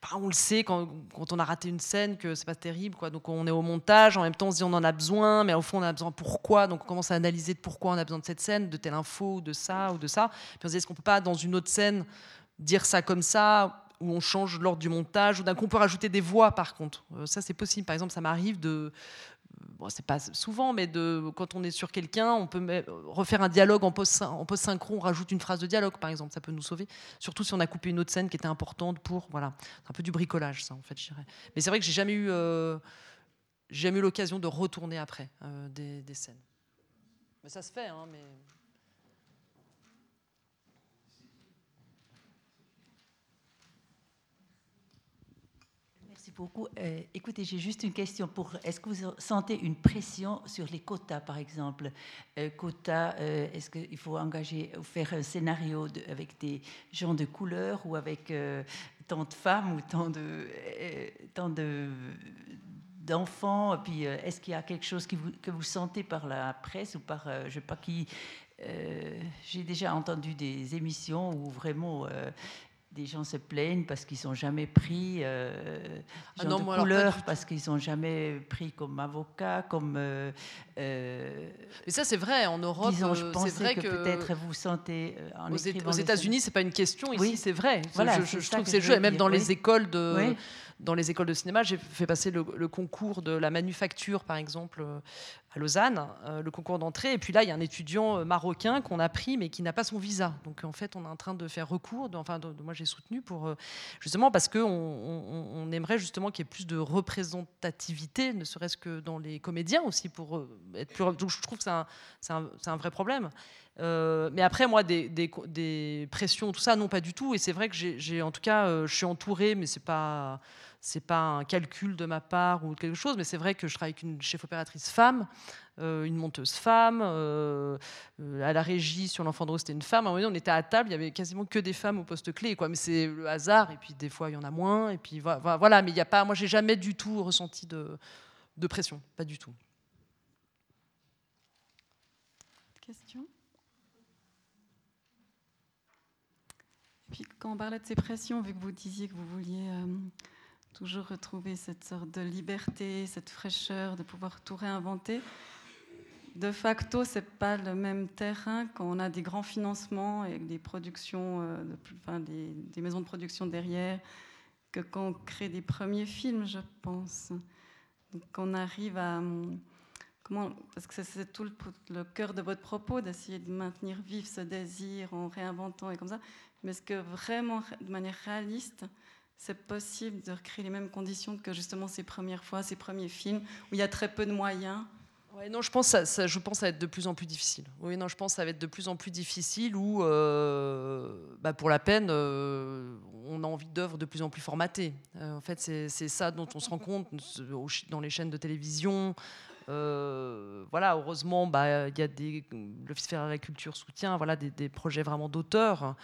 bah, on le sait quand, on a raté une scène que c'est pas terrible, quoi. Donc on est au montage, en même temps on se dit on en a besoin, mais au fond on a besoin pourquoi Donc on commence à analyser de pourquoi on a besoin de cette scène, de telle info, de ça ou de ça. Puis on se dit est-ce qu'on peut pas dans une autre scène dire ça comme ça où on change l'ordre du montage, ou d'un coup on peut rajouter des voix par contre. Euh, ça c'est possible. Par exemple, ça m'arrive de, bon, c'est pas souvent, mais de quand on est sur quelqu'un, on peut me- refaire un dialogue en post en post synchro, on rajoute une phrase de dialogue par exemple, ça peut nous sauver. Surtout si on a coupé une autre scène qui était importante pour, voilà, c'est un peu du bricolage ça en fait, je dirais. Mais c'est vrai que j'ai jamais eu, euh, jamais eu l'occasion de retourner après euh, des, des scènes. Mais ça se fait, hein, mais. Beaucoup. Euh, écoutez, j'ai juste une question pour. Est-ce que vous sentez une pression sur les quotas, par exemple? Euh, Quotas, euh, est-ce qu'il faut engager ou faire un scénario avec des gens de couleur ou avec euh, tant de femmes ou tant de de d'enfants? Puis est-ce qu'il y a quelque chose qui vous- que vous sentez par la presse ou par je sais pas qui J'ai déjà entendu des émissions où vraiment des gens se plaignent parce qu'ils sont jamais pris euh, Ah non, de alors, couleur parce qu'ils sont jamais pris comme avocats comme euh, euh, Mais ça, c'est vrai. En Europe, disons, je euh, pensais c'est vrai que, que, peut-être vous sentez euh, en aux, États-Unis, c'est pas une question. Ici, Oui. c'est vrai. Voilà, je, je trouve que c'est je le jeu. Et même dans oui. les écoles de, Oui. dans les écoles de cinéma, j'ai fait passer le, le concours de la manufacture, par exemple, à Lausanne, euh, le concours d'entrée. Et puis là, il y a un étudiant euh, marocain qu'on a pris, mais qui n'a pas son visa. Donc en fait, on est en train de faire recours. enfin, moi, j'ai soutenu pour euh, justement parce que on, aimerait justement qu'il y ait plus de représentativité, ne serait-ce que dans les comédiens aussi, pour être plus. Donc je trouve que c'est un, vrai problème. Mais après, moi, des, des, pressions, tout ça, non, pas du tout. Et c'est vrai que j'ai, en tout cas, je suis entourée, mais c'est pas, c'est pas un calcul de ma part ou quelque chose. Mais c'est vrai que je travaille avec une chef opératrice femme, euh, une monteuse femme, euh, euh, à la régie sur l'enfant de rose, c'était une femme. À un moment donné, on était à table, il y avait quasiment que des femmes au poste clé, quoi. Mais c'est le hasard. Et puis des fois, il y en a moins. Et puis vo- vo- voilà. Mais il y a pas, moi, j'ai jamais du tout ressenti de, pression, pas du tout. Question Et puis quand on parlait de ces pressions, vu que vous disiez que vous vouliez toujours retrouver cette sorte de liberté, cette fraîcheur, de pouvoir tout réinventer, de facto, c'est pas le même terrain quand on a des grands financements et des productions, euh, enfin, des, maisons de production derrière, que quand on crée des premiers films, je pense. Donc, qu'on arrive à hum, comment, parce que c'est- c'est tout le, le cœur de votre propos d'essayer de maintenir vif ce désir en réinventant et comme ça. Mais est-ce que vraiment, de manière réaliste, c'est possible de recréer les mêmes conditions que justement ces premières fois, ces premiers films où il y a très peu de moyens? Ouais, non, je pense, ça, je pense que ça va être de plus en plus difficile. Oui, non, je pense que ça va être de plus en plus difficile où, euh, bah, pour la peine, euh, on a envie d'œuvres de plus en plus formatées. Euh, en fait, c'est ça dont on se rend compte dans les chaînes de télévision. Voilà, heureusement, bah, y a des l'Office fédéral de la culture soutient, voilà, des, des projets vraiment d'auteurs.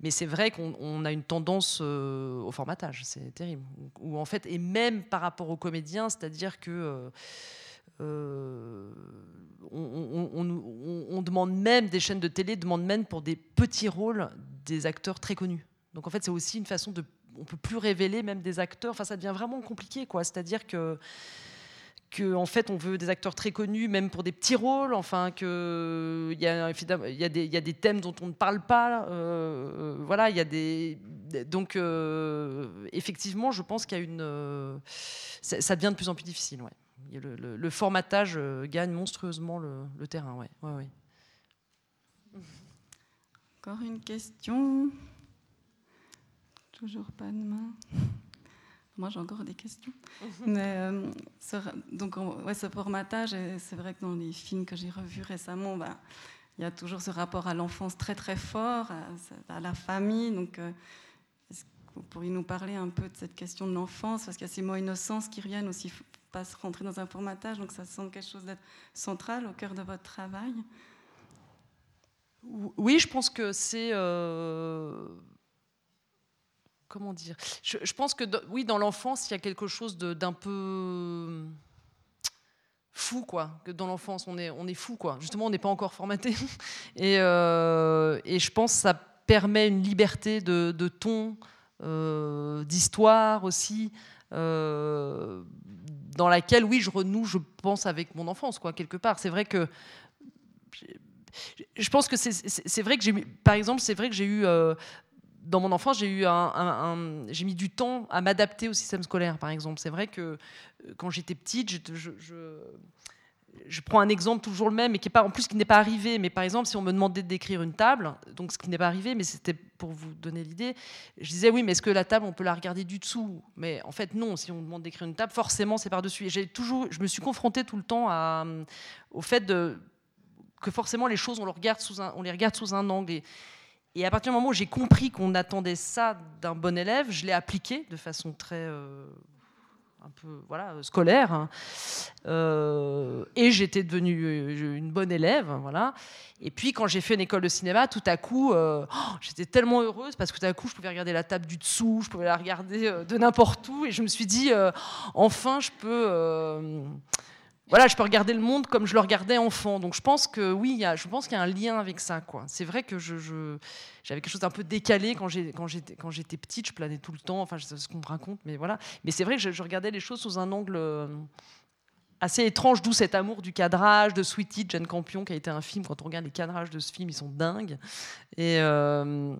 Mais c'est vrai qu'on on a une tendance euh, au formatage, c'est terrible. Ou en fait, et même par rapport aux comédiens, c'est-à-dire que euh, euh, on demande même, des chaînes de télé demandent même pour des petits rôles des acteurs très connus. Donc en fait, c'est aussi une façon de. On peut plus révéler même des acteurs. Enfin, ça devient vraiment compliqué, quoi. C'est-à-dire que que en fait on veut des acteurs très connus même pour des petits rôles enfin que il y a des thèmes dont on ne parle pas euh, voilà il y a des donc euh, effectivement je pense qu'il y a une euh, ça, devient de plus en plus difficile ouais le, formatage euh, gagne monstrueusement le, le terrain ouais ouais, ouais. Encore une question? Toujours pas de main. Moi, j'ai encore des questions. Mais, euh, ce, donc, ouais, ce formatage, c'est vrai que dans les films que j'ai revus récemment, ben, il y a toujours ce rapport à l'enfance très très fort, à, à la famille. Donc, euh, est-ce que vous pourriez nous parler un peu de cette question de l'enfance? Parce qu'il y a ces mots innocence qui reviennent aussi, pas se rentrer dans un formatage, donc ça semble quelque chose d'être central au cœur de votre travail. Oui, je pense que c'est. euh, Comment dire je, pense que, oui, dans l'enfance, il y a quelque chose d'un peu fou, quoi. Que dans l'enfance, on est, on est fou, quoi. Justement, on n'est pas encore formaté. Et, euh, et je pense que ça permet une liberté de, ton, euh, d'histoire aussi, euh, dans laquelle, oui, je renoue, je pense, avec mon enfance, quoi, quelque part. C'est vrai que je pense que c'est- vrai que j'ai par exemple, c'est vrai que j'ai eu, dans mon enfance, j'ai eu un, j'ai mis du temps à m'adapter au système scolaire, par exemple. C'est vrai que euh, quand j'étais petite, je, prends un exemple toujours le même, mais qui pas, en plus qui n'est pas arrivé. Mais par exemple, si on me demandait d'écrire une table, donc ce qui n'est pas arrivé, mais c'était pour vous donner l'idée, je disais oui, mais est-ce que la table, on peut la regarder du dessous? Mais en fait, non. Si on me demande d'écrire une table, forcément, c'est par dessus. J'ai toujours, je me suis confrontée tout le temps à, au fait de que forcément les choses on, regarde sous un, on les regarde sous un angle. Et à partir du moment où j'ai compris qu'on attendait ça d'un bon élève, je l'ai appliqué de façon très euh, un peu voilà scolaire. hein. Euh, et j'étais devenue euh, une bonne élève, voilà. Et puis quand j'ai fait une école de cinéma, tout à coup, oh, j'étais tellement heureuse parce que tout à coup, je pouvais regarder la table du dessous, je pouvais la regarder de n'importe où, et je me suis dit, enfin, je peux. Voilà, je peux regarder le monde comme je le regardais enfant. Donc je pense que oui, je pense qu'il y a un lien avec ça. C'est vrai que j'avais quelque chose d'un peu décalé quand, j'étais, petite. Je planais tout le temps. Enfin, c'est ce qu'on me raconte, mais voilà. Mais c'est vrai que je, regardais les choses sous un angle euh, assez étrange, d'où cet amour du cadrage, de Sweetie, de Jane Campion, qui a été un film. Quand on regarde les cadrages de ce film, ils sont dingues. Et. euh,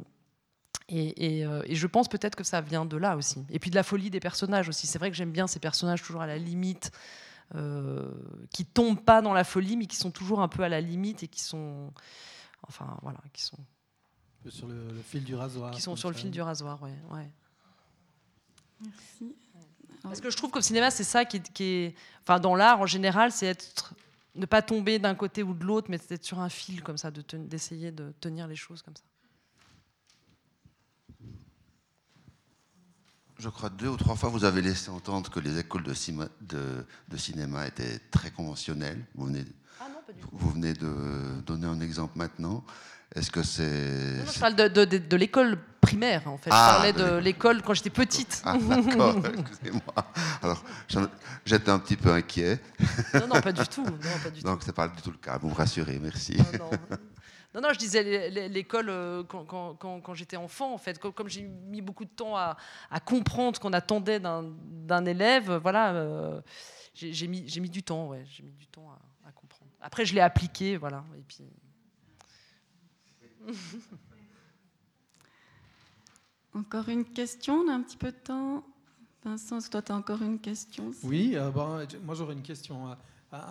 euh, et je pense peut-être que ça vient de là aussi. Et puis de la folie des personnages aussi. C'est vrai que j'aime bien ces personnages toujours à la limite, euh, qui tombent pas dans la folie, mais qui sont toujours un peu à la limite et qui sont, enfin voilà, qui sont, Sur le, le fil du rasoir. qui sont sur le fil du rasoir, ouais. ouais. Merci. Parce que je trouve qu'au cinéma, c'est ça qui est, qui est- enfin dans l'art en général, c'est être, ne pas tomber d'un côté ou de l'autre, mais c'est d'être sur un fil comme ça, de ten- d'essayer de tenir les choses comme ça. Je crois deux ou trois fois, vous avez laissé entendre que les écoles de, cima- de- de cinéma étaient très conventionnelles. Vous venez, vous venez de donner un exemple maintenant. Est-ce que c'est... Non, je parle de, de- de- de l'école primaire, en fait. Ah, je parlais de l'école. quand j'étais petite. Ah, d'accord, excusez-moi. Alors, j'étais un petit peu inquiet. Non, non, pas du tout, non, pas du Donc, c'est pas du tout le cas. Vous me rassurez, merci. Non, Non, non, je disais l'é- l'é- l'école euh, quand, quand- quand- quand j'étais enfant, en fait. Comme, comme j'ai mis beaucoup de temps à, à comprendre ce qu'on attendait d'un élève, voilà, euh, j'ai mis, du temps, ouais, j'ai mis du temps à, à comprendre. Après, je l'ai appliqué, voilà. Et puis... Encore une question, on a un petit peu de temps? Vincent, toi, tu as encore une question? Oui, euh, j- moi j'aurais une question euh,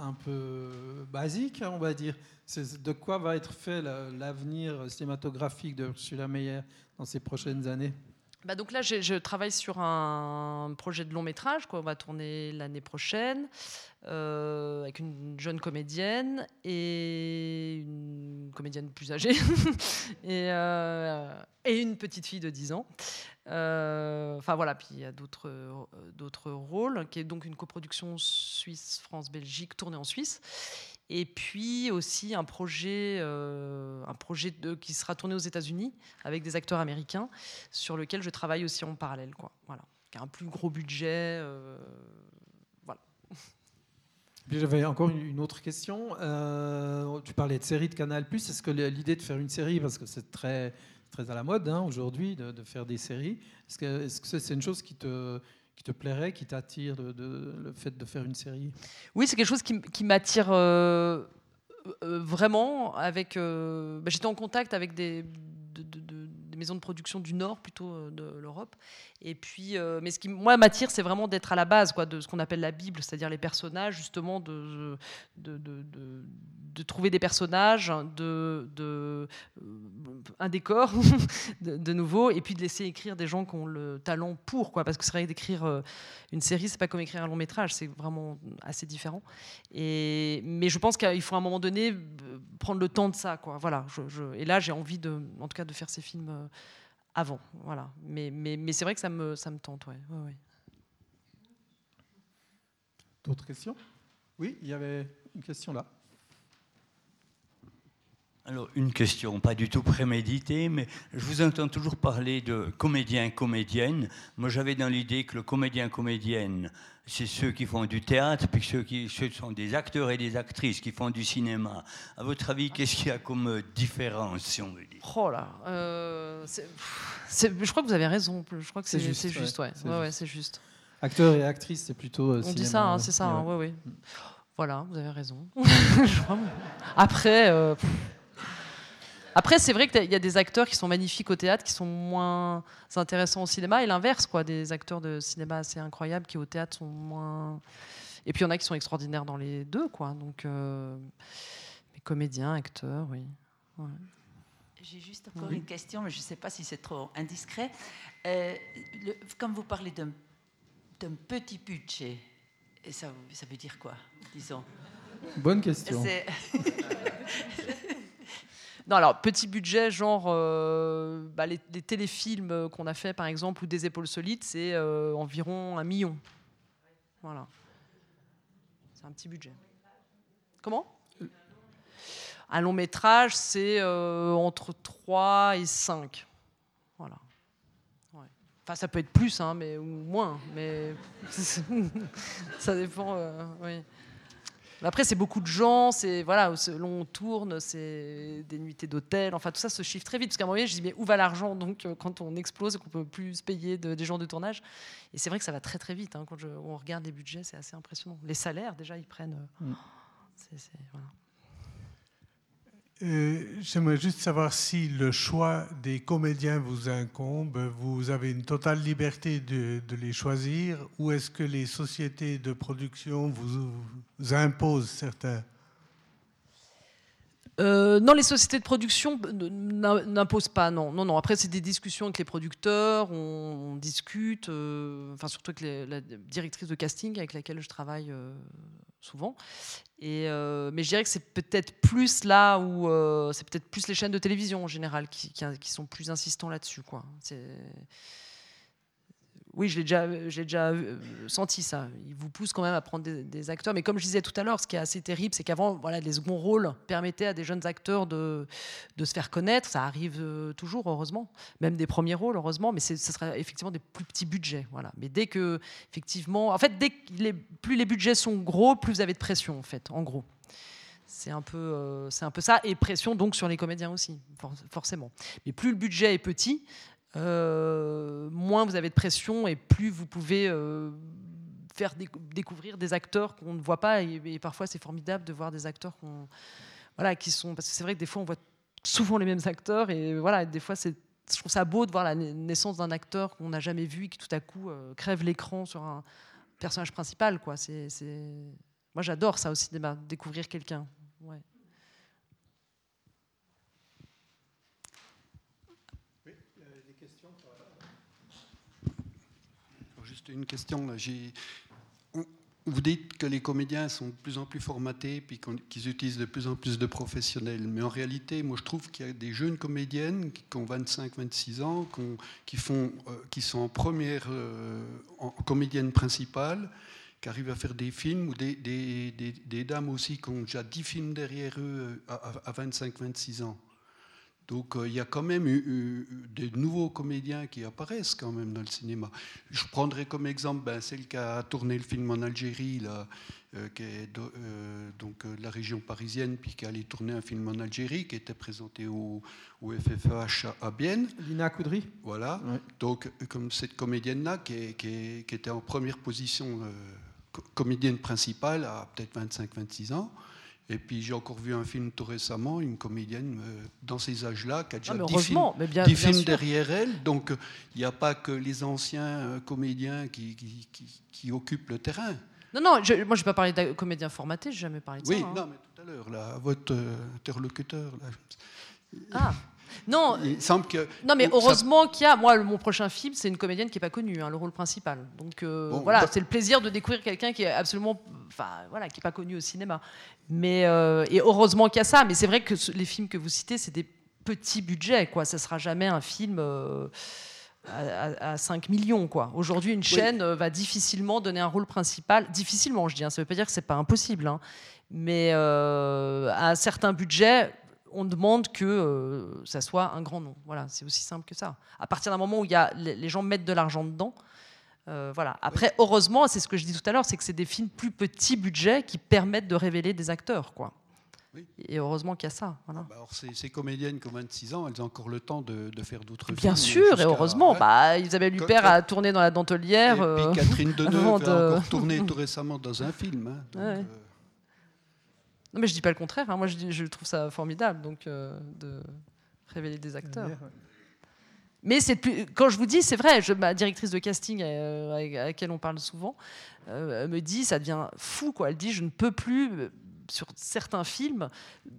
un peu basique, on va dire. C'est de quoi va être fait la- l'avenir cinématographique de Ursula Meyer dans ces prochaines années? Bah donc là, je, travaille sur un projet de long métrage qu'on va tourner l'année prochaine euh, avec une jeune comédienne et une comédienne plus âgée et, euh, et une petite fille de 10 ans. Euh, Enfin voilà, puis il y a d'autres rôles, qui est donc une coproduction Suisse-France-Belgique tournée en Suisse. Et puis aussi un projet, euh, un projet qui sera tourné aux États-Unis avec des acteurs américains, sur lequel je travaille aussi en parallèle. Quoi. Voilà. Qui a un plus gros budget. euh, voilà. J'avais encore une autre question. Euh, tu parlais de série de Canal+. Est-ce que l'idée de faire une série, parce que c'est très, très à la mode hein, aujourd'hui de, faire des séries, est-ce que c'est une chose qui te, qui te plairait, qui t'attire, de, le fait de faire une série? Oui, c'est quelque chose qui, m'attire euh, euh, vraiment. Avec, euh, bah, j'étais en contact avec des, de- de- de- des maisons de production du Nord, plutôt euh, de l'Europe. Et puis, euh, mais ce qui moi m'attire, c'est vraiment d'être à la base, quoi, de ce qu'on appelle la Bible, c'est-à-dire les personnages, justement, de, de, de- trouver des personnages, de, euh, un décor de, nouveau, et puis de laisser écrire des gens qui ont le talent pour, quoi, parce que c'est vrai d'écrire euh, une série, c'est pas comme écrire un long métrage, c'est vraiment assez différent. Et, mais je pense qu'il faut à un moment donné prendre le temps de ça, quoi. Voilà. Et là, j'ai envie de, en tout cas, de faire ces films avant, voilà. Mais, c'est vrai que ça me, tente, ouais. D'autres questions? Oui, il y avait une question là. Alors, une question, pas du tout préméditée, mais je vous entends toujours parler de comédien, comédienne. Moi, j'avais dans l'idée que le comédien, comédienne, c'est ceux qui font du théâtre, puis ceux qui ceux sont des acteurs et des actrices qui font du cinéma. À votre avis, qu'est-ce qu'il y a comme différence, si on veut dire? Oh là, euh, c'est- je crois que vous avez raison. Je crois que c'est C'est c'est juste, juste, ouais, ouais. c'est Ouais, ouais, juste. c'est juste. Acteur et actrice, c'est plutôt. euh, On dit ça, hein, ouais. c'est ça, Ouais, hein, ouais. ouais. Voilà, vous avez raison. Après, euh, pff. Après c'est vrai qu'il y a des acteurs qui sont magnifiques au théâtre, qui sont moins intéressants au cinéma, et l'inverse, quoi, des acteurs de cinéma assez incroyables qui au théâtre sont moins. Et puis il y en a qui sont extraordinaires dans les deux, quoi. Donc, euh, mais comédiens, acteurs, oui. Ouais. J'ai juste encore Oui. une question, mais je ne sais pas si c'est trop indiscret. Euh, le- comme vous parlez d'un d'un petit budget, et ça, ça veut dire quoi, disons? Bonne question. Non, alors petit budget, genre euh, bah, les, téléfilms euh, qu'on a fait par exemple ou des épaules solides, c'est euh, environ un million. Voilà. C'est un petit budget. Comment? Un long métrage, c'est entre 3 et 5. Voilà. Enfin, ça peut être plus, hein, mais, ou moins, mais ça dépend. euh, Après, c'est beaucoup de gens, c'est voilà, selon on tourne, c'est des nuitées d'hôtel, enfin tout ça se chiffre très vite. Parce qu'à un moment donné, je dis mais où va l'argent? Donc euh, quand on explose et qu'on peut plus se payer de- des gens de tournage Et c'est vrai que ça va très très vite. hein, quand je- on regarde les budgets, c'est assez impressionnant. Les salaires, déjà, ils prennent. euh, Mm. voilà. Euh, J'aimerais juste savoir si le choix des comédiens vous incombe, vous avez une totale liberté de, les choisir, ou est-ce que les sociétés de production vous, imposent certains? Euh, non, les sociétés de production n'imposent pas, non. non, non. Après, c'est des discussions avec les producteurs, on, discute, euh, enfin surtout avec la directrice de casting avec laquelle je travaille souvent. Et, euh, mais je dirais que c'est peut-être plus là où euh, c'est peut-être plus les chaînes de télévision en général qui, sont plus insistants là-dessus, quoi. C'est oui, je l'ai déjà, j'ai déjà euh, senti ça. Ils vous poussent quand même à prendre des, acteurs. Mais comme je disais tout à l'heure, ce qui est assez terrible, c'est qu'avant, voilà, les seconds rôles permettaient à des jeunes acteurs de, se faire connaître. Ça arrive euh, toujours, heureusement. Même des premiers rôles, heureusement. Mais ce sera effectivement des plus petits budgets. Voilà. Mais dès que, effectivement, en fait, dès plus les budgets sont gros, plus vous avez de pression, en fait, en gros. C'est un, peu, euh, c'est un peu ça. Et pression donc sur les comédiens aussi, for- forcément. Mais plus le budget est petit, euh, moins vous avez de pression et plus vous pouvez euh, faire décou- découvrir des acteurs qu'on ne voit pas. Et, parfois, c'est formidable de voir des acteurs qui sont. Parce que c'est vrai que des fois, on voit souvent les mêmes acteurs. Et voilà, des fois, je trouve ça beau de voir la na- naissance d'un acteur qu'on n'a jamais vu et qui tout à coup euh, crève l'écran sur un personnage principal. Quoi. C'est. Moi, j'adore ça aussi, découvrir quelqu'un. Une question. Là. Vous dites que les comédiens sont de plus en plus formatés, puis qu'ils utilisent de plus en plus de professionnels. Mais en réalité, moi, je trouve qu'il y a des jeunes comédiennes qui ont 25-26 ans, qui, ont- qui font, euh, qui sont en première euh, en comédienne principale, qui arrivent à faire des films, ou des, dames aussi qui ont déjà 10 films derrière eux euh, à, à 25-26 ans. Donc euh, il y a quand même eu, des nouveaux comédiens qui apparaissent quand même dans le cinéma. Je prendrai comme exemple ben, celle qui a tourné le film en Algérie, là, euh, qui est de, euh, donc, de la région parisienne, puis qui allait tourner un film en Algérie, qui était présenté au, au FFH à, Bienne. Lina Coudry Voilà. Donc comme cette comédienne-là, qui, était en première position euh, co- comédienne principale à peut-être 25-26 ans. Et puis j'ai encore vu un film tout récemment, une comédienne euh, dans ces âges-là qui a déjà Ah, mais 10 films, heureusement, mais bien- 10 bien films sûr. derrière elle. Donc euh, il n'y a pas que les anciens euh, comédiens qui, qui- qui- qui occupent le terrain. Non, non, je, moi, je n'ai pas parlé de comédien formaté, je n'ai jamais parlé de Oui, ça. hein. non, mais tout à l'heure, là, votre euh, interlocuteur. Là, Ah, non. il semble que. Non, mais ça- heureusement qu'il y a. Moi, mon prochain film, c'est une comédienne qui n'est pas connue, hein, le rôle principal. Donc euh, Bon, voilà, bah- c'est le plaisir de découvrir quelqu'un qui est absolument. Enfin, voilà, qui n'est pas connu au cinéma. Mais, euh, et heureusement qu'il y a ça. Mais c'est vrai que ce- les films que vous citez, c'est des petits budgets, quoi. Ça sera jamais un film. euh, à, à- à 5 millions quoi. Aujourd'hui, une chaîne va difficilement donner un rôle principal, difficilement je dis, hein, ça veut pas dire que c'est pas impossible, hein. mais euh, à un certain budget, on demande que euh, ça soit un grand nom. Voilà, c'est aussi simple que ça. À partir d'un moment où il y a, les, gens mettent de l'argent dedans, euh, voilà. Après, heureusement, c'est ce que je dis tout à l'heure, c'est que c'est des films plus petits budget qui permettent de révéler des acteurs, quoi. Et heureusement qu'il y a ça. Voilà. Bah, alors, ces, ces comédiennes qui ont 26 ans, elles ont encore le temps de, de faire d'autres films. Bien sûr, et heureusement. Bah, Isabelle Huppert a tourné dans la dentelière. Et puis euh, Catherine Deneuve a encore tourné tout récemment dans un film. hein. Donc, Ouais. Non, mais je dis pas le contraire. hein. Moi, je, dis- je trouve ça formidable, donc euh, de révéler des acteurs. Mais c'est plus, quand je vous dis, c'est vrai, je, ma directrice de casting euh, à laquelle on parle souvent euh, me dit, ça devient fou, quoi. Elle dit, je ne peux plus, sur certains films,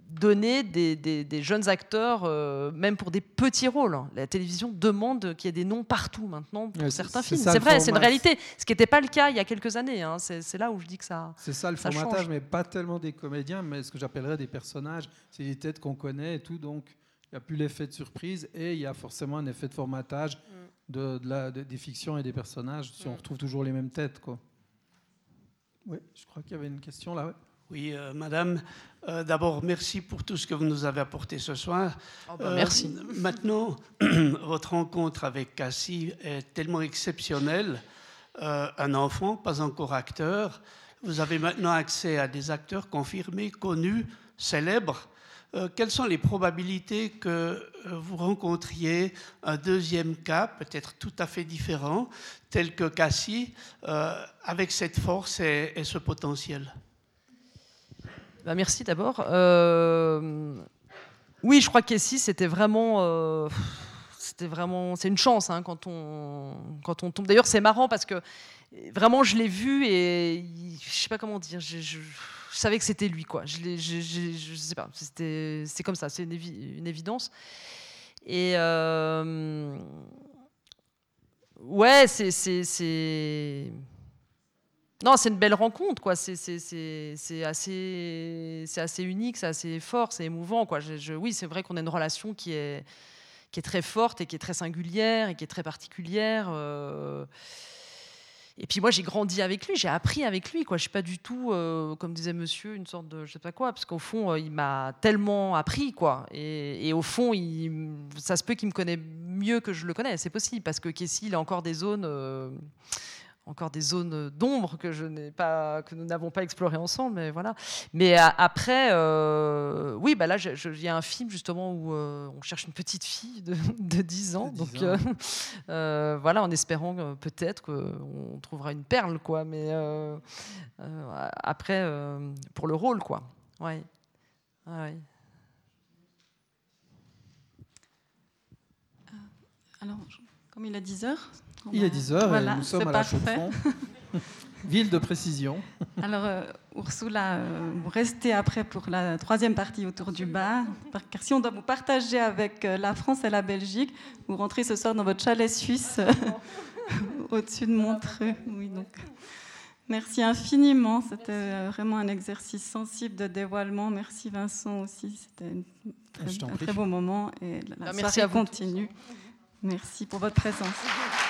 donner des, des- des jeunes acteurs, euh, même pour des petits rôles. La télévision demande qu'il y ait des noms partout maintenant pour Ouais, certains films. C'est vrai, c'est une réalité. Ce qui n'était pas le cas il y a quelques années. hein. C'est là où je dis que ça. C'est ça le ça formatage, change. mais pas tellement des comédiens, mais ce que j'appellerais des personnages. C'est des têtes qu'on connaît et tout, donc il n'y a plus l'effet de surprise et il y a forcément un effet de formatage de, de la- de- des fictions et des personnages si on retrouve toujours les mêmes têtes. Quoi. Oui, je crois qu'il y avait une question là. ouais. Oui, euh, madame. Euh, D'abord, merci pour tout ce que vous nous avez apporté ce soir. Oh, bah, merci. Maintenant, votre rencontre avec Cassie est tellement exceptionnelle. Euh, un enfant, pas encore acteur, vous avez maintenant accès à des acteurs confirmés, connus, célèbres. Euh, quelles sont les probabilités que euh, vous rencontriez un deuxième cas, peut-être tout à fait différent, tel que Cassie, euh, avec cette force et, et ce potentiel? Bah, merci d'abord. Euh, oui, je crois que Cassie, c'était vraiment. euh, c'était vraiment. C'est une chance hein, quand, on, quand on tombe. D'ailleurs, c'est marrant parce que vraiment, je l'ai vu et je sais pas comment dire. Je, savais que c'était lui, quoi. Je, sais pas. C'est comme ça. C'est une évidence. Et. euh, ouais, c'est. Non, c'est une belle rencontre, quoi. C'est, assez, assez unique, c'est assez fort, c'est émouvant, quoi. Oui, c'est vrai qu'on a une relation qui est, très forte et qui est très singulière et qui est très particulière. euh. Et puis moi, j'ai grandi avec lui, j'ai appris avec lui, quoi. Je suis pas du tout, euh, comme disait Monsieur, une sorte de, je sais pas quoi, parce qu'au fond, euh, il m'a tellement appris, quoi. Et, au fond, ça se peut qu'il me connaît mieux que je le connais, c'est possible, parce que Kessie, il a encore des zones. Encore des zones d'ombre que je n'ai pas, que nous n'avons pas explorées ensemble, mais voilà. Mais a- après, euh, oui, bah là, il y a un film justement où euh, on cherche une petite fille de, de 10 ans, donc euh, euh, voilà, en espérant peut-être qu'on trouvera une perle, quoi. Mais euh, euh, après, euh, pour le rôle, quoi. Ouais. Ouais. Alors, je- comme il est 10 heures. Il est 10 heures Voilà, et nous sommes c'est à la parfait. Chaux-de-Fonds. Ville de précision. Alors, euh, Ursula, euh, vous restez après pour la troisième partie autour du bar. Car si on doit vous partager avec euh, la France et la Belgique, vous rentrez ce soir dans votre chalet suisse euh, au-dessus de Montreux. Oui, donc. Merci infiniment. C'était euh, vraiment un exercice sensible de dévoilement. Merci Vincent aussi. C'était très- t'en un très beau moment et la Bah, soirée merci à vous tous. continue. Merci pour votre présence.